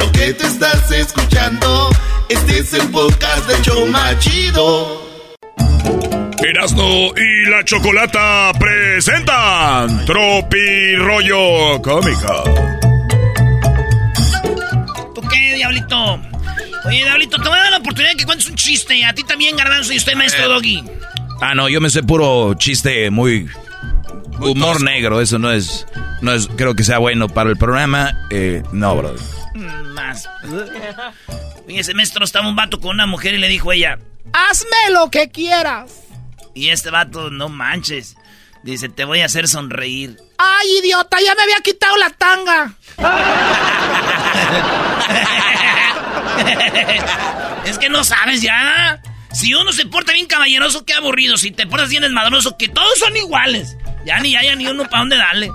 Lo que te estás escuchando, este es el podcast de Choma Chido. Erasno y la chocolata presentan Tropi Rollo Cómico. ¿Tú qué, Diablito? Oye, Diablito, te voy a dar la oportunidad de que cuentes un chiste. A ti también, Garbanzo, y usted, maestro Doggy. Ah, no, yo me sé puro chiste muy... Humor negro, eso no es, no es, creo que sea bueno para el programa. Eh, no, bro. Más. Fíjese, maestro, estaba un vato con una mujer y le dijo ella, Hazme lo que quieras. y este vato, no manches. Dice, te voy a hacer sonreír. Ay, idiota, ya me había quitado la tanga. es que no sabes ya. Si uno se porta bien caballeroso, qué aburrido. Si te portas bien desmadroso, que todos son iguales. Ya ni haya ni uno para dónde darle.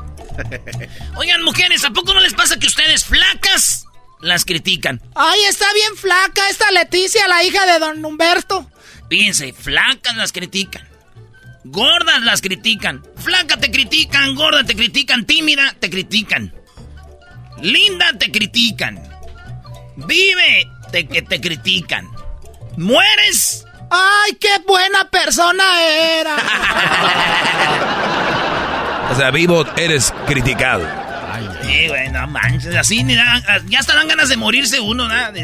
Oigan, mujeres, ¿a poco no les pasa que ustedes flacas las critican? Ay, está bien flaca esta Leticia, la hija de don Humberto. Fíjense, flacas las critican. Gordas las critican. Flaca te critican, gorda te critican, tímida te critican. Linda te critican. Vive te, que te critican. Mueres. ¡Ay, qué buena persona era! O sea, vivo eres criticado. Sí, güey, no manches. Así ni da- ya hasta dan ganas de morirse uno, ¿no? Sí,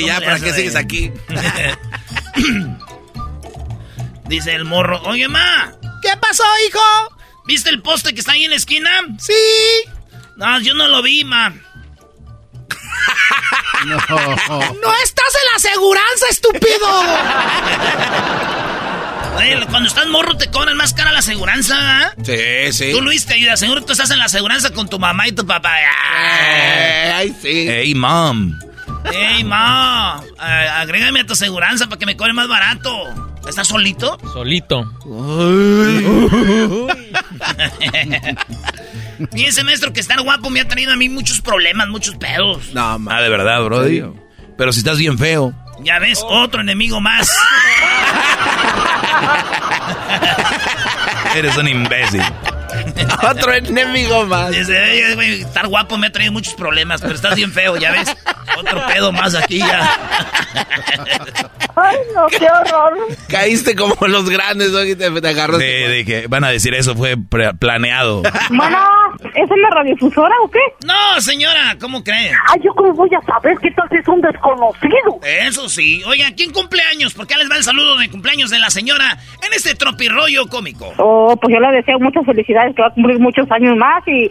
¿cómo ya, ¿para qué sigues aquí? Dice el morro, oye, ma. ¿Qué pasó, hijo? ¿Viste el poste que está ahí en la esquina? Sí. No, yo no lo vi, ma. No estás en la aseguranza, estúpido. Oye, cuando estás morro te cobran más cara la aseguranza, ¿ah? Sí, sí. Tú, Luis, te ayudas. Seguro tú estás en la aseguranza con tu mamá y tu papá. Eh, ay, sí. Hey, mom. Ey, ma, eh, agrégame a tu aseguranza para que me cobre más barato. ¿Estás solito? Solito. Fíjense, maestro, que estar guapo me ha traído a mí muchos problemas, muchos pedos. No, Ah, de verdad, Brody. Pero si estás bien feo. Ya ves, otro enemigo más. Eres un imbécil. Otro enemigo más. Dice, "Oye, güey, estar guapo me ha traído muchos problemas, pero estás bien feo, ya ves. Otro pedo más aquí ya. Ay, no, qué horror. Caíste como los grandes, ¿no? Y te, te agarras. De, de que van a decir eso fue planeado. Bueno, ¿es en la radiodifusora o qué? No, señora, ¿cómo cree? Ay, ¿yo cómo voy a saber qué tal si es un desconocido? Eso sí. Oiga, ¿quién cumpleaños? Porque les va el saludo de cumpleaños de la señora en este tropirroyo cómico. Oh, pues yo le deseo muchas felicidades, que va a cumplir muchos años más y,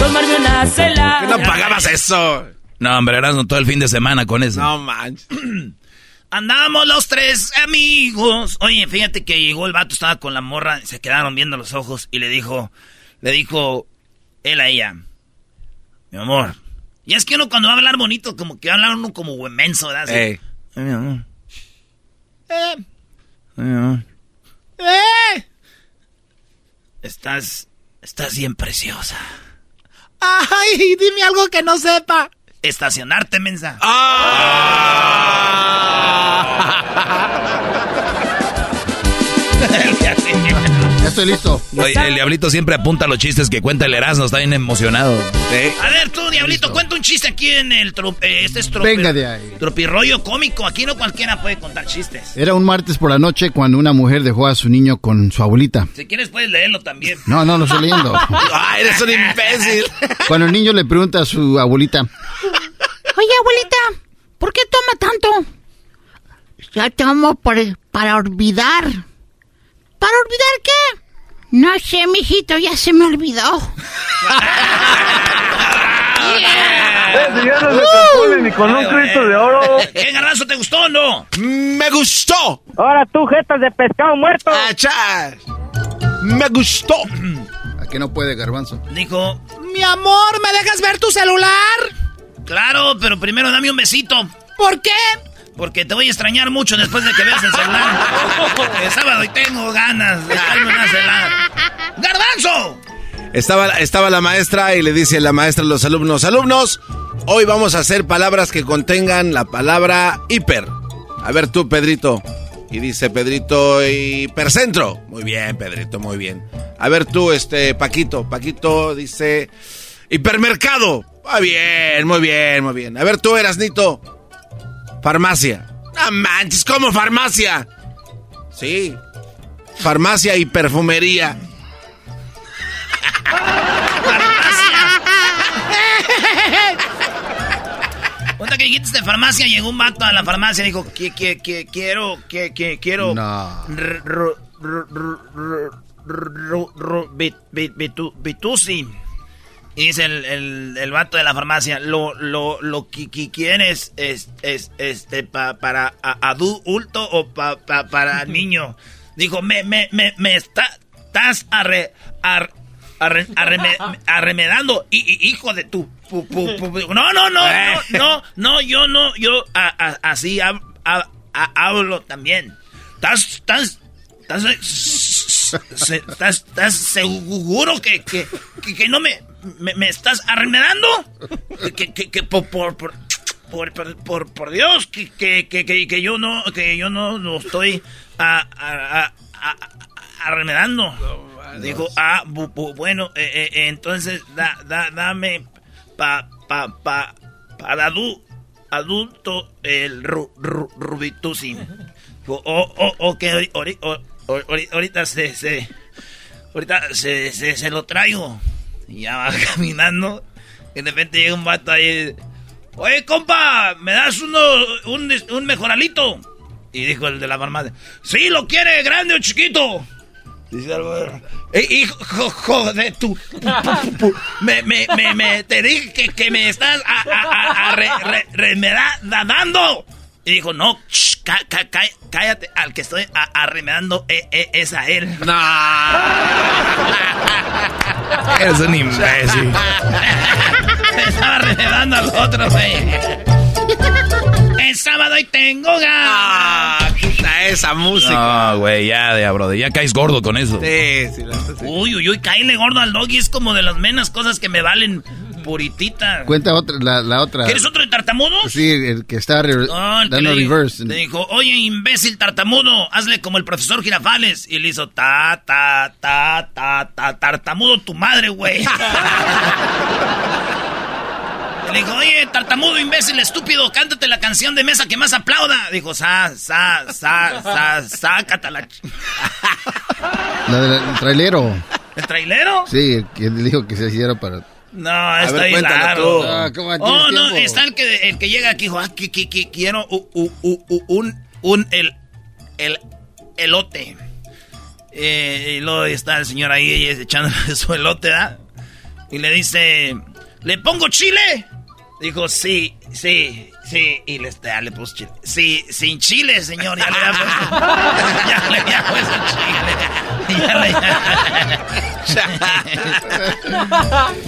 Tomarme una cela. ¿Qué no pagabas eso? No, hombre, Erasmo, todo el fin de semana con eso. No manches. Andamos los tres amigos. Oye, fíjate que llegó el vato, estaba con la morra, se quedaron viendo los ojos y le dijo, le dijo él a ella, mi amor. Y es que uno cuando va a hablar bonito, como que va a hablar uno como huemenso, ¿verdad? Así, Ey. "Ay, mi amor, Eh, ay, mi amor, eh. Estás, estás bien preciosa. Ay, dime algo que no sepa. Estacionarte, mensa. Ya estoy listo. Oye, el diablito siempre apunta a los chistes que cuenta el Erasmo, está bien emocionado. A ver, tú, Diablito, cuenta un chiste aquí en el... tro- eh, este es tropi- Venga de ahí. tropirroyo cómico. Aquí no cualquiera puede contar chistes. Era un martes por la noche cuando una mujer dejó a su niño con su abuelita. Si quieres puedes leerlo también. No, no lo estoy leyendo. Ay, eres un imbécil. Cuando el niño le pregunta a su abuelita, Oye, abuelita, ¿por qué toma tanto? Ya tomo para, para olvidar. ¿Para olvidar qué? No sé, mijito, ya se me olvidó. Ese ya no se compone ni con un Cristo de oro. ¿Qué, Garbanzo, te gustó o no? ¡Me gustó! Ahora tú, jetas de pescado muerto. ¡Achas! ¡Me gustó! ¿a qué no puede, garbanzo? Dijo, Mi amor, ¿me dejas ver tu celular? claro, pero primero dame un besito. ¿Por qué? Porque te voy a extrañar mucho después de que veas el celular. El sábado y tengo ganas de echarme una celada. ¡Garbanzo! Estaba, estaba la maestra y le dice la maestra a los alumnos, alumnos, hoy vamos a hacer palabras que contengan la palabra hiper. A ver tú, Pedrito. Y dice Pedrito, hipercentro. Muy bien, Pedrito, muy bien. A ver tú, este, Paquito. Paquito dice, hipermercado. Muy bien, muy bien, muy bien. A ver tú, Erasnito. Farmacia. No manches, ¿cómo farmacia? Sí. Farmacia y perfumería. Cuenta que dijiste de farmacia, llegó un vato a la farmacia y dijo, que, que, que, quiero, que, que, quiero... No. r- Y dice el, el, el vato de la farmacia, lo, lo, lo que, que quieres es, es, este, pa- para adulto o pa- pa- para niño. Dijo, me, me, me, me está, estás arre, ar- arre- arreme- arremedando, y, y- hijo de tu... pu- pu- pu- no, no, no, no, no, no, yo no, yo a- a- así hab- a- hablo también. Estás, estás, estás, estás seguro que, que, que, que no me, me, me estás arremedando? Que, que, que por, por, por, por, por, Dios, que, que, que, que, que yo no, que yo no lo estoy a, a- a- a- arremedando. Dijo, ah, bu- bu- bueno, eh, eh, eh, entonces da, da, dame pa, pa, pa, para adu- adulto el ru, ru, Rubitusi. Dijo, oh, oh, o- ori- ahorita se, se, ahorita se, se, se lo traigo. Y ya va caminando. Y de repente llega un vato ahí. Oye, compa, ¿me das uno, un, un mejoralito? Y dijo el de la farmacia. Sí, ¿lo quiere grande o chiquito? Dice algo. Eh, hijo jo- de tu. pu- pu- pu- Me, me, me, me, te dije que, que me estás a, a, a- re- re- re- me da- da- dando. Y dijo, no, shh, ca- ca- ca- cállate, al que estoy arremedando eh, eh, es a él. Eres un imbécil. Me estaba arremedando al otro, güey. Es sábado y tengo ganas. quita esa música. No, güey, ya, de brother. Ya caes gordo con eso. Sí, sí, la- Uy, uy, uy, caíle gordo al doggy es como de las menos cosas que me valen puritita. Cuenta otra, la, la otra. ¿Quieres otro de tartamudo? Sí, el que está re- el que dando le, reverse. le dijo, oye, imbécil tartamudo, hazle como el profesor Girafales. Y le hizo, ta, ta, ta, ta, ta, tartamudo tu madre, güey. Le dijo, oye, tartamudo, imbécil, estúpido, cántate la canción de mesa que más aplauda. Dijo, sa, sa, sa, sa, sácatela. La del trailero. ¿El trailero? Sí, que le dijo que se hiciera para... No, está ver, cuéntalo largo. Ah, ¿cómo tienes oh, no, está el que, el que llega aquí, dijo, ah, que, que- que quiero u- u- u- u- un, un, el, el, elote. Eh, y luego está el señor ahí echándole su elote, ¿da? Y le dice, ¿le pongo chile? Dijo, sí, sí, sí. Y le, ya le puso chile. Sí, sin chile, señor. Ya le había puesto, ya le había puesto chile. Ya le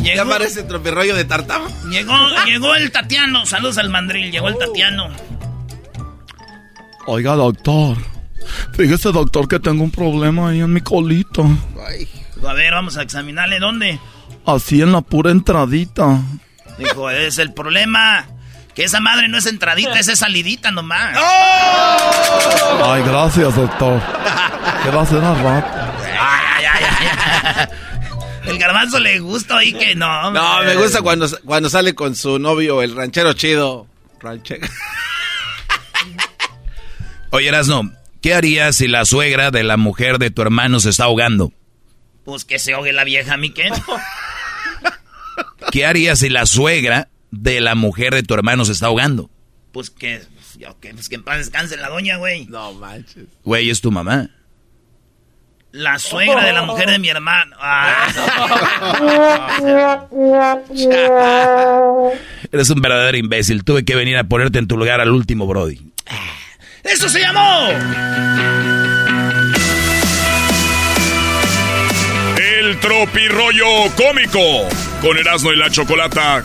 Ya parece tropirroyo de tartama. Llegó, llegó el Tatiano. Saludos al mandril. Llegó el Tatiano. Oiga, doctor. Fíjese, doctor, que tengo un problema ahí en mi colito. A ver, vamos a examinarle dónde. Así en la pura entradita. Dijo, es el problema. Que esa madre no es entradita, esa es salidita nomás. Ay, gracias, doctor. ¿Qué va a hacer al rato? Ay, ay, ay, ay. El garbanzo le gusta ahí que no. No, me gusta cuando, cuando sale con su novio, el ranchero chido. Ranchero. Oye, Erasno, ¿qué harías si la suegra de la mujer de tu hermano se está ahogando? Pues que se ahogue la vieja, mi qué. ¿Qué harías si la suegra de la mujer de tu hermano se está ahogando? Pues que, pues que en paz descanse la doña, güey. No manches. Güey, es tu mamá. La suegra de la mujer de mi hermano. Ah. Eres un verdadero imbécil. Tuve que venir a ponerte en tu lugar al último, Brody. ¡Eso se llamó! El tropirollo cómico con Erasmo y la Chocolata.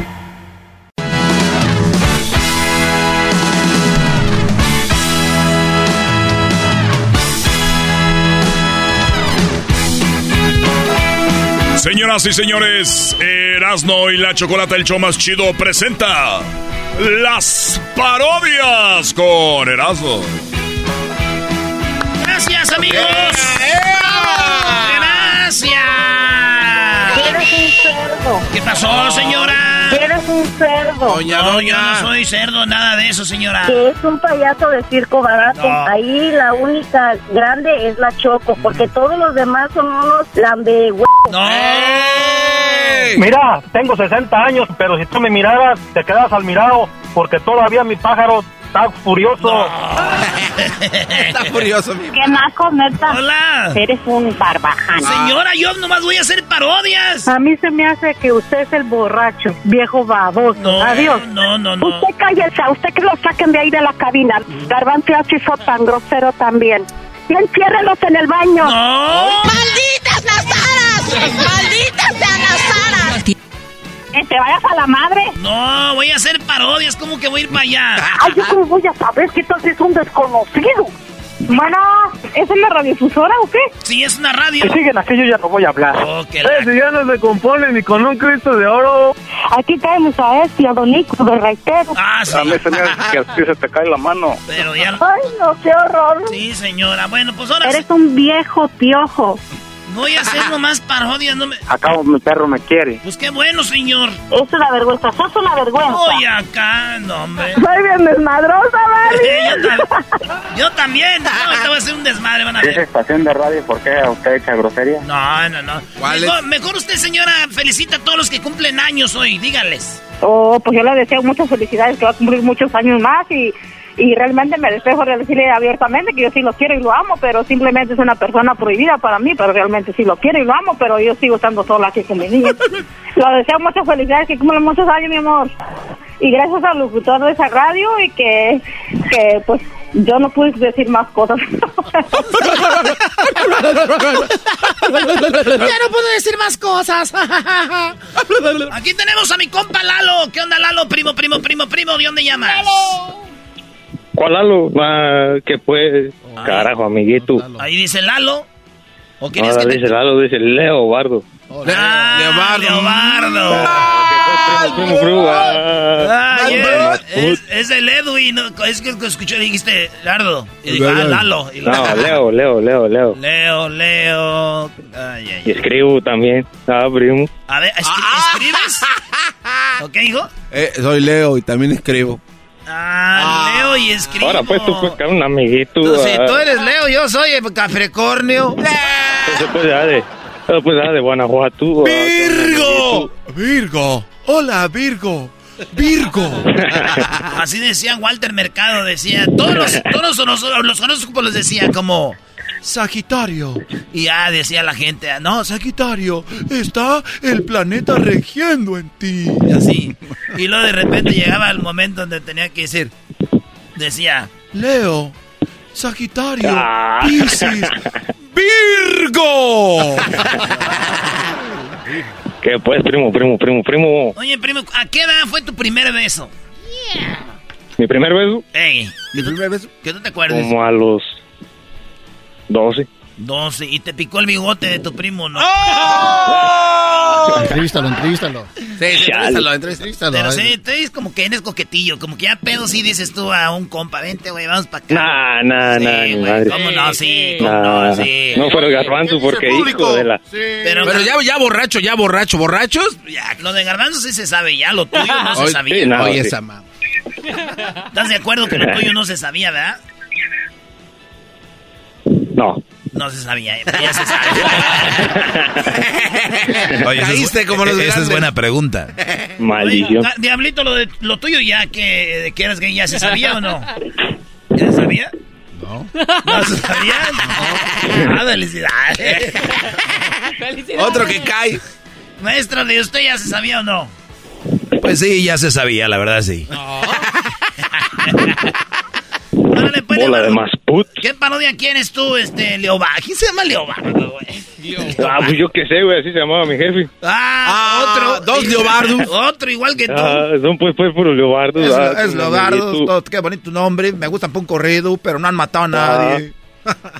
Señoras y señores, Erasmo y la Chocolata, el show más chido, presenta las parodias con Erasmo. Gracias, amigos. Gracias. ¿Qué pasó, señora? Un cerdo. no, yo no soy cerdo, nada de eso, señora. Que es un payaso de circo barato. No. Ahí la única grande es la Choco, porque todos los demás son unos lambe No. Mira, tengo 60 años, pero si tú me miraras, te quedas al mirado, porque todavía mi pájaro está furioso. Está furioso, mi. ¿Qué naco, neta? Hola. Eres un barbaján. Señora, yo nomás voy a hacer parodias. A mí se me hace que usted es el borracho, viejo baboso. No, Adiós. no, no, no. Usted cállese, a usted que lo saquen de ahí de la cabina. Garbanzo hizo tan grosero también. Y enciérrelos en el baño. ¡Malditas Nazaras! ¡Malditas sean Nazaras! Que te vayas a la madre. No, voy a hacer parodias, ¿cómo que voy a ir para allá? Ay, yo cómo voy a saber que tal es un desconocido. Bueno, ¿es una radiodifusora o qué? Sí, es una radio. Que siguen aquí, yo ya no voy a hablar. Oh, que Eh, si ya no se compone ni con un Cristo de oro. Aquí tenemos a este, a Don Nico de Reitero. Ah, sí. A mí se me hace que así se te cae la mano. Pero ya... Ay, no, qué horror. Sí, señora. Bueno, pues ahora Eres un viejo piojo. Voy a hacer nomás parodias. No me... Acá mi perro me quiere. Pues qué bueno, señor. Es una vergüenza, sos una vergüenza. Oye, acá, no, hombre. Soy bien desmadrosa, Eh, Mari. yo, tam- yo también. No, ahorita voy a hacer un desmadre, van a ver. estación de radio, ¿por qué usted echa grosería? No, no, no. ¿Cuál Mejor, es? mejor usted, señora, felicita a todos los que cumplen años hoy. Dígales. Oh, pues yo le deseo muchas felicidades, que va a cumplir muchos años más y, y realmente me despejo de decirle abiertamente que yo sí lo quiero y lo amo, pero simplemente es una persona prohibida para mí, pero realmente sí lo quiero y lo amo, pero yo sigo estando sola aquí con mi niño. Lo deseo muchas felicidades, que cumplan muchos años, mi amor. Y gracias al locutor de esa radio y que, que pues yo no pude decir más cosas. Ya no puedo decir más cosas. Aquí tenemos a mi compa Lalo. ¿Qué onda, Lalo? Primo, primo, primo, primo. ¿De dónde llamas? ¿Cuál Lalo? Ah, ¿Qué pues? Carajo, amiguito. Ahí dice Lalo. ¿O quieres Ahora que te... dice Lalo, dice Leo Bardo. Ah, Leobardo. Primo, primo, ah. Ah, yeah. Es, es el Edwin. no, Es que escuché, dijiste Lardo. Y digo, ah, Lalo. Y No, Leo, Leo, Leo, Leo. Leo, Leo. Ay, ay, Y escribo también. Ah, primo. A ver, ¿escri- ¿escribes? ¿Ok, hijo? Eh, soy Leo y también escribo. Ah, Leo y escribo. Ahora pues tú pues un amiguito. Tú, si ah. tú eres Leo, yo soy el Capricornio. Eso pues ya de, eso pues ya de Guanajuato. ah, ¡Virgo! Virgo. Hola, Virgo. Virgo. Así decía Walter Mercado, decía, todos los, todos los, horóscopos los decía como, Sagitario. y ya decía la gente, no, Sagitario, está el planeta regiendo en ti. y así. Y luego de repente llegaba el momento donde tenía que decir, decía, Leo, Sagitario, Ah. Piscis, Virgo. ¿Qué pues, primo, primo, primo, primo? oye primo, ¿a qué edad fue tu primer beso? Mi primer beso, Ey, ¿Mi primer beso? que tú te acuerdes. como a los 12. 12, y te picó el bigote de tu primo, ¿no? Entrevístalo, entrevístalo. Sí, sí, entrevístalo, entrevístalo. Pero sí, tú eres como que eres coquetillo, como que ya pedo sí dices tú a un compa, vente, güey, vamos para acá. Nah, nah, Sí, nah, madre. ¿Cómo no? Sí, ¿cómo Nah, no? Sí. no fuera el garbanzo porque hijo de la... Pero, Pero ya, ya borracho, ya borracho, borrachos. ya, lo de garbanzo sí se sabe, ya lo tuyo no se sabía. sí, no. Oye, sí. esa mamá. ¿Estás de acuerdo que lo tuyo no se sabía, verdad? No. No se sabía, ya se sabe. Oye, esa es- Caíste como los esa es buena pregunta. Maldición. Oye, Diablito, lo, de, lo tuyo ya que, que eras gay, ¿ya se sabía o no? ¿Ya se sabía? No. ¿No se sabía? No. Ah, felicidades. Otro que cae. Maestro, ¿de usted ya se sabía o no? Pues sí, ya se sabía, la verdad sí. Órale, pues, Bola de Leobardo. más put. ¿Qué parodia quieres tú, este, Leobardo? ¿Quién se llama Leobardo, güey? Ah, pues yo qué sé, güey, así se llamaba mi jefe. Ah, Ah, otro. dos Leobardos. Otro igual que tú. Ah, son pues, pues, puros leobardos. Es, ah, es con Leobardo, amiguito. todo- qué bonito nombre. Me gusta un corrido, pero no han matado a nadie.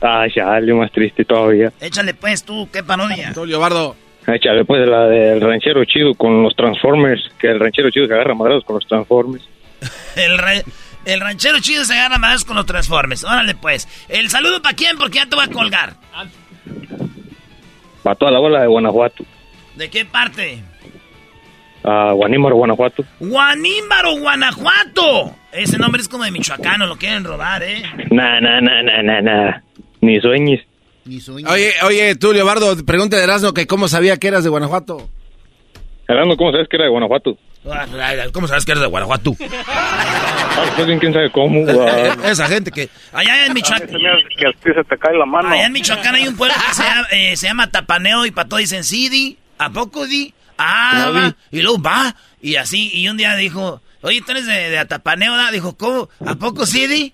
Ah, chale, más triste todavía. Échale pues tú, ¿qué parodia? Soy Leobardo. Ah, chale, pues la del ranchero chido con los Transformers. Que el ranchero chido se agarra madrados con los Transformers. El, re- el ranchero chido se agarra más con los Transformers. Órale pues. El saludo para quién, porque ya te voy a colgar. Para toda la bola de Guanajuato. ¿De qué parte? A Guanímaro, Guanajuato. Guanímbaro, Guanajuato. Ese nombre es como de michoacano, lo quieren robar, ¿eh? Nah, nah, nah, nah, nah, nah. Ni sueñes. Oye, oye, tú, Leobardo, pregúntale a Erasmo que cómo sabía que eras de Guanajuato. Hablando, ¿cómo sabes que era de Guanajuato? ¿Cómo sabes que eres de Guanajuato? Ah, pues quién sabe cómo. ah. Esa gente que... Allá en Michoacán. Que se te cae la mano. Allá en Michoacán hay un pueblo que se llama, eh, se llama Tapaneo y para todo dicen sí, di, ¿a poco di? Ah, va. Y luego va. Y así, y un día dijo, oye, tú eres de, de Atapaneo, ¿da? Dijo, ¿cómo? ¿A poco sí,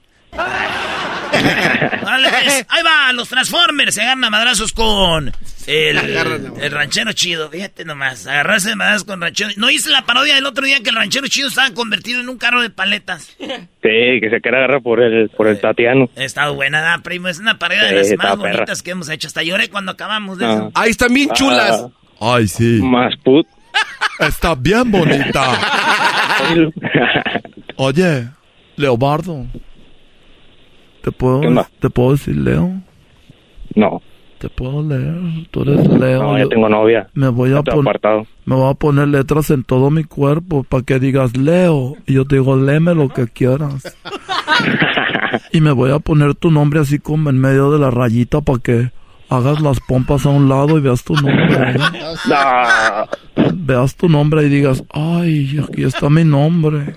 pues, ahí va, los Transformers se agarran a madrazos con el, el ranchero chido. Fíjate nomás, agarrarse de madrazos con ranchero. ¿No hice la parodia del otro día que el ranchero chido estaba convertido en un carro de paletas? Sí, que se quiere agarrar por el, por el Tatiano. Ha estado buena, ¿da, primo? Es una parodia de las está más perra. bonitas que hemos hecho. Hasta lloré cuando acabamos de Ah. eso. Ahí están bien chulas. Ay, sí. Más put. Está bien bonita. Oye, Leobardo. ¿Te puedo. ¿Te puedo decir Leo? No, ¿Te puedo leer? Tú eres Leo. no, Yo- tengo novia. Me voy a apartado. Me voy a poner letras en todo mi cuerpo para que digas Leo. Y yo te digo, léeme lo que quieras. y me voy a poner tu nombre así como en medio de la rayita para que hagas las pompas a un lado y veas tu nombre. No. Veas tu nombre y digas, ay, aquí está mi nombre.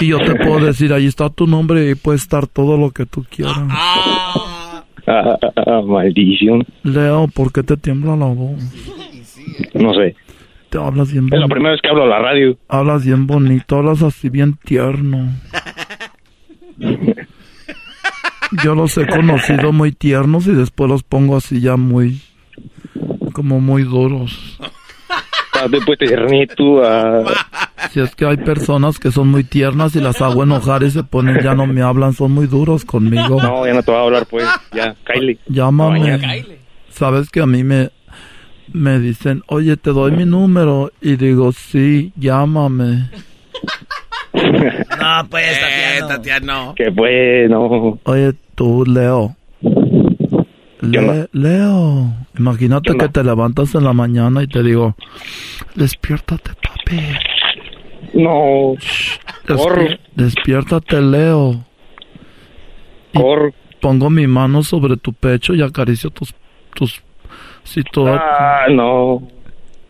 Y yo te puedo decir, ahí está tu nombre y puede estar todo lo que tú quieras. Ah, ah, maldición. Leo, ¿por qué te tiembla la voz? No sé. Te hablas bien Es la bonito. primera vez que hablo a la radio. Hablas bien bonito, hablas así bien tierno. Yo los he conocido muy tiernos y después los pongo así ya muy, como muy duros. Ah, Después tiernito. ah. Si es que hay personas que son muy tiernas y las hago enojar y se ponen, ya no me hablan, son muy duros conmigo. No, ya no te voy a hablar, pues. Ya, Kylie. Llámame. No. Sabes que a mí me, me dicen, oye, te doy mi número. Y digo, sí, llámame. No, pues, Eh, Tatiano. Tatiano. Que pues, no. Oye, tú, Leo. Le-? Leo, imagínate que te levantas en la mañana y te digo, despiértate, papi. No. Despi- despiértate, Leo. Y Corro. pongo mi mano sobre tu pecho y acaricio tus, tus, si todo, Ah, no.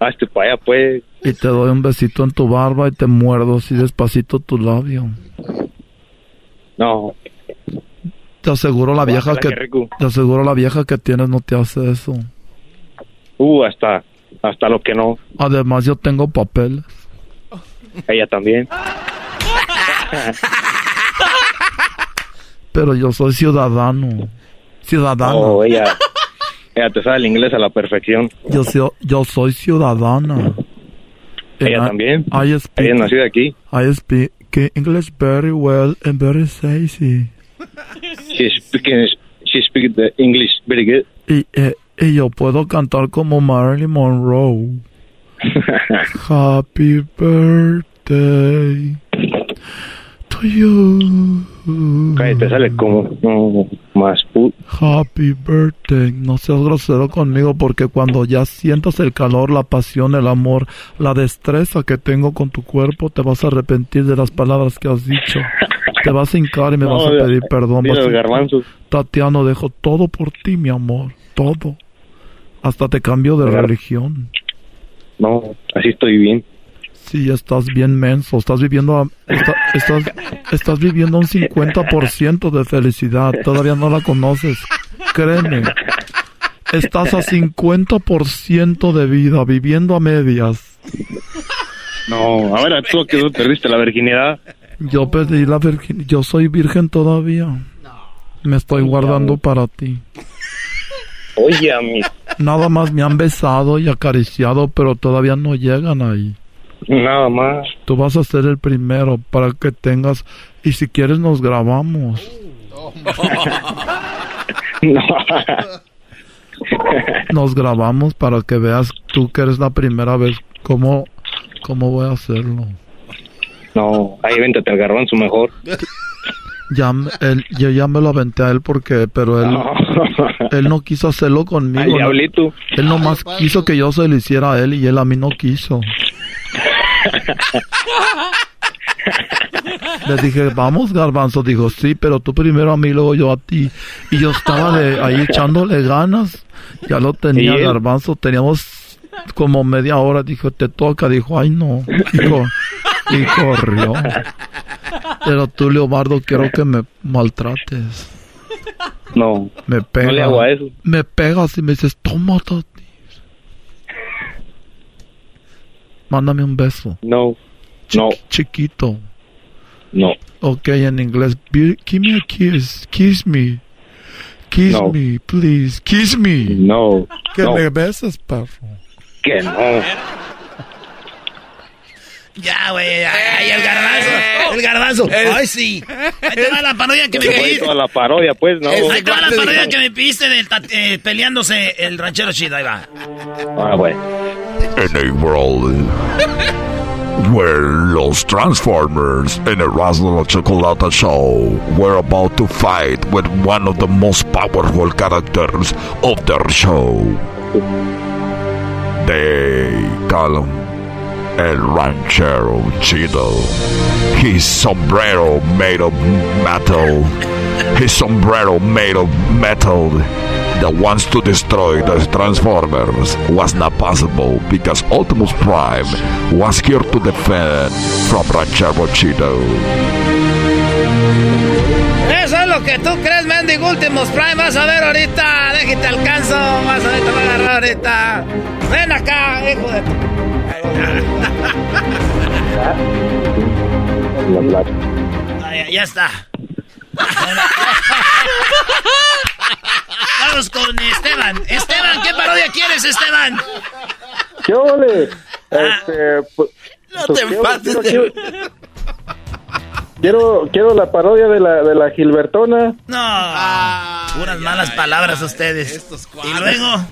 Hazte para allá, pues. y te doy un besito en tu barba y te muerdo así despacito tu labio. No. Te aseguro la vieja que, te aseguro la vieja que tienes no te hace eso. Uh, hasta, hasta lo que no. Además yo tengo papeles. Ella también. Pero yo soy ciudadano. Ciudadano. Oh, ella. Ella te sabe el inglés a la perfección. Yo, soy- yo soy ciudadana. Ella And I- también. I speak, Ella nació aquí. I speak English very well and very sexy. She speaking, she speaks the English very good. Y, eh, y yo puedo cantar como Marilyn Monroe. Happy birthday you. Cállate, te sale como no, más put. Happy birthday. No seas grosero conmigo porque cuando ya sientas el calor, la pasión, el amor, la destreza que tengo con tu cuerpo, te vas a arrepentir de las palabras que has dicho. Te vas a hincar y me No, vas a pedir perdón. Vas a-. Tatiano, dejo todo por ti, mi amor. Todo. Hasta te cambio de religión. No, así estoy bien. Sí, estás bien menso. Estás viviendo, a- estás, estás viviendo un 50% de felicidad. Todavía no la conoces. Créeme. Estás a 50% de vida, viviendo a medias. No, ahora tú que tú perdiste la virginidad. Yo perdí la virgen. Yo soy virgen todavía. Me estoy guardando para ti. Oye, a mí. Nada más me han besado y acariciado, pero todavía no llegan ahí. Nada más. Tú vas a ser el primero para que tengas... Y si quieres nos grabamos. No. Nos grabamos para que veas tú que eres la primera vez cómo, cómo voy a hacerlo. No, ahí véntate al garbanzo mejor. Ya, él, yo ya me lo aventé a él porque, pero él, él no quiso hacerlo Al conmigo. ¿no? diablito. Él nomás quiso que yo se lo hiciera a él y él a mí no quiso. Le dije, vamos, garbanzo. Dijo, sí, pero tú primero a mí, luego yo a ti. Y yo estaba de ahí echándole ganas. Ya lo tenía, garbanzo. Teníamos como media hora. Dijo, te toca. Dijo, ay, no. Dijo, y corrió. Pero tú, Leobardo, quiero que me maltrates. No. Me pegas. No le hago a eso. Me pegas y me dices, toma, Mándame un beso. No. No. Chiquito. No. Ok, en inglés. Give me a kiss. Kiss me. Kiss No. me, please. Kiss me. No. Que no. me beses, perro. Que no. Ya, güey. Ay, el garbanzo. El garbanzo. Ay, sí. Ahí te va la parodia que me pediste. la parodia, pues, no. Ahí te va la parodia que me pediste del ta- eh, peleándose el ranchero chido. Ahí va. Ah, bueno. En a world where los Transformers in Erasmo la Chocolata Show were about to fight with one of the most powerful characters of their show. They call him El Ranchero Chido. His sombrero made of metal. His sombrero made of metal that wants to destroy the Transformers was not possible because Optimus Prime was here to defend from Ranchero Chido. Eso es lo que tú crees, mendigo Ultimus Prime. Vas a ver ahorita. Déjate alcanzo. Vas a ver, te voy a agarrar ahorita. Ven acá, hijo de tu... Ah, ya, ya está. Vamos con Esteban. Esteban, ¿qué parodia quieres, Esteban? ¿Qué ole? Este, pues, No pues, te quiero- pases quiero, quiero, quiero, quiero la parodia de la, de la Gilbertona. No. Puras malas palabras ustedes. Y luego.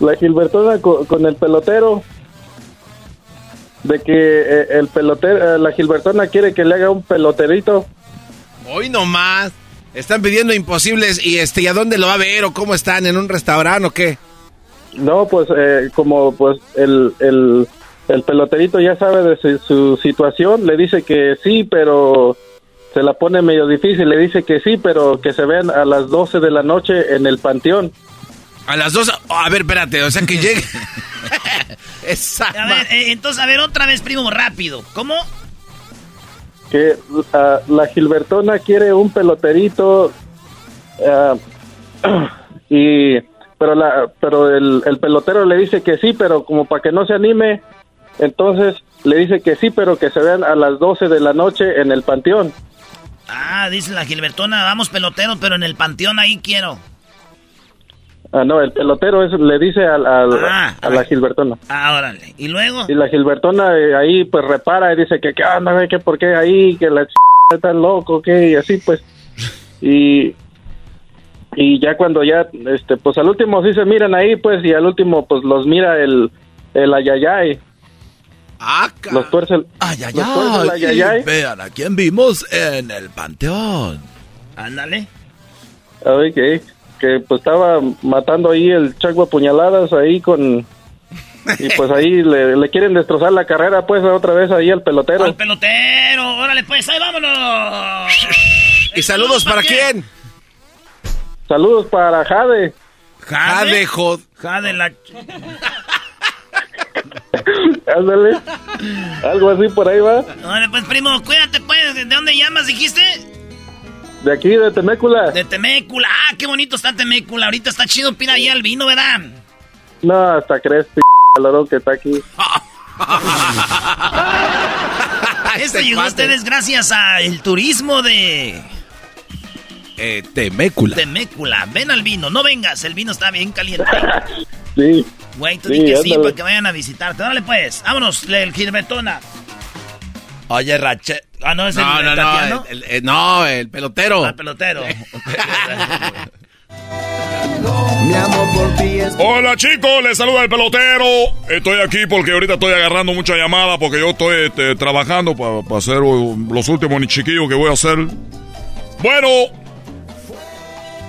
La Gilbertona con, con el pelotero. De que eh, el pelotero, eh, la Gilbertona quiere que le haga un peloterito. Hoy nomás. Están pidiendo imposibles y este, ¿y a dónde lo va a ver o cómo están? ¿En un restaurante o qué? No, pues eh, como pues el, el, el peloterito ya sabe de su, su situación, le dice que sí, pero se la pone medio difícil, le dice que sí, pero que se vean a las 12 de la noche en el panteón. A las dos. A ver, espérate, o sea que llegue. Esa A ver, eh, entonces, a ver, otra vez, primo, rápido. ¿Cómo? Que ah, la Gilbertona quiere un peloterito ah, y pero la pero el, el pelotero le dice que sí, pero como para que no se anime, entonces le dice que sí, pero que se vean a las 12 de la noche en el panteón. Ah, dice la Gilbertona, vamos pelotero, pero en el panteón ahí quiero. Ah, no, el pelotero es, le dice al- al- Ah, a la Gilbertona. Ah, órale. ¿Y luego? Y la Gilbertona eh, ahí pues repara y dice que qué onda, que por qué ahí, que la ch... está loco, que y así pues. Y y ya cuando ya este pues al último sí se miran ahí pues y al último pues los mira el el ayayay. los tuerce el, los tuerce el ayayay. Vean, ¿a quién vimos en el panteón? Ándale. Ay, que, pues estaba matando ahí el chaco a puñaladas ahí con... Y pues ahí le, le quieren destrozar la carrera pues otra vez ahí al pelotero. Al pelotero, órale pues, ahí vámonos. ¿Y saludos para quién? Saludos para Jade. Jade, Jod. Jade la... Ándale. Algo así por ahí va. Órale pues, primo, cuídate pues. ¿De dónde llamas, dijiste? De aquí, de Temécula. De Temécula. Ah, qué bonito está Temécula. Ahorita está chido pina ahí al vino, ¿verdad? No, hasta crees, p... calorón que está aquí. Esto llegó a ustedes gracias al turismo de Eh, Temécula. Temécula. Ven al vino, no vengas, el vino está bien caliente. Sí. Güey, tú Sí, di que sí para que vayan a visitarte. Dale pues, vámonos, el Gilbertona. Oye, Rache. Ah, no, es el, No, el no, Tatiano. el, el- no, el pelotero. Ah, pelotero. Hola chicos, les saluda el pelotero. Estoy aquí porque ahorita estoy agarrando mucha llamada porque yo estoy este, trabajando para hacer los últimos ni chiquillos que voy a hacer. Bueno,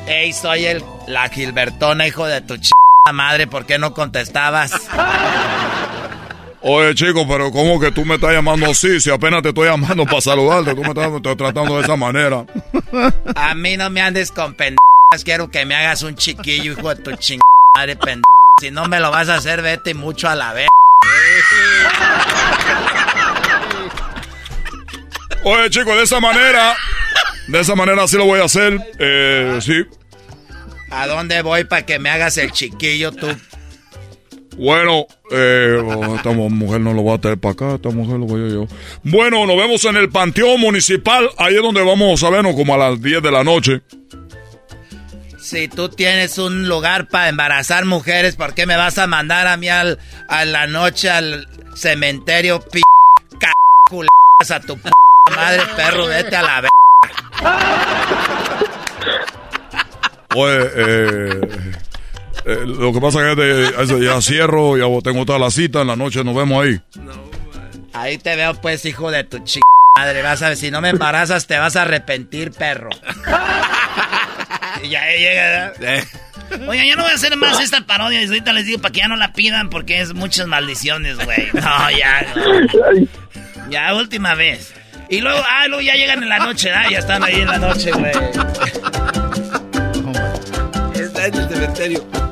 Ey, soy el, la Gilbertona, hijo de tu ch... madre. ¿Por qué no contestabas? oye chicos, pero ¿cómo que tú me estás llamando así? Si apenas te estoy llamando para saludarte, tú me estás, tratando de esa manera. A mí no me andes con pendejas. Quiero que me hagas un chiquillo, hijo de tu ching... madre pendeja. Si no me lo vas a hacer, vete mucho a la vez. Oye, chicos, de esa manera, de esa manera sí lo voy a hacer. Eh, sí. ¿A dónde voy para que me hagas el chiquillo tú? Bueno, eh, oh, esta mujer no lo va a traer para acá, esta mujer lo voy a yo. Bueno, nos vemos en el Panteón Municipal, ahí es donde vamos a vernos como a las 10 de la noche. Si tú tienes un lugar para embarazar mujeres, ¿por qué me vas a mandar a mí al, a la noche al cementerio p c a tu p madre perro? Vete a la verga. Oye, eh, eh, lo que pasa es que ya cierro, ya tengo toda la cita, en la noche nos vemos ahí. Ahí te veo, pues, hijo de tu ch madre. Vas a ver, si no me embarazas, te vas a arrepentir, perro. y ya llega, ¿verdad? Oiga, ya no voy a hacer más esta parodia. y Ahorita les digo para que ya no la pidan porque es muchas maldiciones, güey. No, ya. Ya, última vez. Y luego, ah, luego ya llegan en la noche, ¿ah? Ya están ahí en la noche, güey. Está en el cementerio.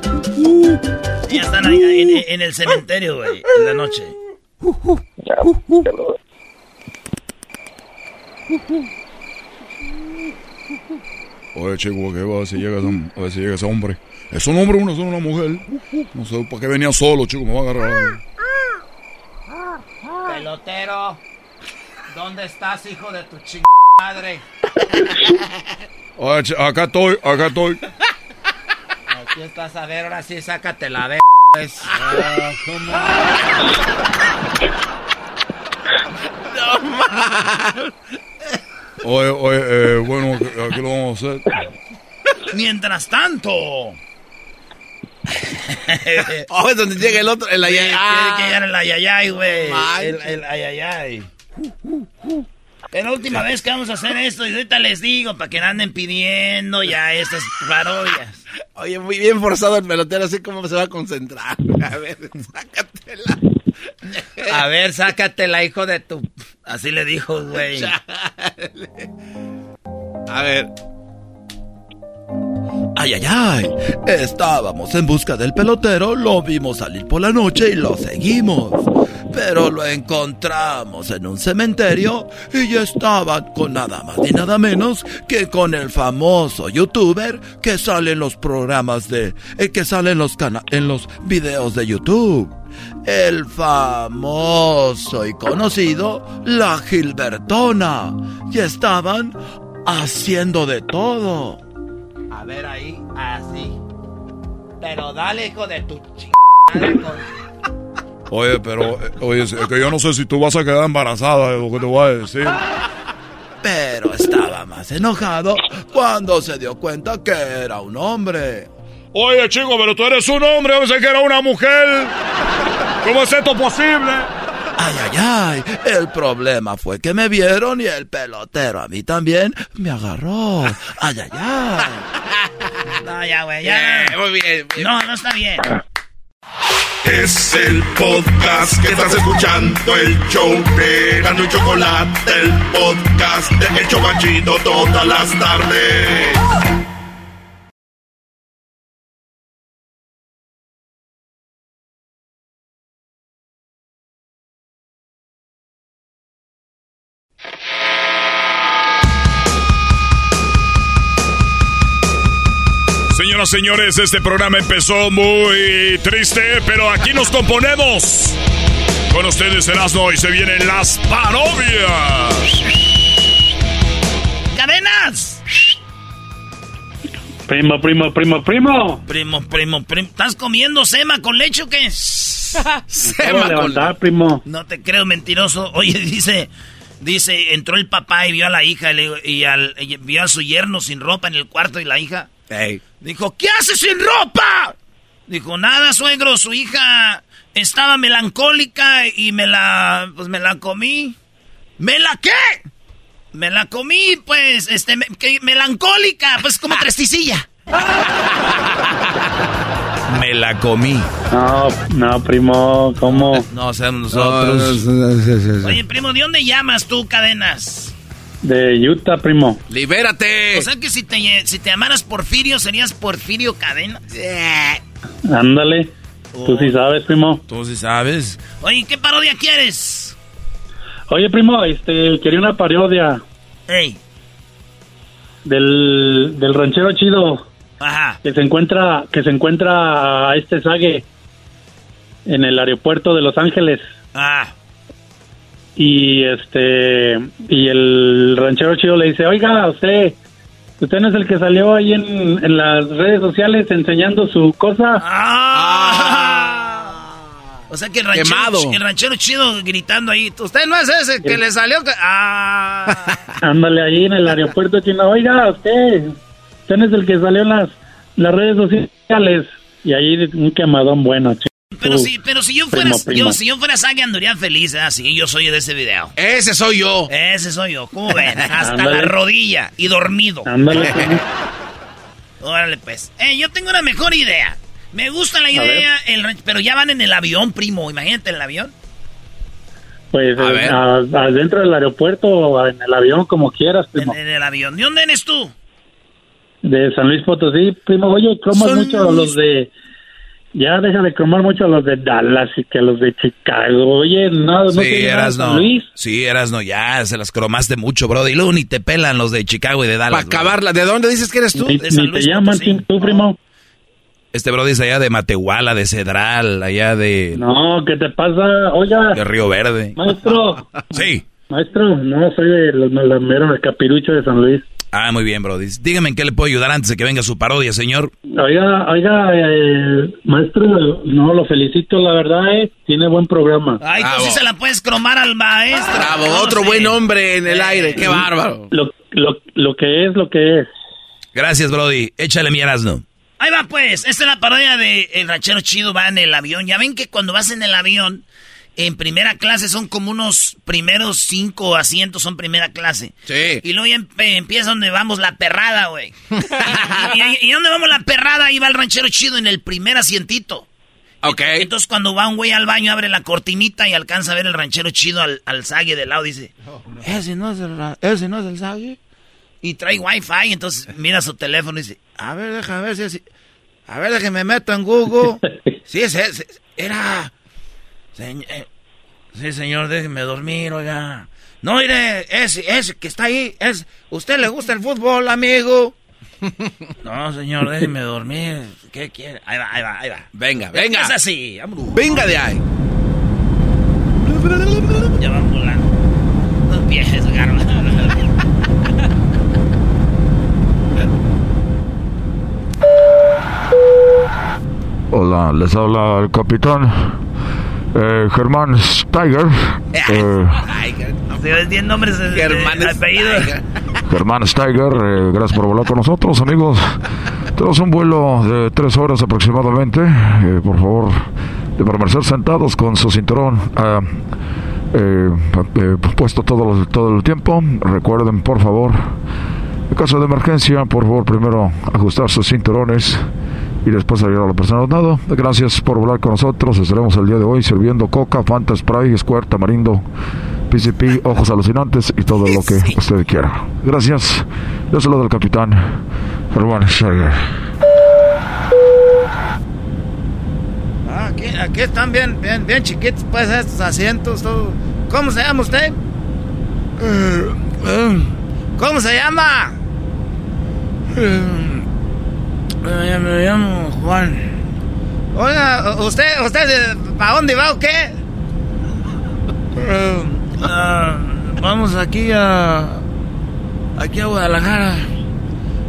Ya están ahí en, en el cementerio, güey, en la noche. Oye, chico, ¿qué va a ver si llega, ese- a ver si llega ese hombre? ¿Es un hombre o una, una mujer? No sé, ¿para qué venía solo, chico? Me va a agarrar. Pelotero, ¿dónde estás, hijo de tu ching madre? Oye, acá estoy, acá estoy. Aquí estás, a ver, ahora sí, sácate la ver. pues. Ah, ¿cómo? Oye, oye, eh, bueno, aquí lo vamos a hacer. Mientras tanto. Oh, es donde llega el otro, el ayayay. Tiene que llegar el ayayay, güey. El, el ayayay. Es la última vez que vamos a hacer esto y ahorita les digo para que no anden pidiendo ya estas parodias. Oye, muy bien forzado el pelotero, así como se va a concentrar. A ver, sácatela. A ver, sácatela, hijo de tu... Así le dijo, güey. A ver. Ay, ay, ay. Estábamos en busca del pelotero, lo vimos salir por la noche y lo seguimos. Pero lo encontramos en un cementerio y ya estaba con nada más ni nada menos que con el famoso youtuber que sale en los programas de... El que sale en los, cana en los videos de YouTube. El famoso y conocido La Gilbertona. Y estaban haciendo de todo. A ver ahí, así. Pero dale, hijo de tu ch... Oye, pero, eh, oye, es que yo no sé si tú vas a quedar embarazada, es lo que te voy a decir. Pero estaba más enojado cuando se dio cuenta que era un hombre. Oye, chico, pero tú eres un hombre, yo pensé que era una mujer. ¿Cómo es esto posible? Ay, ay, ay. El problema fue que me vieron y el pelotero a mí también me agarró. Ay, ay, ay. No, ya, güey, ya. muy bien. No, no está bien. Es el podcast que estás escuchando, el show de Gano y Chocolate, el podcast de El Chobachito todas las tardes. Señoras, señores, este programa empezó muy triste, pero aquí nos componemos. Con ustedes, Erasmo, y se vienen las parodias. ¡Cadenas! Primo, primo, primo, primo. Primo, primo, primo. ¿Estás comiendo sema con leche o qué? De levantar, primo. No te creo, mentiroso. Oye, dice, dice, entró el papá y vio a la hija y, le- y al- y vio a su yerno sin ropa en el cuarto y la hija dijo, ¿qué haces sin ropa? Dijo, nada, suegro, su hija estaba melancólica y me la, pues me la comí. ¿Me la qué? Me la comí, pues, este, me- que- melancólica, pues como tresticilla. Me la comí. No, no, primo, ¿cómo? No, seamos nosotros. Oye, primo, ¿de dónde llamas tú, cadenas? De Utah, primo. ¡Libérate! O sea que si te, si te llamaras Porfirio, serías Porfirio Cadenas. Ándale. Tú sí sabes, primo. Tú sí sabes. Oye, ¿qué parodia quieres? Oye, primo, este, quería una parodia Ey. del, del ranchero chido Ajá. que se encuentra que se encuentra a este Sague en el aeropuerto de Los Ángeles Ah. Y este y el ranchero chido le dice, oiga, usted usted no es el que salió ahí en, en las redes sociales enseñando su cosa. O sea que el ranchero, Quemado. el ranchero chido gritando ahí. Usted no es ese que le salió. que-" Ah. Ándale ahí en el aeropuerto chino, oiga, usted, usted no es el que salió en las, las redes sociales y ahí un quemadón bueno. chido. Pero si, pero si yo fuera, yo, si yo fuera Sagi andaría feliz, ¿eh? Sí, yo soy de ese video. Ese soy yo. Ese soy yo. ¿Cómo ven? Hasta la rodilla y dormido. Órale, pues. Eh, yo tengo una mejor idea. Me gusta la idea, el pero ya van en el avión, primo. Imagínate en el avión. Pues A eh, adentro del aeropuerto o en el avión, como quieras, primo. En el avión. ¿De dónde eres tú? De San Luis Potosí, primo. Oye, San mucho los de... Ya deja de cromar mucho a los de Dallas y que a los de Chicago. Oye, no, no Sí, te eras San no. Luis. Sí, eras no, ya se las cromaste mucho, bro. Y luego ni te pelan los de Chicago y de Dallas. Para acabarla, ¿de dónde dices que eres tú? Ni, ni te llaman tú, tú, primo. Este bro dice allá de Matehuala, de Cedral, allá de, No, ¿qué te pasa? Oiga, de Río Verde. maestro. Sí. Maestro, no, soy de los mero de Capirucho de San Luis. Ah, muy bien, bro. Dice, Dígame en qué le puedo ayudar antes de que venga su parodia, señor. Oiga, oiga, eh, maestro, no, lo felicito, la verdad, eh, tiene buen programa. Ay, tú sí se la puedes cromar al maestro. Bravo, No otro buen hombre en el aire. Qué bárbaro. Lo, lo, lo que es, lo que es. Gracias, Brody. Échale mi Erasno. Ahí va pues, esta es la parodia de El ranchero chido va en el avión. Ya ven que cuando vas en el avión, en primera clase son como unos primeros cinco asientos son primera clase. Sí. Y luego ya empieza donde vamos la perrada, güey. y, y, y donde vamos la perrada, ahí va el ranchero chido en el primer asientito. Ok. Entonces cuando va un güey al baño, abre la cortinita y alcanza a ver el ranchero chido al, al zague de lado. Dice, ese no es el, ese no es el zague. Y trae wifi, entonces mira su teléfono y dice, a ver, déjame ver si es... A ver, déjame me meto en Google. Sí, es ese. Era... Señ- eh, sí, señor, déjeme dormir, oiga. No, mire, ese, ese que está ahí, es... ¿Usted le gusta el fútbol, amigo? No, señor, déjeme dormir. ¿Qué quiere? Ahí va, ahí va, ahí va. Venga, venga. Es así, vámonos. Venga de ahí. Ya van volando. Los pies, agarran. Hola, les habla el capitán eh, Germán Steiger. Eh, Tienes 10 nombres de, de Germán Steiger, eh, gracias por volar con nosotros, amigos. Tenemos un vuelo de tres horas aproximadamente. Eh, por favor, de permanecer sentados con su cinturón ah, eh, eh, puesto todo, el- todo el tiempo. Recuerden, por favor, en caso de emergencia, por favor, primero ajustar sus cinturones y después salir a la persona nado. Gracias por volar con nosotros. Estaremos el día de hoy sirviendo coca, Fanta, Spray, Squirt, Tamarindo, PCP, ojos alucinantes y todo lo que usted quiera. Gracias. Yo soy lo del capitán Germán Steiger. Ah, aquí, aquí están bien, bien, bien chiquitos, pues, estos asientos. todo. ¿Cómo se llama usted? ¿Cómo se llama? Eh, me llamo Juan. Oiga, ¿usted, usted, ¿para dónde va o qué? Ah, vamos aquí a... Aquí a Guadalajara.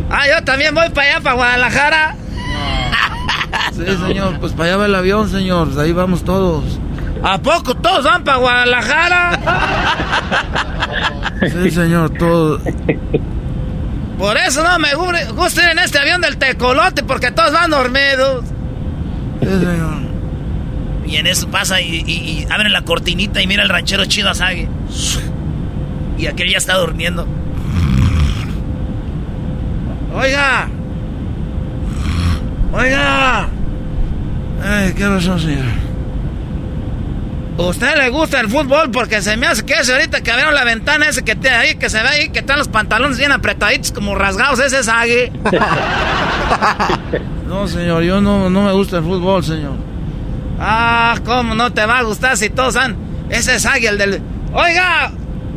Ah, yo también voy para allá, para Guadalajara. Sí, señor, pues para allá va el avión, señor. Ahí vamos todos. ¿A poco todos van para Guadalajara? Sí, señor, todos. Por eso no me gu- gusta ir en este avión del tecolote, porque todos van dormidos. Y en eso pasa y, y, y abren la cortinita y mira el ranchero chido a Sage. Y aquel ya está durmiendo. Oiga. Oiga. Ay, ¿qué pasó, señor? ¿Usted le gusta el fútbol? Porque se me hace que ese ahorita que abrieron la ventana ese que tiene ahí, que se ve ahí, que están los pantalones bien apretaditos, como rasgados, ese es Agui. no, señor, yo no, no me gusta el fútbol, señor. Ah, ¿cómo no te va a gustar si todos han... Ese es Agui, el del, Oiga,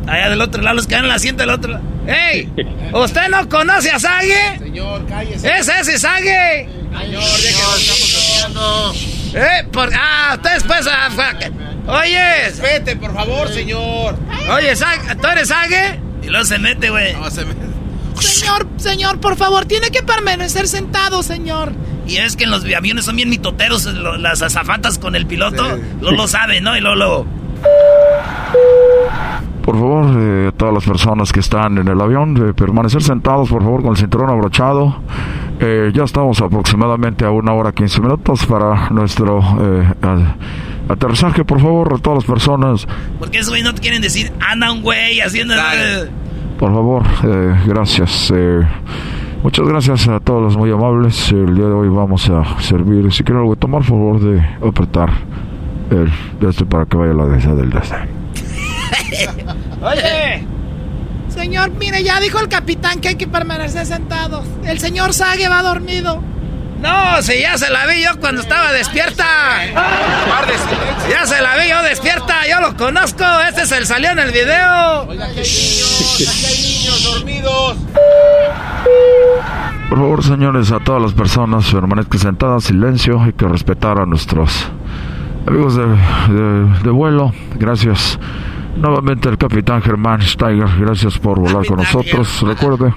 allá del otro lado, los que dan el asiento del otro lado. ¡Ey! ¿Usted no conoce a Sage? Señor, cállese. ¡Es ese Sage! Señor, déjenos, estamos haciendo. ¡Eh! Por, ¡Ah! Ustedes pues... ah, fuck. Oye... Vete, por favor, señor. Oye, ¿tú eres? Y luego se mete, güey. No, se me... Señor, señor, por favor, tiene que permanecer sentado, señor. Y es que en los aviones son bien mitoteros lo- las azafatas con el piloto. Lo lo saben, ¿no? Y luego... Por favor, eh, todas las personas que están en el avión, de permanecer sentados, por favor, con el cinturón abrochado. Eh, ya estamos aproximadamente a una hora 15 minutos para nuestro eh, aterrizaje. Por favor, todas las personas, Porque esos güey no te quieren decir, anda un güey haciendo... por favor, eh, gracias. eh, muchas gracias a todos los muy amables. El día de hoy vamos a servir, si quieren algo de tomar, por favor, de apretar el de este para que vaya la de del de este. Oye. Señor, mire, ya dijo el capitán que hay que permanecer sentados. El señor Sage va dormido. No, si ya se la vi yo cuando estaba despierta. Ya se la vi yo despierta, yo lo conozco. Este es el salió en el video. Oiga, aquí hay niños, aquí hay niños dormidos. Por favor, señores, a todas las personas permanezcan sentadas, silencio, hay que respetar a nuestros amigos de, de- de vuelo. Gracias. Nuevamente el capitán Germán Steiger, gracias por volar con nosotros. Recuerde,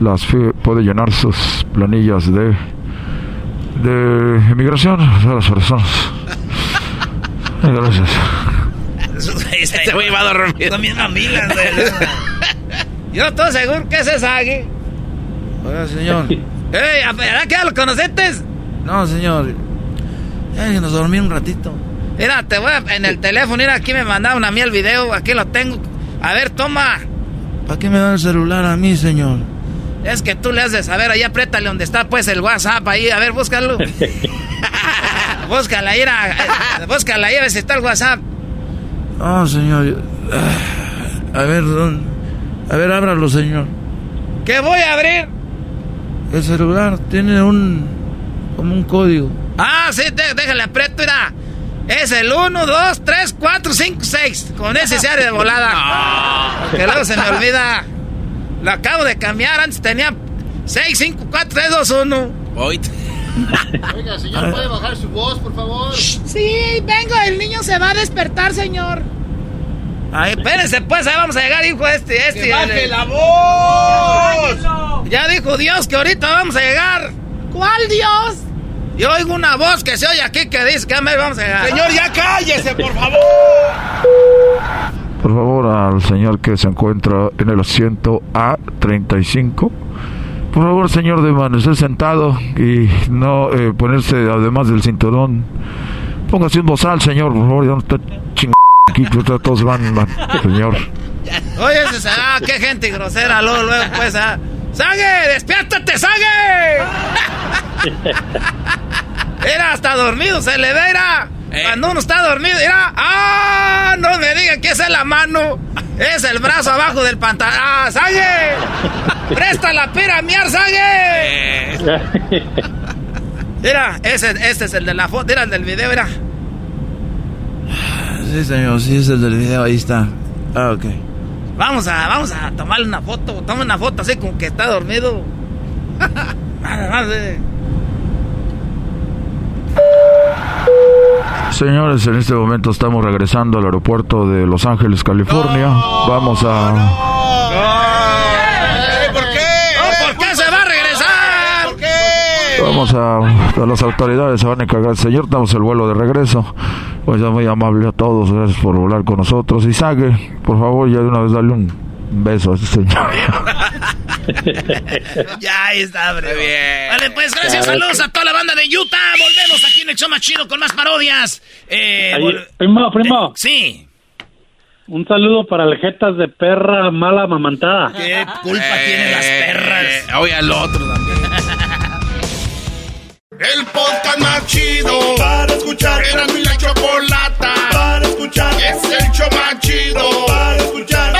las fi- puede llenar sus planillas de de inmigración a las personas. Gracias. Este güey va a dormir. Mamilas. Yo estoy seguro que ese es Agui. Oiga, señor. Ey, ¿verdad que ya lo conociste? No, señor. Nos dormí un ratito. Mira, te voy a, en el teléfono, mira, aquí me mandaron a mí el video, aquí lo tengo. A ver, toma. ¿Para qué me da el celular a mí, señor? Es que tú le has de saber, ahí apriétale donde está pues el WhatsApp, ahí, a ver, búscalo. búscala, eh, búscala ahí, a ver si está el WhatsApp. No, señor. ah, A ver, ¿dónde? A ver, ábralo, señor. ¿Qué voy a abrir? El celular tiene un... como un código. Ah, sí, dé- déjale aprieto, mira. Es el 1, 2, 3, 4, 5, 6. Con ese se abre de volada. Que luego se me olvida. Lo acabo de cambiar. Antes tenía 6, 5, 4, 3, 2, 1. Oiga, señor, ¿puede bajar su voz, por favor? Sí, vengo, el niño se va a despertar, señor. Ay, espérense, pues, ahí vamos a llegar, hijo este, este. ¡Que baje el- la voz! Ya dijo Dios que ahorita vamos a llegar. ¿Cuál Dios? Yo oigo una voz que se oye aquí que dice que vamos a llegar. Señor, ya cállese, por favor. Por favor, al señor que se encuentra en el asiento A35. Por favor, señor, de permanecer sentado y no eh, ponerse además del cinturón. Póngase un bozal, señor, por favor, ya no está chingando aquí, todos van, van, señor. Oye, ese, ah, qué gente grosera, luego, luego, pues, ah. ¡Sague! ¡Despiértate, Sague! Era hasta dormido, se le ve. Cuando uno está dormido, era. ¡Ah! No me digan que esa es la mano. Es el brazo abajo del pantalón. ¡Ah, Sague! ¡Presta la pira a miar, Sague! Mira, ese, este es el de la foto, era el del video, era. Sí, señor, sí, es el del video, ahí está. Ah, ok. Vamos a, vamos a tomarle una foto. Toma una foto así como que está dormido. Nada más, eh. Señores, en este momento estamos regresando al aeropuerto de Los Ángeles, California. Vamos a... ¿Por qué? ¿Por qué se va a regresar? ¿Por qué? Vamos a, a las autoridades, se van a encargar. Señor, damos el vuelo de regreso. Pues ya muy amable a todos, gracias por volar con nosotros. Y Sague, por favor, ya de una vez dale un beso a este señor. Ya ahí está, bro. Vale, pues gracias, saludos a toda la banda de Utah. Volvemos aquí en el show más chido con más parodias. Eh, Ahí, vol- primo, primo. sí. Un saludo para el jetas de perra mala mamantada. ¿Qué culpa tienen las perras? Oye, al otro también. El podcast más chido para escuchar. Era mi la chocolata para escuchar. Es el show más chido para escuchar.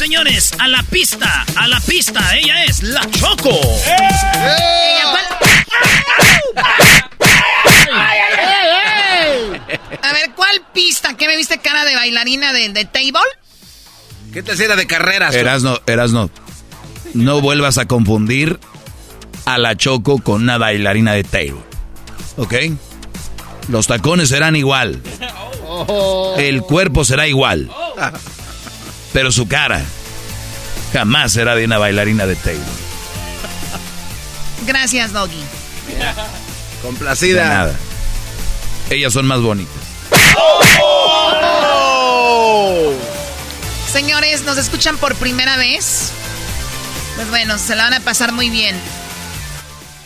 Señores, a la pista, a la pista. Ella es la Choco. A ver, ¿cuál pista? ¿Qué me viste cara de bailarina de, de table? ¿Qué te hacía de carreras? Erasno, Erasno, no vuelvas a confundir a la Choco con una bailarina de table. ¿Ok? Los tacones serán igual. El cuerpo será igual. Pero su cara jamás será de una bailarina de table. Gracias, Doggy. Complacida. De nada. Ellas son más bonitas. Señores, ¿nos escuchan por primera vez? Pues bueno, se la van a pasar muy bien.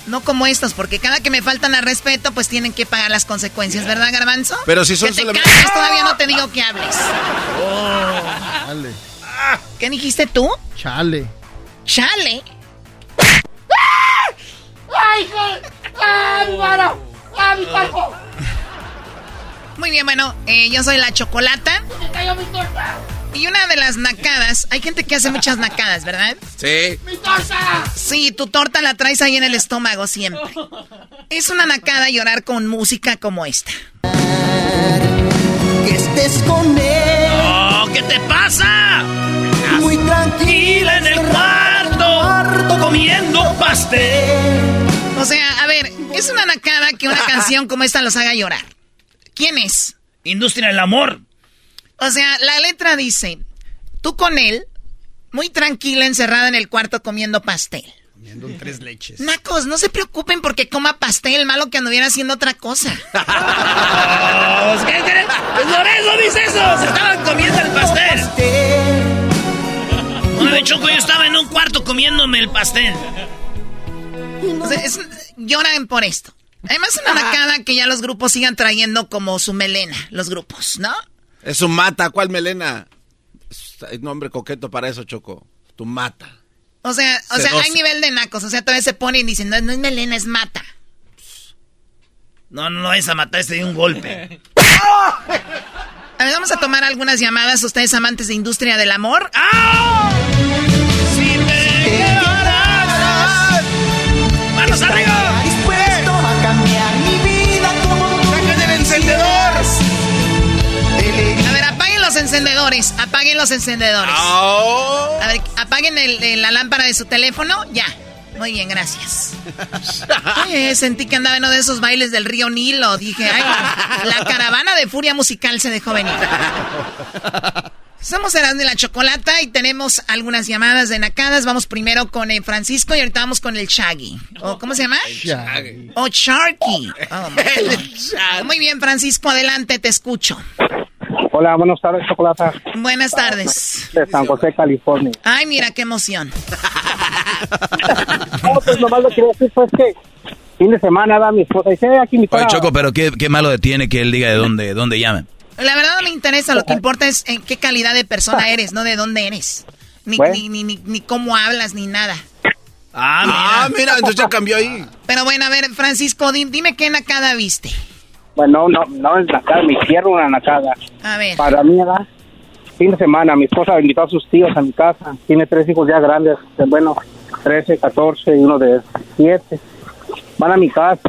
No como estos, porque cada que me faltan al respeto, pues tienen que pagar las consecuencias, ¿verdad, Garbanzo? Pero si son que te solamente- calles, todavía no te digo que hables. Chale. ¿Qué dijiste tú? Chale. Chale. ¡Ay, hijo! ¡Ah, mi mano! ¡Ah, mi cuerpo! Muy bien, bueno, eh, yo soy la chocolata. ¡Me cayó mi torta! Y una de las nacadas, hay gente que hace muchas nacadas, ¿verdad? Sí. ¡Mi torta! Sí, tu torta la traes ahí en el estómago siempre. Es una nacada llorar con música como esta. Que estés con él. Oh, ¿Qué te pasa? Muy tranquila en el cuarto, comiendo pastel. O sea, a ver, es una nacada que una canción como esta los haga llorar. ¿Quién es? Industria del amor. O sea, la letra dice, tú con él, muy tranquila, encerrada en el cuarto comiendo pastel. Comiendo tres leches. Nacos, no se preocupen porque coma pastel, malo que anduviera haciendo otra cosa. Oh, ¿qué crees? Por eso dice eso. Se estaban comiendo el pastel. Una vez Choco, yo estaba en un cuarto comiéndome el pastel. O sea, es- lloran por esto. Además, una nacada que ya los grupos sigan trayendo como su melena, los grupos, ¿no? Es un mata. ¿Cuál melena? Hay nombre coqueto para eso, Choco. Tu mata. O sea, o sea, hay nivel de nacos. O sea, todavía se ponen y dicen, no, no es melena, es mata. No, no, no, esa matar este de un golpe. A ver, vamos a tomar algunas llamadas. Ustedes amantes de industria del amor. Si te encendedores. Apaguen los encendedores. Oh. A ver, apaguen el- el- la lámpara de su teléfono. Ya. Muy bien, gracias. Oye, sentí que andaba en uno de esos bailes del río Nilo. Dije, ay, la caravana de furia musical se dejó venir. Somos Erasmo y la Chocolata y tenemos algunas llamadas de nacadas. Vamos primero con el Francisco y ahorita vamos con el Shaggy. ¿O ¿Cómo se llama? O Sharky. Oh. Muy bien, Francisco, adelante, te escucho. Hola, buenas tardes, Chocolata, Buenas tardes. de San José, California. Ay, mira qué emoción. No, pues nomás lo que quería decir fue que fin de semana da mi esposa dice, "Eh, aquí mi Oye, Choco, pero qué, qué malo tiene que él diga de dónde, dónde llama. La verdad no me interesa, lo que importa es en qué calidad de persona eres, no de dónde eres. Ni, Bueno. ni, ni, ni, ni cómo hablas, ni nada. Ah, mira. entonces ya cambió ahí. Pero bueno, a ver, Francisco, di- dime qué nacada viste. Bueno, no, no es nacada, mi tierra una nacada. A ver. Para mí, ¿verdad? Fin de semana, mi esposa invitó a sus tíos a mi casa. Tiene tres hijos ya grandes, de, bueno, 13, 14 y uno de 7. Van a mi casa.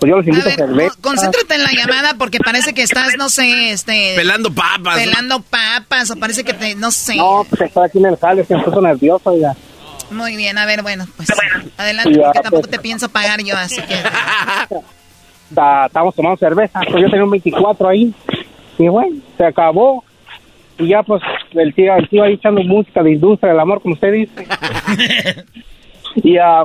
Pues yo los invito a, cerveza. Concéntrate en la llamada porque parece que estás, no sé, este... Pelando papas. Pelando papas o parece que te, no sé. No, pues está aquí en el jale, se me puso nervioso ya. Muy bien, a ver, bueno, pues adelante Ya, porque tampoco pues. te pienso pagar yo, así que... Ta- Estábamos tomando cerveza, pues yo tenía un 24 ahí. Y bueno, se acabó. Y ya pues el tío, el tío ahí echando música de industria del amor, como usted dice. y ah,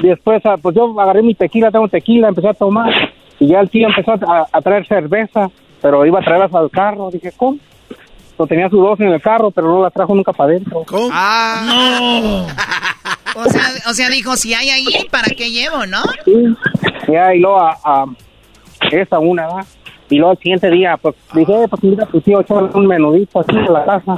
después, ah, pues yo agarré mi tequila, tengo tequila, empecé a tomar. Y ya el tío empezó a, a traer cerveza, pero iba a traerlas al carro. Dije, ¿cómo? Pues tenía su dos en el carro, pero no la trajo nunca para adentro. ¿Cómo? ¡No! O sea, o sea, dijo, si hay ahí, ¿para qué llevo, no? Sí. Ya, y luego a, a- esa una, ¿verdad? Y luego el siguiente día, pues dije, eh, pues mira, tu tío echó un menudito aquí en la casa.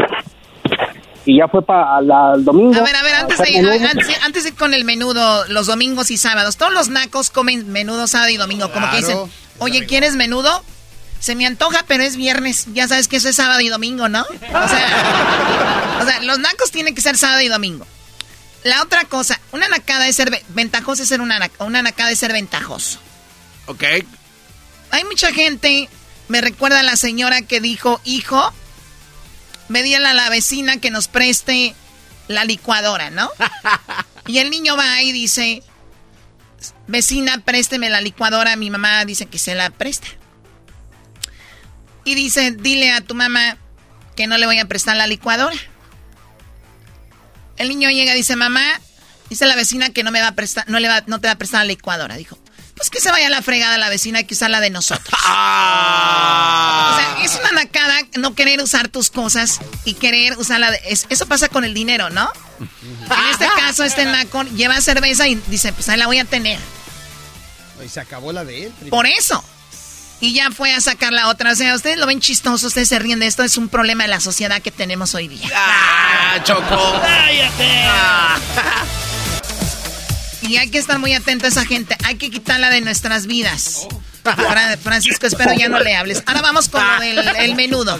Y ya fue para el domingo. A ver, a ver, antes de, menudo. antes, antes de ir con el menudo, los domingos y sábados, todos los nacos comen menudo sábado y domingo, como que dicen, oye, ¿quieres menudo? Se me antoja, pero es viernes. Ya sabes que eso es sábado y domingo, ¿no? O sea, o sea los nacos tienen que ser sábado y domingo. La otra cosa, una nacada es ser ventajoso, es ser una, una nacada es ser ventajoso. Ok. Hay mucha gente, me recuerda a la señora que dijo, hijo, me di a la vecina que nos preste la licuadora, ¿no? y el niño va y dice, vecina, présteme la licuadora. Mi mamá dice que se la presta. Y dice, dile a tu mamá que no le voy a prestar la licuadora. El niño llega y dice, mamá, dice la vecina que no me va a prestar, no le va, no te va a prestar la licuadora. Dijo, pues que se vaya a la fregada la vecina, que usar la de nosotros. Ah. O sea, es una nacada no querer usar tus cosas y querer usarla. De, eso pasa con el dinero, ¿no? En este caso, este naco lleva cerveza y dice, pues ahí la voy a tener. Y se acabó la de él. Por eso. Y ya fue a sacar la otra. O sea, ustedes lo ven chistoso, ustedes se ríen de esto. Es un problema de la sociedad que tenemos hoy día. ¡Ah, Choco! ¡Cállate! Y hay que estar muy atentos a esa gente. Hay que quitarla de nuestras vidas. Francisco, espero ya no le hables. Ahora vamos con lo del el menudo.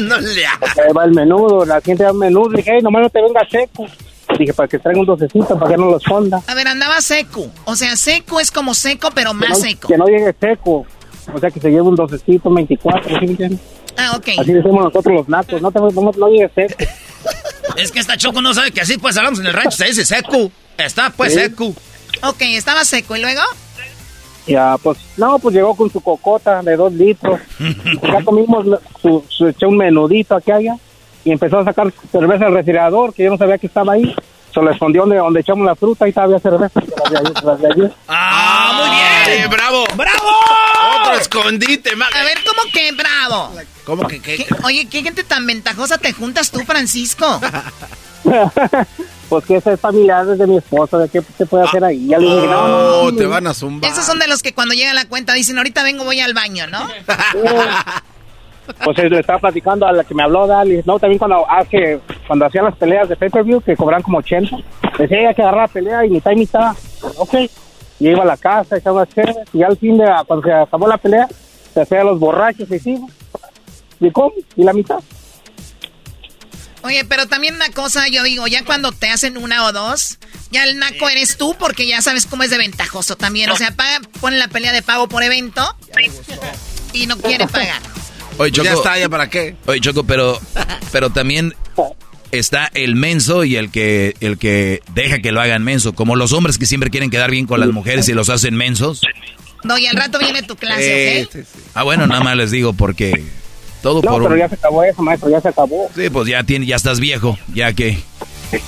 no le hables. Ahí va el menudo, la gente va al menudo. Dije, hey, nomás no te venga seco. Dije, para que traiga un docecito, para que no lo esconda. A ver, andaba seco. O sea, seco es como seco, pero más que no, seco. Que no llegue seco. O sea, que se lleve un docecito, 24, ¿sí me entiendes? Ah, ok. Así decimos nosotros los nacos. No, te, no, no llegue seco. Es que esta Choco no sabe que así pues hablamos en el rancho, se dice seco. Está pues Sí. seco. Ok, estaba seco. ¿Y luego? Ya, pues, no, pues llegó con su cocota de dos litros. ya comimos su, su, eché un menudito aquí allá y empezó a sacar cerveza del refrigerador, que yo no sabía que estaba ahí. Se lo escondió donde, donde echamos la fruta y todavía cerveza. las de ayer- de las de ayer. ¡Ah, muy bien! Sí, bravo! ¡Bravo! Otro escondite, ma- A ver, ¿cómo que bravo? ¿Cómo que qué? ¿Qué- Oye, ¿qué gente tan ventajosa te juntas tú, Francisco? pues que esa es familiar de mi esposa, ¿de qué se puede hacer ahí? Ya le dije, no, no, no, te van a zumbar. Esos son de los que cuando llega la cuenta dicen, ahorita vengo, voy al baño, ¿no? Pues eh, le estaba platicando a la que me habló, Dali. No, también cuando, hace, cuando hacían las peleas de pay-per-view, que cobran como 80. Decía, hay que agarrar la pelea y mitad y mitad. Ok. Y iba a la casa, echaba unas chéveres, y al fin de, cuando se acabó la pelea, se hacía los borrachos y sí. ¿Y cómo? ¿Y la mitad? Oye, pero también una cosa, yo digo, ya cuando te hacen una o dos, ya el naco eres tú porque ya sabes cómo es de ventajoso también. O sea, paga, pone la pelea de pago por evento y no quiere pagar. Oye, Choco, ya está, ¿ya para qué? Oye, Choco, pero, pero también está el menso y el que, el que deja que lo hagan menso. Como los hombres que siempre quieren quedar bien con las mujeres y los hacen mensos. No, y al rato viene tu clase, ¿ok? sí, sí. Ah, bueno, nada más les digo porque todo No, por pero un... ya se acabó eso, maestro, ya se acabó. Sí, pues ya, tiene, ya estás viejo, ya que...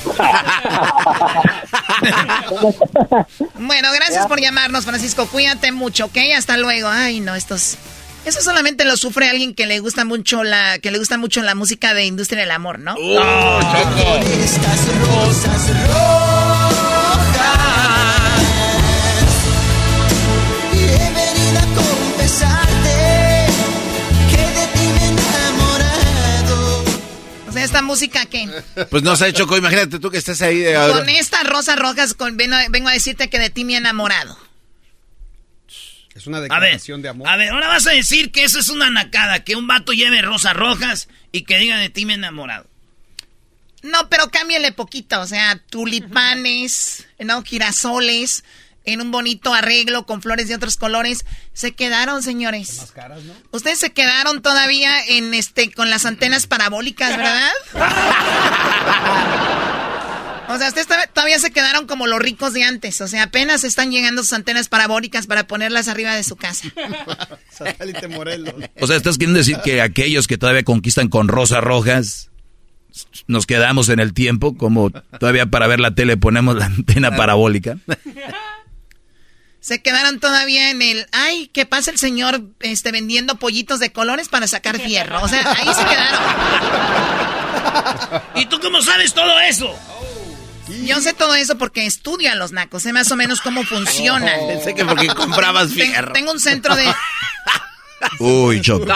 Bueno, gracias por llamarnos, Francisco. Cuídate mucho, ¿ok? Hasta luego. Ay, no, estos... Eso solamente lo sufre alguien que le gusta mucho la que le gusta mucho la música de industria del amor, ¿no? Estas rosas rojas y he venido a confesarte que de ti me he enamorado. O sea, esta música que Pues no sé, Choco, imagínate tú que estés ahí. de- con estas rosas rojas con, vengo, vengo a decirte que de ti me he enamorado. Es una ver, declaración de amor. a ver, ahora vas a decir que eso es una nacada, que un vato lleve rosas rojas y que diga de ti me he enamorado. No, pero cámbiale poquito, o sea, tulipanes, no, girasoles, en un bonito arreglo con flores de otros colores. Se quedaron, señores. Ustedes se quedaron todavía en este con las antenas parabólicas, ¿verdad? O sea, ustedes todavía- se quedaron como los ricos de antes. O sea, apenas están llegando sus antenas parabólicas para ponerlas arriba de su casa. Satélite Morelos. O sea, ¿estás queriendo decir que aquellos que todavía conquistan con rosas rojas nos quedamos en el tiempo? Como todavía para ver la tele ponemos la antena parabólica. Se quedaron todavía en el, ay, ¿qué pasa el señor este, vendiendo pollitos de colores para sacar fierro? O sea, ahí se quedaron. ¿Y tú cómo sabes todo eso? Yo sé todo eso porque estudio a los nacos, sé más o menos cómo funcionan. Pensé que porque comprabas Ten- fierro. Tengo un centro de... Uy, Choco.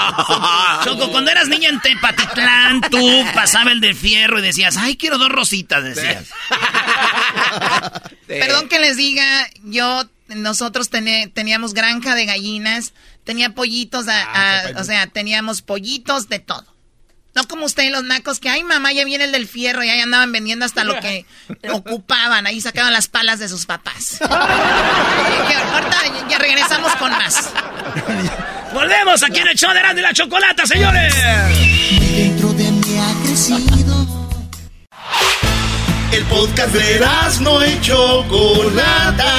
Choco, cuando eras niña en Tepatitlán, tú pasaba el de fierro y decías, ay, quiero dos rositas, decías. Perdón que les diga, yo, nosotros tené- teníamos granja de gallinas Tenía pollitos, a- Ah, a- o sea, teníamos pollitos de todo. No como ustedes los nacos que, ay mamá, ya viene el del fierro y ahí andaban vendiendo hasta lo que ocupaban, ahí sacaban las palas de sus papás. Que ahorita ya- regresamos con más. Volvemos aquí en el show de y la Chocolata, señores. Dentro de mí ha crecido. El podcast de no y Chocolata.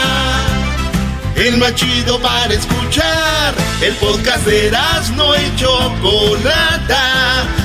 El más chido para escuchar. El podcast de no y Chocolata.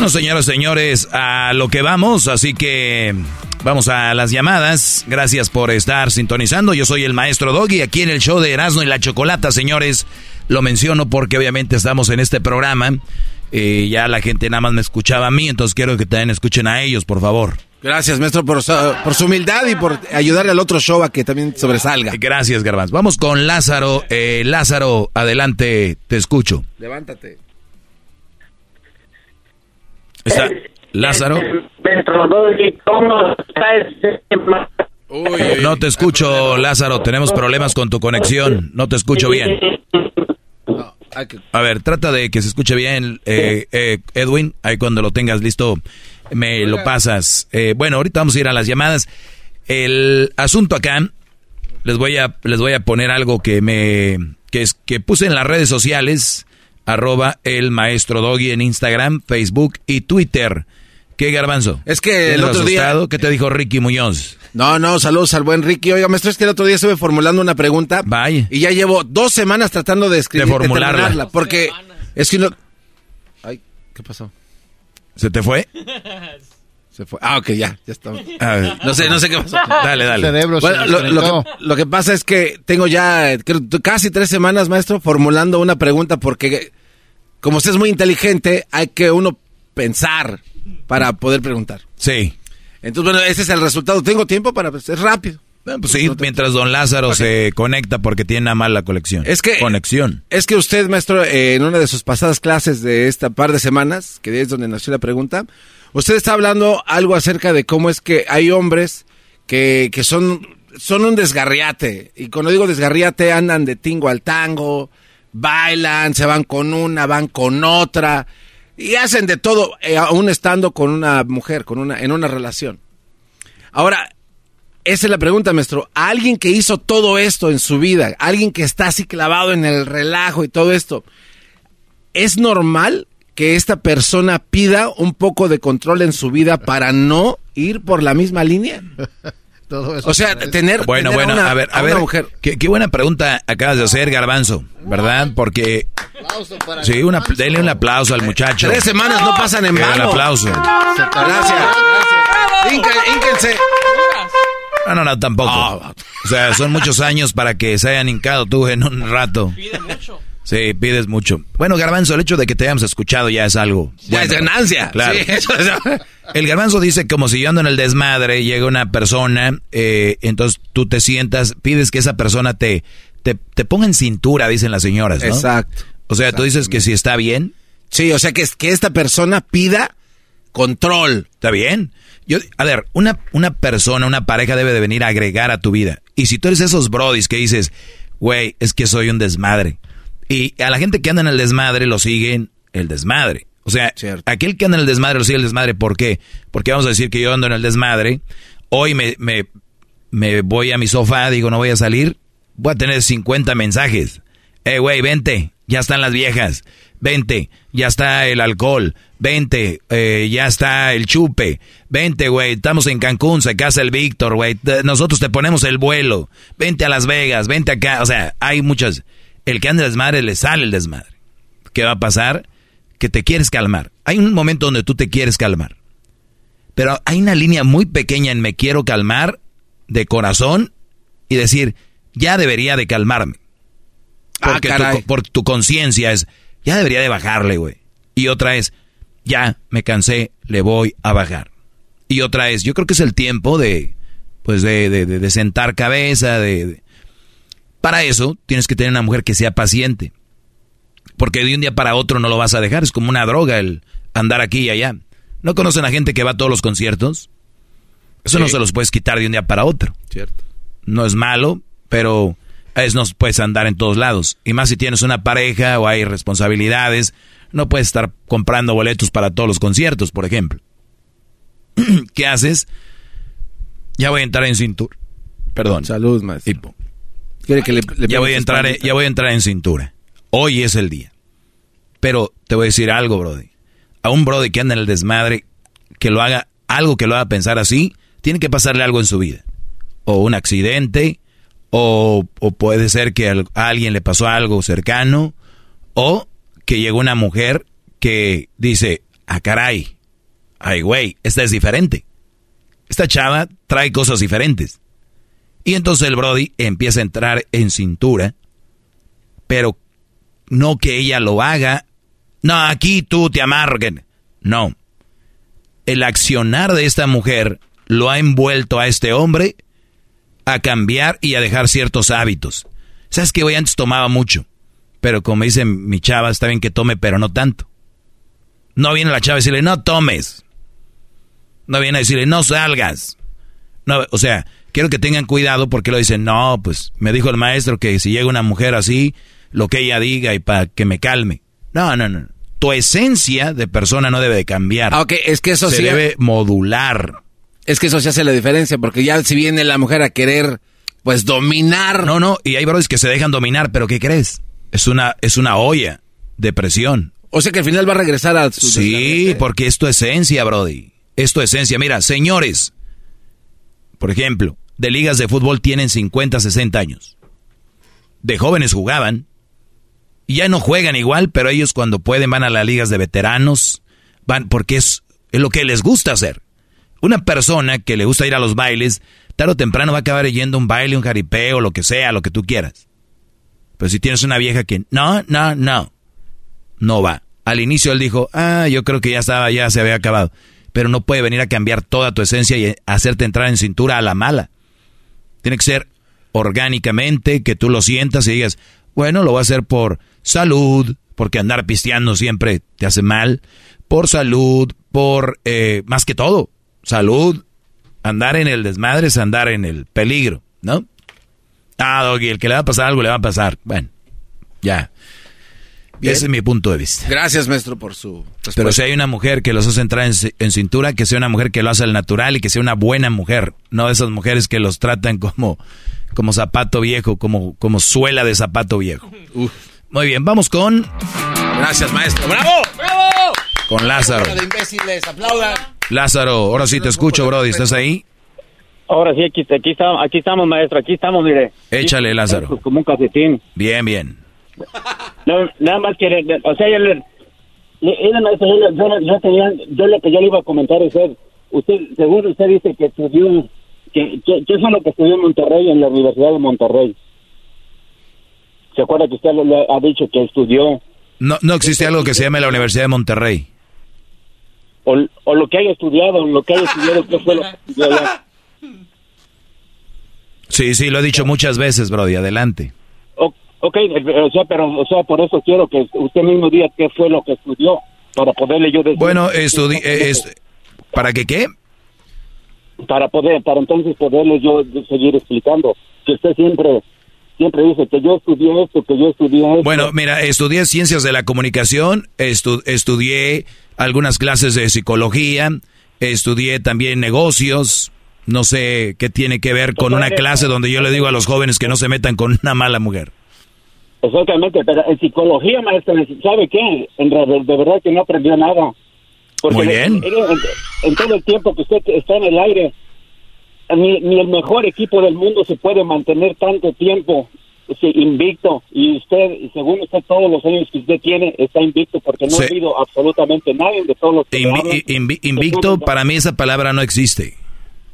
Bueno, señoras y señores, a lo que vamos, así que vamos a las llamadas. Gracias por estar sintonizando. Yo soy el maestro Doggy aquí en el show de Erasmo y la Chocolata, señores. Lo menciono porque obviamente estamos en este programa. Eh, ya la gente nada más me escuchaba a mí, entonces quiero que también escuchen a ellos, por favor. Gracias, maestro, por su, por su humildad y por ayudarle al otro show a que también sobresalga. Gracias, Garbanz. Vamos con Lázaro. Eh, Lázaro, adelante, te escucho. Levántate. Está Lázaro. No te escucho, Lázaro. Tenemos problemas con tu conexión. No te escucho bien. A ver, trata de que se escuche bien, eh, eh, Edwin. Ahí cuando lo tengas listo, me lo pasas. Eh, bueno, ahorita vamos a ir a las llamadas. El asunto acá, les voy a, les voy a poner algo que me, que es, que puse en las redes sociales, arroba el maestro Doggy en Instagram, Facebook y Twitter. ¿Qué garbanzo? Es que el ¿Tienes otro día- asustado? ¿Qué te dijo Ricky Muñoz? No, no, saludos al buen Ricky. Oiga, maestro, es que el otro día estuve formulando una pregunta. Vaya. Y ya llevo dos semanas tratando de escribir. De formularla. porque es que no... Ay, ¿qué pasó? ¿Se te fue? Se fue. Ah, ok, ya, ya ver. No sé, no sé qué pasó. Dale, dale. Cerebro se Bueno, lo, que, lo que pasa es que tengo ya creo, casi tres semanas, maestro, formulando una pregunta porque como usted es muy inteligente, hay que uno pensar para poder preguntar. Sí. Entonces, bueno, ese es el resultado. Tengo tiempo para... pues, es rápido. Pues sí, mientras don Lázaro se conecta porque tiene una mala conexión. Es que- Conexión. Es que usted, maestro, eh, en una de sus pasadas clases de esta par de semanas, que es donde nació la pregunta, usted está hablando algo acerca de cómo es que hay hombres que, que son, son un desgarriate. Y cuando digo desgarriate, andan de tingo al tango, bailan, se van con una, van con otra, y hacen de todo, eh, aún estando con una mujer, con una, en una relación. Ahora, esa es la pregunta, maestro. A alguien que hizo todo esto en su vida, alguien que está así clavado en el relajo y todo esto, ¿es normal que esta persona pida un poco de control en su vida para no ir por la misma línea? Todo eso O sea, parece- tener, Bueno, tener bueno, una- a ver, a ver. mujer. Qué, qué buena pregunta acabas de hacer, Garbanzo, ¿verdad? Porque. Sí, una, denle un aplauso al muchacho. Tres semanas no pasan en Que Un vano. aplauso. Gracias, gracias. Inca- Ínquense. No, no, no, tampoco. Ah. O sea, son muchos años para que se hayan hincado tú en un rato. Pide mucho. Sí, pides mucho. Bueno, Garbanzo, el hecho de que te hayamos escuchado ya es algo. Ya es ganancia. Claro. Sí, eso es- El garbanzo dice como si yo ando en el desmadre, llega una persona, eh, entonces tú te sientas, pides que esa persona te, te, te ponga en cintura, dicen las señoras, ¿no? Exacto. O sea, tú dices que si está bien, Sí, o sea, que, que esta persona pida control. está bien. Yo, a ver, una, una persona, una pareja debe de venir a agregar a tu vida. Y si tú eres esos brodis que dices, güey, es que soy un desmadre. Y a la gente que anda en el desmadre lo siguen el desmadre. O sea, aquel que anda en el desmadre lo sigue el desmadre. ¿Por qué? Porque vamos a decir que yo ando en el desmadre. Hoy me, me, me voy a mi sofá, digo, no voy a salir. Voy a tener 50 mensajes. Eh, güey, vente, ya están las viejas. Vente, ya está el alcohol. Vente, eh, ya está el chupe. Vente, güey, estamos en Cancún, se casa el Víctor, güey. Nosotros te ponemos el vuelo. Vente a Las Vegas, vente acá. O sea, hay muchas. El que anda desmadre le sale el desmadre. ¿Qué va a pasar? Que te quieres calmar. Hay un momento donde tú te quieres calmar. Pero hay una línea muy pequeña en me quiero calmar de corazón y decir, ya debería de calmarme. Porque Ah, caray. tu, por tu conciencia es, ya debería de bajarle, güey. Y otra es, ya me cansé, le voy a bajar. Y otra es, yo creo que es el tiempo de, pues de, de, de- de sentar cabeza, de- Para eso tienes que tener una mujer que sea paciente. Porque de un día para otro no lo vas a dejar, es como una droga el andar aquí y allá. ¿No conocen a gente que va a todos los conciertos? Eso no se los puedes quitar de un día para otro. Cierto. No es malo, pero es no puedes andar en todos lados. Y más si tienes una pareja o hay responsabilidades, no puedes estar comprando boletos para todos los conciertos, por ejemplo. ¿Qué haces? Ya voy a entrar en cintura. Perdón. Salud, maestro. Tipo. ¿Quiere que le, le Ya voy a entrar, en- ya voy a entrar en cintura. Hoy es el día. Pero te voy a decir algo, Brody. A un Brody que anda en el desmadre, que lo haga, algo que lo haga pensar así, tiene que pasarle algo en su vida. O un accidente, o, o puede ser que a alguien le pasó algo cercano, o que llegó una mujer que dice, ah, caray, ay, güey, esta es diferente. Esta chava trae cosas diferentes. Y entonces el Brody empieza a entrar en cintura, pero no que ella lo haga. No, aquí tú te amarguen. No. El accionar de esta mujer lo ha envuelto a este hombre a cambiar y a dejar ciertos hábitos. ¿Sabes que Hoy antes tomaba mucho, pero como dice mi chava, está bien que tome, pero no tanto. No viene la chava a decirle, no tomes. No viene a decirle, no salgas. No, o sea, quiero que tengan cuidado porque lo dicen, no, pues me dijo el maestro que si llega una mujer así, lo que ella diga y para que me calme. No, no, no. Tu esencia de persona no debe de cambiar. Ah, ok, es que eso Se sí. debe modular. Es que eso sí hace la diferencia, porque ya si viene la mujer a querer, pues, dominar. No, no, y hay brothers que se dejan dominar, pero ¿qué crees? Es una, es una olla de presión. O sea que al final va a regresar a su... Sí, porque es tu esencia, Brody. Es tu esencia. Mira, señores, por ejemplo, de ligas de fútbol tienen 50, 60 años. De jóvenes jugaban. Y ya no juegan igual, pero ellos cuando pueden van a las ligas de veteranos. Van porque es, lo que les gusta hacer. Una persona que le gusta ir a los bailes, tarde o temprano va a acabar yendo un baile, un jaripeo, lo que sea, lo que tú quieras. Pero si tienes una vieja que no, no, no, no va. Al inicio él dijo, ah, yo creo que ya estaba, ya se había acabado. Pero no puede venir a cambiar toda tu esencia y hacerte entrar en cintura a la mala. Tiene que ser orgánicamente, que tú lo sientas y digas, bueno, lo voy a hacer por salud, porque andar pisteando siempre te hace mal, por salud, por, eh, más que todo, salud, andar en el desmadre es andar en el peligro, ¿no? Ah, Doggy, el que le va a pasar algo le va a pasar. Bueno, ya. Bien. Ese es mi punto de vista. Gracias, maestro, por su respuesta. Pero si hay una mujer que los hace entrar en, ci- en cintura, que sea una mujer que lo hace al natural y que sea una buena mujer, no de esas mujeres que los tratan como, como zapato viejo, como, como suela de zapato viejo. Muy bien, vamos con, Gracias, maestro. ¡Bravo! ¡Bravo! con Lázaro. de imbéciles, aplaudan. Lázaro, ahora sí te escucho, Brody, ¿estás ahí? Ahora sí, aquí, aquí, estamos, aquí estamos, maestro, aquí estamos, mire. Échale, Lázaro. Como un calcetín. Bien, bien. No, nada más que, o sea, yo le, yo, yo, tenía, yo lo que yo le iba a comentar es, usted, según usted dice que estudió, que, que, ¿qué fue lo que estudió en Monterrey, en la Universidad de Monterrey? ¿Se acuerda que usted le ha dicho que estudió, No, no existe algo que se llame la Universidad de Monterrey. o, o lo que haya estudiado, lo que haya estudiado, qué fue lo que estudió allá? Sí, sí, lo he dicho muchas veces, Brody, adelante. O- ok, eh, o sea, pero, o sea, por eso quiero que usted mismo diga qué fue lo que estudió, para poderle yo decir. Bueno, estudi eh, es- ¿para qué qué? Para poder, para entonces poderle yo seguir explicando. Que usted siempre, siempre dice que yo estudié esto, que yo estudié esto. Bueno, mira, estudié ciencias de la comunicación, estu- estudié algunas clases de psicología, estudié también negocios, no sé qué tiene que ver con una clase donde yo le digo a los jóvenes que no se metan con una mala mujer. Exactamente, pero en psicología, maestro, ¿sabe qué? En de verdad que no aprendió nada. Muy bien. En, en- en todo el tiempo que usted está en el aire, ni, ni el mejor equipo del mundo se puede mantener tanto tiempo sí, invicto. Y usted, según usted, todos los años que usted tiene, está invicto porque no Sí. ha habido absolutamente nadie de todos los que Invi- hablan. invi- invicto, para mí esa palabra no existe.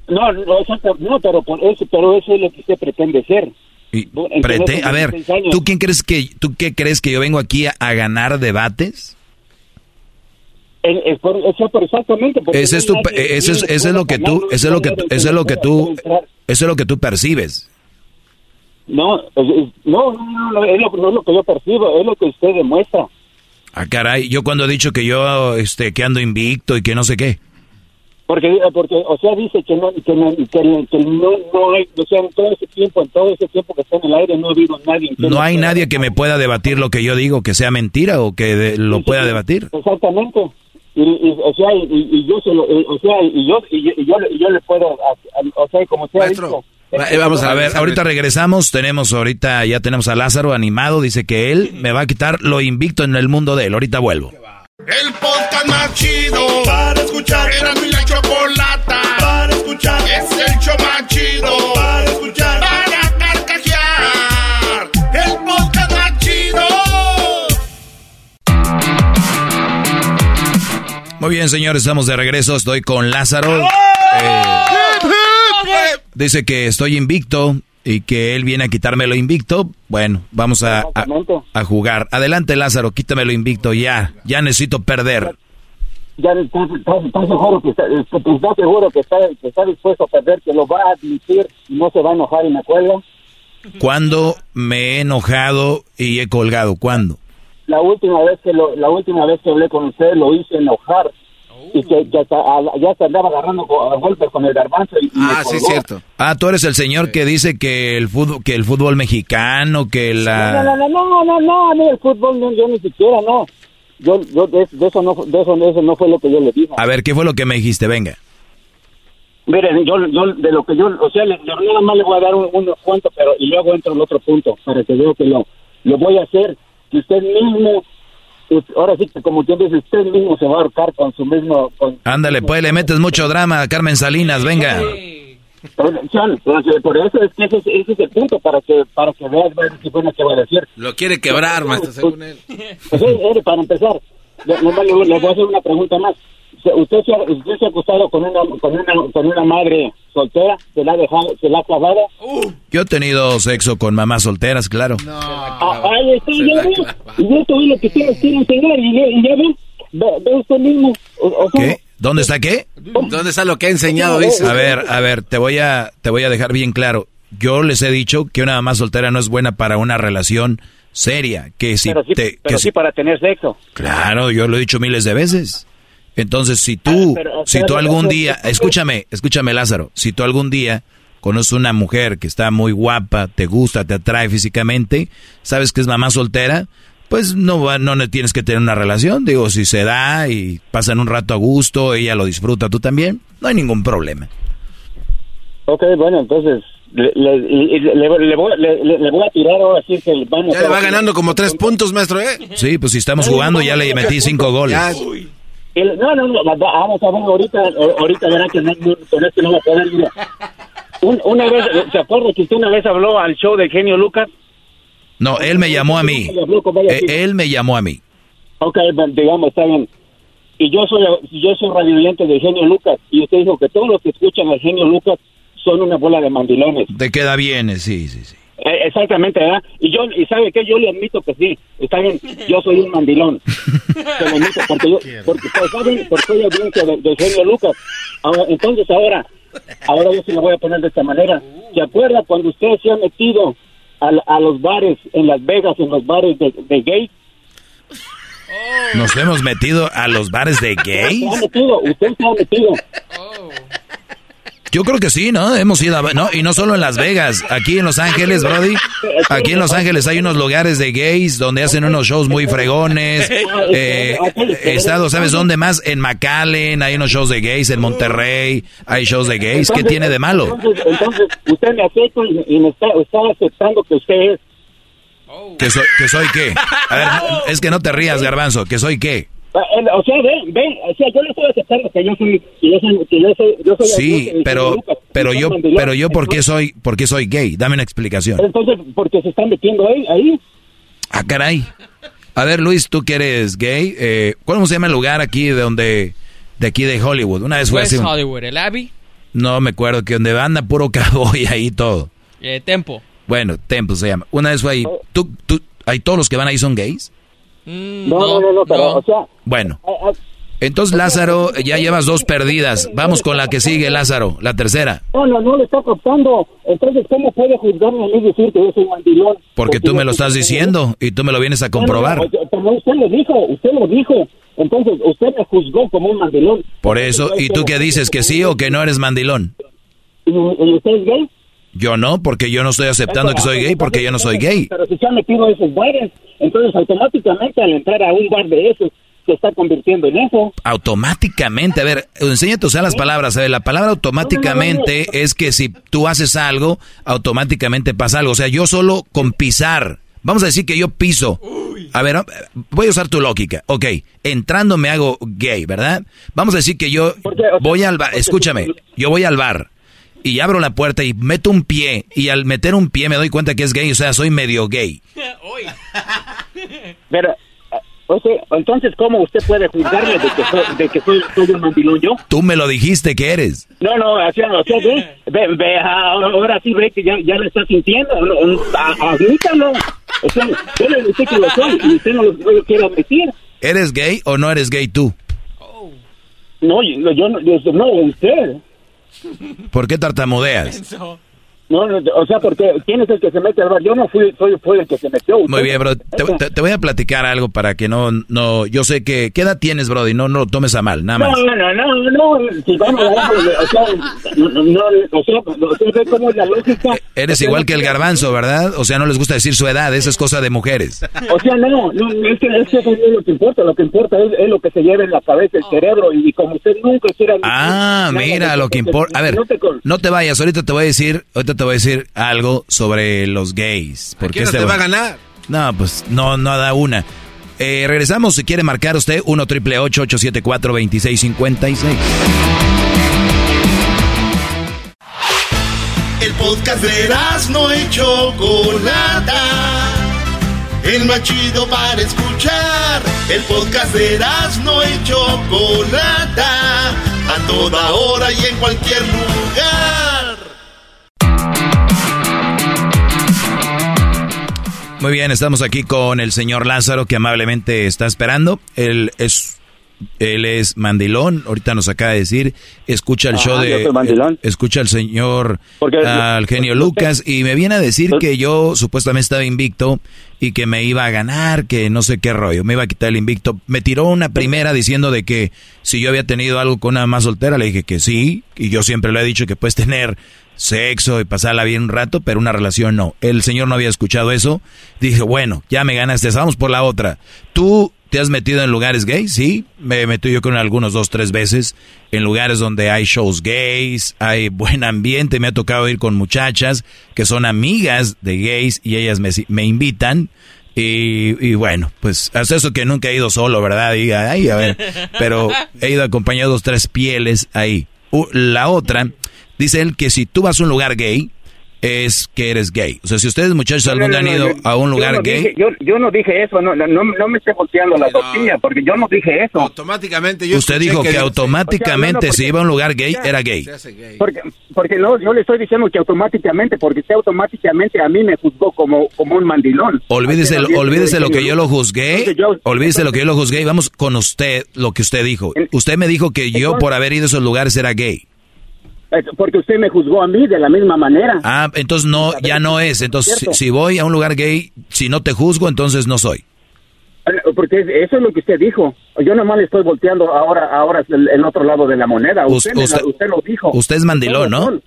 No, no, exacto, no, pero por eso, pero eso es lo que usted pretende ser. Y prete- a ver, 16 años. ¿tú quién crees que tú qué crees que yo vengo aquí a, a ganar debates? El- el pero exactamente. Ese es tu, ese es, ese lo que tú, eso es lo que, eso es lo que tú, eso es lo que tú percibes. No, es- es- no, no, no, no, es lo, no es lo que yo percibo, es lo que usted demuestra. Ah, caray, yo cuando he dicho que yo, este, que ando invicto y que no sé qué. Porque, porque o sea, dice que no, que no, que, no- que no, no hay, o sea, en todo ese tiempo, en todo ese tiempo que está en el aire, no ha habido nadie. No hay nadie que me pueda debatir lo que yo digo, que sea mentira o que de- lo pueda debatir. Exactamente. Y, y, o sea, y, y yo se lo, y- o sea, y yo, y, yo- y yo, le- y yo le puedo, o sea, como sea dicho, vamos a ver, ahorita regresamos, tenemos ahorita, ya tenemos a Lázaro animado, dice que él me va a quitar lo invicto en el mundo de él, ahorita vuelvo. El podcast más chido para escuchar. Era mi la chocolata para escuchar. Es el show más chido para escuchar. Para carcajear. El podcast más chido. Muy bien, señores, estamos de regreso, estoy con Lázaro. Eh, dice que estoy invicto y que él viene a quitarme lo invicto. Bueno, vamos a, a, a jugar. Adelante, Lázaro, quítame lo invicto ya. Ya necesito perder. ya estás, seguro que está, estás seguro que está, que está dispuesto a perder, que lo va a admitir y no se va a enojar y me acuerda. ¿Cuándo me he enojado y he colgado? ¿Cuándo? La última vez que lo, la última vez que hablé con usted lo hice enojar y que, que hasta, a- ya se andaba agarrando a golpes con el garbanzo y, y me colgó. Ah, tú eres el señor que dice que el fútbol, que el fútbol mexicano, que No, no, la... no, no, no, no, no, a mí el fútbol no, yo ni siquiera, no. Yo, yo de, de eso no, de eso, de eso no fue lo que yo le dije. A ver, ¿qué fue lo que me dijiste? Venga. Miren, yo, yo de lo que yo, o sea, le- yo nada más le voy a dar un- unos cuantos, pero y luego entro al otro punto para que vea que lo, lo voy a hacer, que usted mismo, ahora sí que como quien dice, usted mismo se va a ahorcar con su mismo, con, Ándale, pues le metes mucho drama a Carmen Salinas, venga. Pues, por eso es que ese, es- ese es el punto, para que para que veas decir, bueno, qué va a decir. Lo quiere quebrar, maestro, según él. Pues, eh, para empezar, le, le voy a hacer una pregunta más. ¿Usted se, ha, usted se ha acostado con una, con, una, con una madre soltera? ¿Se la ha dejado, se la ha clavado? Yo he tenido sexo con mamás solteras, claro. Ah, ahí está, ya ve. Y esto es lo que ustedes quieren enseñar, y, ya- y ya ve, ve, ve usted mismo. O, o sea, ¿Qué? ¿Dónde está qué? ¿Dónde está lo que ha enseñado, dice? A ver, a ver, te voy a, te voy a dejar bien claro. Yo les he dicho que una mamá soltera no es buena para una relación seria. Que si pero sí, te, pero que sí si- para tener sexo. claro, yo lo he dicho miles de veces. Entonces, si tú, Ah, pero, si tú algún día, escúchame, escúchame Lázaro, si tú algún día conoces una mujer que está muy guapa, te gusta, te atrae físicamente, sabes que es mamá soltera, pues no va, no ne- tienes que tener una relación. Digo, si se da y pasan un rato a gusto, ella lo disfruta, tú también, no hay ningún problema. Ok, bueno, entonces le, le, le, le- le voy, le, voy a tirar ahora sí que van a Ya le va ganando como tres puntos, maestro, ¿eh? Sí, pues si estamos jugando ya le metí cinco goles. El- no, no, no, va- va- vamos a ver ahorita, o- ahorita verá que no, no, con esto no va a poder ir. Un- una vez, ¿se acuerda que usted una vez habló al show del genio Lucas? No, él me llamó a mí. Eh, Él me llamó a mí. Ok, digamos, está bien. Y yo soy yo soy radioyente del genio Lucas, y usted dijo que todos los que escuchan al genio Lucas son una bola de mandilones. Te queda bien, eh, sí, sí, sí. Eh, exactamente, ¿verdad? Y yo, y sabe que yo le admito que sí, está bien, yo soy un mandilón. Se lo admito, porque yo, porque, pues, ¿saben? Porque soy audiencia de- del genio Lucas. Ahora, entonces ahora, ahora yo se lo voy a poner de esta manera. ¿Se acuerda cuando usted se ha metido a, a los bares en Las Vegas, en los bares de, de gays? Nos hemos metido a los bares de gays. Se ha metido, usted se ha metido. Yo creo que sí, ¿no? Hemos ido a... No, y no solo en Las Vegas. Aquí en Los Ángeles, Brody. Aquí en Los Ángeles hay unos lugares de gays donde hacen unos shows muy fregones. Eh, he estado, ¿sabes dónde más? En McAllen hay unos shows de gays. En Monterrey hay shows de gays. ¿Qué Entonces, tiene de malo? Entonces, entonces usted me acepta y, y me está, está aceptando que usted es. ¿Que soy, ¿Que soy qué? A ver, es que no te rías, Garbanzo. ¿Que soy qué? Ah, O sea, ven, ven, o sea, yo le estoy aceptando que yo soy, que yo soy, que yo soy, yo soy Sí, pero, Lucas, pero yo, pero yo, ¿por qué soy, por qué soy gay? Dame una explicación. Entonces, porque se están metiendo ahí, ahí. Ah, caray. A ver, Luis, tú que eres gay, eh, ¿cómo se llama el lugar aquí de donde, de aquí de Hollywood? Una vez fue West así. Hollywood, el Abbey, No me acuerdo que donde anda puro cowboy ahí todo. eh, Tempo. Bueno, Temple se llama. Una vez fue ahí. ¿Tú, tú, ¿Hay todos los que van ahí son gays? No, no, no, no, pero, o sea... Bueno. Entonces, Lázaro, ya llevas dos perdidas. Vamos con la que sigue, Lázaro, la tercera. No, no, no le está costando. Entonces, ¿cómo puede juzgarme a mí y decir que yo soy mandilón? Porque tú me lo estás diciendo y tú me lo vienes a comprobar. Pero usted lo dijo, usted lo dijo. Entonces, usted me juzgó como un mandilón. Por eso, ¿y tú qué dices? ¿Que sí o que no eres mandilón? ¿Y, y usted es gay? Yo no, porque yo no estoy aceptando que soy gay, porque yo no soy gay. Pero si se han metido esos bares, entonces automáticamente al entrar a un bar de esos, se está convirtiendo en eso. Automáticamente, a ver, enséñate a usar las palabras. A ver, la palabra automáticamente es que si tú haces algo, automáticamente pasa algo. O sea, yo solo con pisar, vamos a decir que yo piso. A ver, voy a usar tu lógica. Ok, entrando me hago gay, ¿verdad? Vamos a decir que yo voy al bar, escúchame, yo voy al bar y abro la puerta y meto un pie y al meter un pie me doy cuenta que es gay, o sea, soy medio gay. Pero, o sea, entonces, ¿cómo usted puede juzgarme de que soy, de que soy, soy un mandilón yo? Tú me lo dijiste que eres. No, no, o sea, o sea ve, ve, ve, ahora sí ve que ya, ya lo está sintiendo, no, a- admítalo. O sea, yo le dije que lo soy y usted no lo, no lo quiere admitir. ¿Eres gay o no eres gay tú? No, yo, yo no, yo- no, usted. ¿Por qué tartamudeas? No, no, o sea, porque ¿quién es el que se mete al bar? Yo no fui, soy, fui el que se metió. Muy bien, bro. Te, te- te voy a platicar algo para que no, no, yo sé que, ¿qué edad tienes, bro? Y no, no lo tomes a mal, nada más. No, no, no, no, si vamos a o sea, no, no, o sea, o sea, ve cómo es la lógica. Eres igual que el garbanzo, ¿verdad? O sea, no les gusta decir su edad, esa es cosa de mujeres. O sea, no, no, es que, es que eso no es lo que importa, lo que importa es, es lo que se lleva en la cabeza, el cerebro, y, como usted nunca quiera... Ah, mira, lo que importa. A ver, no te vayas, ahorita te voy a decir, ahorita te voy a decir algo sobre los gays. Porque quién no este te va a ganar? No, pues no, no da una. Eh, regresamos si quiere marcar usted 1 triple 874 2656. El podcast de no y Chocolata. El más chido para escuchar. El podcast de no y Chocolata. A toda hora y en cualquier lugar. Muy bien, estamos aquí con el señor Lázaro que amablemente está esperando. Él es él es mandilón, ahorita nos acaba de decir, escucha el Ajá, show de mandilón. escucha al señor Porque- al genio Lucas y me viene a decir que yo supuestamente estaba invicto y que me iba a ganar, que no sé qué rollo, me iba a quitar el invicto. Me tiró una primera diciendo de que si yo había tenido algo con una más soltera, le dije que sí, y yo siempre le he dicho que puedes tener sexo y pasarla bien un rato, pero una relación no. El señor no había escuchado eso. Dije, bueno, ya me ganaste, vamos por la otra. ¿Tú te has metido en lugares gays? Sí, me metido yo con algunos dos, tres veces en lugares donde hay shows gays, hay buen ambiente, me ha tocado ir con muchachas que son amigas de gays y ellas me, me invitan. Y, bueno, pues hasta eso que nunca he ido solo, ¿verdad? Diga, ay, a ver, pero he ido acompañado dos, tres pieles ahí. La otra, dice él que si tú vas a un lugar gay, es que eres gay. O sea, si ustedes muchachos algún día han ido yo- a un lugar yo no gay, dije- yo, yo no dije eso, no, no, no, no me esté volteando la tortilla, porque yo no dije eso. Automáticamente yo usted dijo que, dijo- automáticamente O sea, no, no, si iba a un lugar gay, era gay. Porque, porque no, yo le estoy diciendo que automáticamente, porque usted automáticamente a mí me juzgó como, como un mandilón. Olvídese, Así, olvídese lo que yo lo Entonces, juzgué. yo- Olvídese lo que yo lo juzgué y vamos con usted, lo que usted dijo. Usted me dijo que yo por haber ido a esos lugares era gay. Eh, Porque usted me juzgó a mí de la misma manera. Ah, entonces no, ya no es. Entonces, si, si voy a un lugar gay, si no te juzgo, entonces no soy. Porque es- eso es lo que usted dijo. Yo nomás le estoy volteando ahora, ahora el, el otro lado de la moneda. Usted, me usted- usted lo dijo. Usted es mandilón, ¿no? son.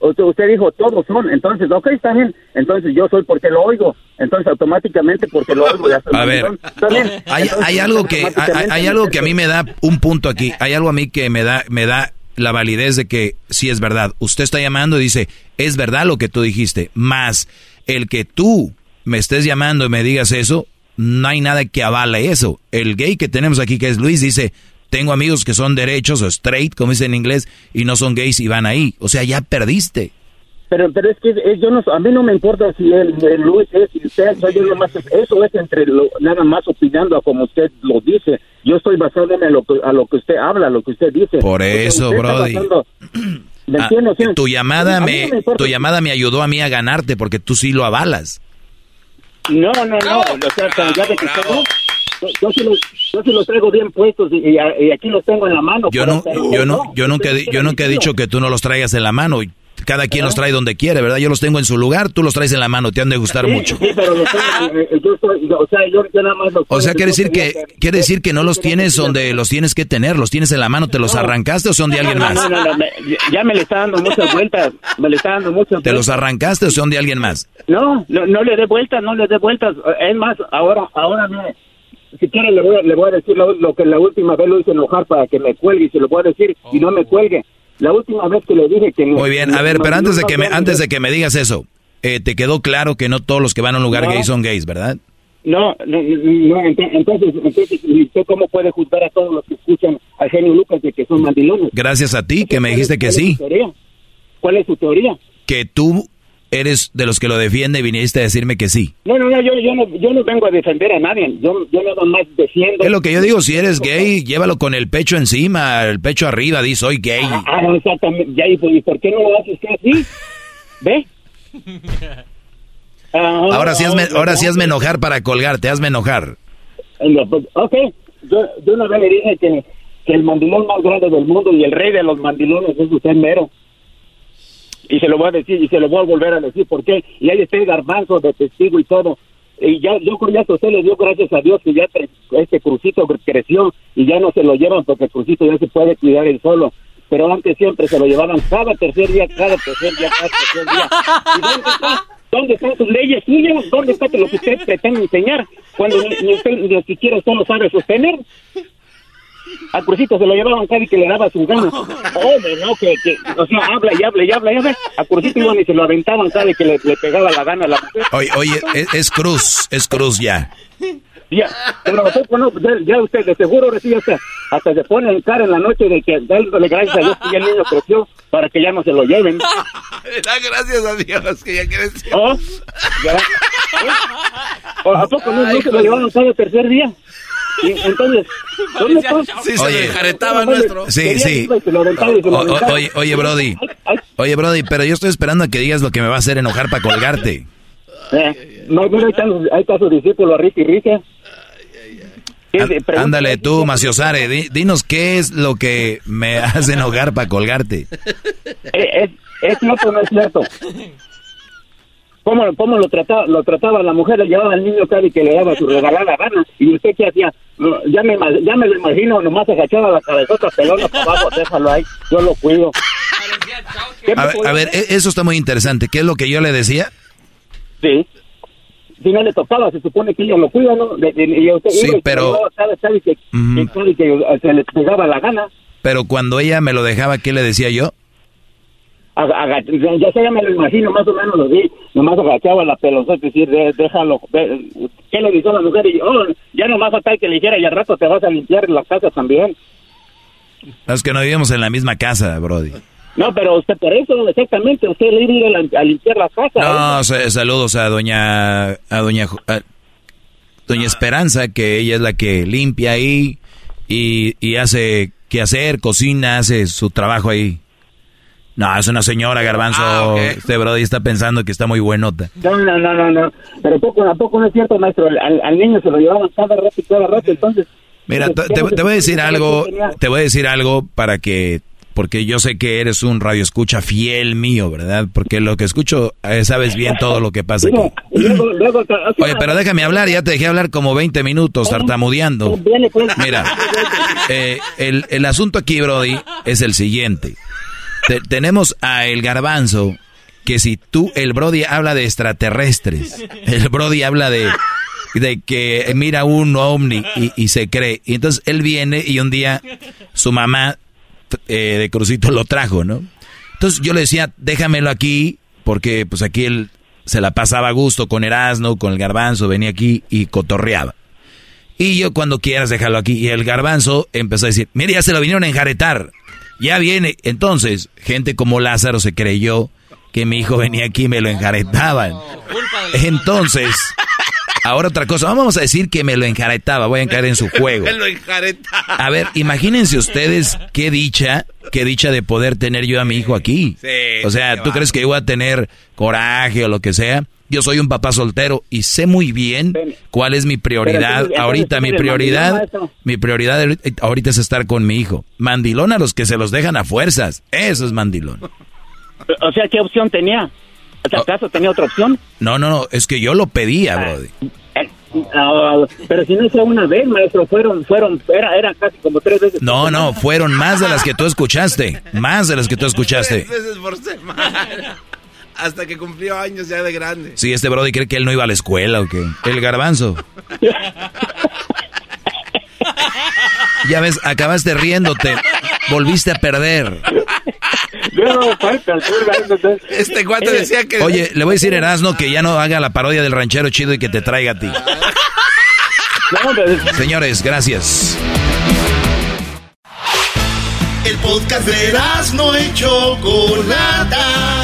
Usted, dijo, todos son. Entonces, ok, está bien. Entonces, yo soy porque lo oigo. Entonces, automáticamente porque lo oigo. Ya soy A ver, mandilón. Está bien. hay, hay algo que hay, hay algo que a mí me da un punto aquí. Hay algo a mí que me da me da la validez de que sí es verdad. Usted está llamando y dice, es verdad lo que tú dijiste. Más el que tú me estés llamando y me digas eso, no hay nada que avale eso. El gay que tenemos aquí, que es Luis, dice, tengo amigos que son derechos o straight, como dicen en inglés, y no son gays y van ahí. O sea, ya perdiste. Pero, pero es que es- yo no, a mí no me importa si el, el Luis es, si usted, soy yo nomás, eso es entre lo, nada más opinando a como usted lo dice. Yo estoy basándome a lo que, a lo que usted habla, a lo que usted dice. Por eso, Brody. basando- ¿Me Ah, tu llamada me, no me tu llamada me ayudó a mí a ganarte porque tú sí lo avalas. No, no, no. O sea, ya de que yo, yo sí los, yo sí los traigo bien puestos y, y- y aquí los tengo en la mano. Yo no, yo no, yo nunca, yo nunca he dicho que tú no los traigas en la mano. Cada quien los trae donde quiere, ¿verdad? Yo los tengo en su lugar, tú los traes en la mano, te han de gustar Sí, mucho. Sí, pero los tengo, o sea, yo, yo nada más los O sea, quiere decir que, quiere decir que no los tienes donde los tienes que tener, los tienes en la mano, ¿te los arrancaste o son de alguien más? No, no, no, me- ya me le está dando muchas vueltas, me le está dando muchas ¿Te los vueltas. arrancaste o son de alguien más? No, no, no le dé vueltas, no le dé vueltas. Es más, ahora, ahora mire, si quiere le voy, a- le voy a decir lo, lo que la última vez lo hice enojar para que me cuelgue y se lo voy a decir y no me cuelgue. La última vez que le dije que... Muy bien, a ver, pero antes de que me, antes de que me digas eso, eh, te quedó claro que no todos los que van a un lugar No. gay son gays, ¿verdad? No, no, no, ent- entonces, entonces, ¿y ¿usted cómo puede juzgar a todos los que escuchan a Genio Lucas de que son mandilones? Gracias a ti que me dijiste que ¿Cuál es sí? ¿Cuál es su teoría? que tú eres de los que lo defiende y viniste a decirme que sí. No, no, no, yo, yo no, yo no vengo a defender a nadie. Yo, yo nada más defiendo. Es lo que yo digo, si eres gay, llévalo con el pecho encima, el pecho arriba, di soy gay. Ah, no, exactamente. Ya, ¿y por, qué no lo haces así? ¿Ve? Ah, Ahora sí hazme, ah, ahora sí ah, hazme enojar para colgarte, hazme enojar. No, Ok, yo, yo una vez le dije que, que el mandilón más grande del mundo y el rey de los mandilones es usted mero. Y se lo voy a decir y se lo voy a volver a decir. ¿Por qué? Y ahí está el garbanzo de testigo y todo. Y ya, yo creo que usted le dio gracias a Dios que ya este crucito creció y ya no se lo llevan porque el crucito ya se puede cuidar él solo. Pero antes siempre se lo llevaban cada tercer día, cada tercer día, cada tercer día. ¿Y dónde está? ¿Dónde están sus leyes suyas? ¿Dónde está lo que usted pretende enseñar? Cuando ni usted ni siquiera usted lo sabe sostener. Al Crucito se lo llevaban cada y que le daba su gana. Hombre, no, que, que, o sea, habla y habla y habla y habla. A Crucito iban y se lo aventaban cada y que le, le pegaba la gana a la mujer. Oye, oye, es, es cruz, es cruz ya. Ya, pero no, ya, ya usted de seguro ahora sí hasta, hasta se pone en cara en la noche de que dándole gracias a Dios que ya el niño creció para que ya no se lo lleven. Da gracias a Dios que ya creció. ¿Oh? Ya. ¿O ¿A poco no, no se lo llevaron cada tercer día? Y entonces, ¿dónde está? Sí, se Oye. enjaretaba nuestro. Sí, sí. Se se O- oye, oye, Brody. Oye, Brody, pero yo estoy esperando a que digas lo que me va a hacer enojar para colgarte. Eh, no, mira, ahí está, ahí está su discípulo, Ricky Ricky. Á- Ándale tú, Maciosare, di- dinos qué es lo que me hace enojar para colgarte. Eh, ¿Es, es cierto o no es cierto? ¿Cómo, cómo lo, trataba, lo trataba la mujer? Le llevaba al niño y que le daba su regalada gana. ¿Y usted qué hacía? Ya me, ya me lo imagino, nomás agachaba la cabezota pelona para abajo, déjalo ahí, yo lo cuido. ¿Qué me A ver, a e- eso está muy interesante. ¿Qué es lo que yo le decía? Sí. Si no le tocaba, se supone que ella lo cuida, ¿no? De- de- y usted Sí, pero- cada y que, cada y que se le pegaba la gana. Pero cuando ella me lo dejaba, ¿qué le decía yo? Ya sé, ya me lo imagino, más o menos lo vi, nomás agachaba la pelota, es decir, de- déjalo, ¿qué le dijo a la mujer? Y, oh, ya nomás falta que le dijera, y al rato te vas a limpiar la casa también. Es que no vivimos en la misma casa, Brody. No, pero usted por eso, exactamente, usted le iba a ir a, limpiar la casa. No, sa- saludos a doña a doña a doña Esperanza, que ella es la que limpia ahí y, y hace que hacer, cocina, hace su trabajo ahí. No, es una señora, Garbanzo. Ah. Este Brody está pensando que está muy buenota. No, no, no, no, no, pero poco a poco no es cierto, maestro, al, al niño se lo llevaban cada rato y cada rato, entonces... Mira, te, te- voy a decir algo, te voy a decir algo para que, porque yo sé que eres un radio escucha fiel mío, ¿verdad? Porque lo que escucho, eh, sabes bien todo lo que pasa aquí. Oye, pero déjame hablar, ya te dejé hablar como 20 minutos tartamudeando. viene, pues, Mira, eh, el, el asunto aquí, Brody, es el siguiente. Te- tenemos a el garbanzo, que si tú, el Brody habla de extraterrestres, el Brody habla de, de que mira un ovni y, y se cree. Y entonces él viene y un día su mamá eh, de Crucito lo trajo, ¿no? Entonces yo le decía, déjamelo aquí, porque pues aquí él se la pasaba a gusto con Erasmo, con el garbanzo, venía aquí y cotorreaba. Y yo cuando quieras déjalo aquí. Y el garbanzo empezó a decir, mire, ya se lo vinieron a enjaretar. Ya viene. Entonces, gente como Lázaro se creyó que mi hijo venía aquí y me lo enjaretaban. Entonces, Ahora otra cosa, vamos a decir que me lo enjaretaba, voy a caer en su juego. Me lo enjaretaba. A ver, imagínense ustedes qué dicha, qué dicha de poder tener yo a mi hijo aquí. O sea, ¿tú crees que yo voy a tener coraje o lo que sea? Yo soy un papá soltero y sé muy bien cuál es mi prioridad. Pero, ahorita mi prioridad, mi prioridad ahorita- es estar con mi hijo. Mandilón a los que se los dejan a fuerzas. Eso es mandilón. O sea, ¿qué opción tenía? Oh. ¿Acaso tenía otra opción? No, no, no, es que yo lo pedía, brody. Ah, pero si no fue una vez, maestro, fueron, fueron, era, era casi como tres veces. No, no, fueron más de las que tú escuchaste. Más de las que tú escuchaste. Tres veces por semana. Hasta que cumplió años ya de grande. Sí, este Brody cree que él no iba a la escuela o qué. El garbanzo. Ya ves, acabaste riéndote. Volviste a perder. Este cuate decía que... Oye, le voy a decir a Erasno que ya no haga la parodia del ranchero chido y que te traiga a ti. Señores, gracias. El podcast de no y Chocolata.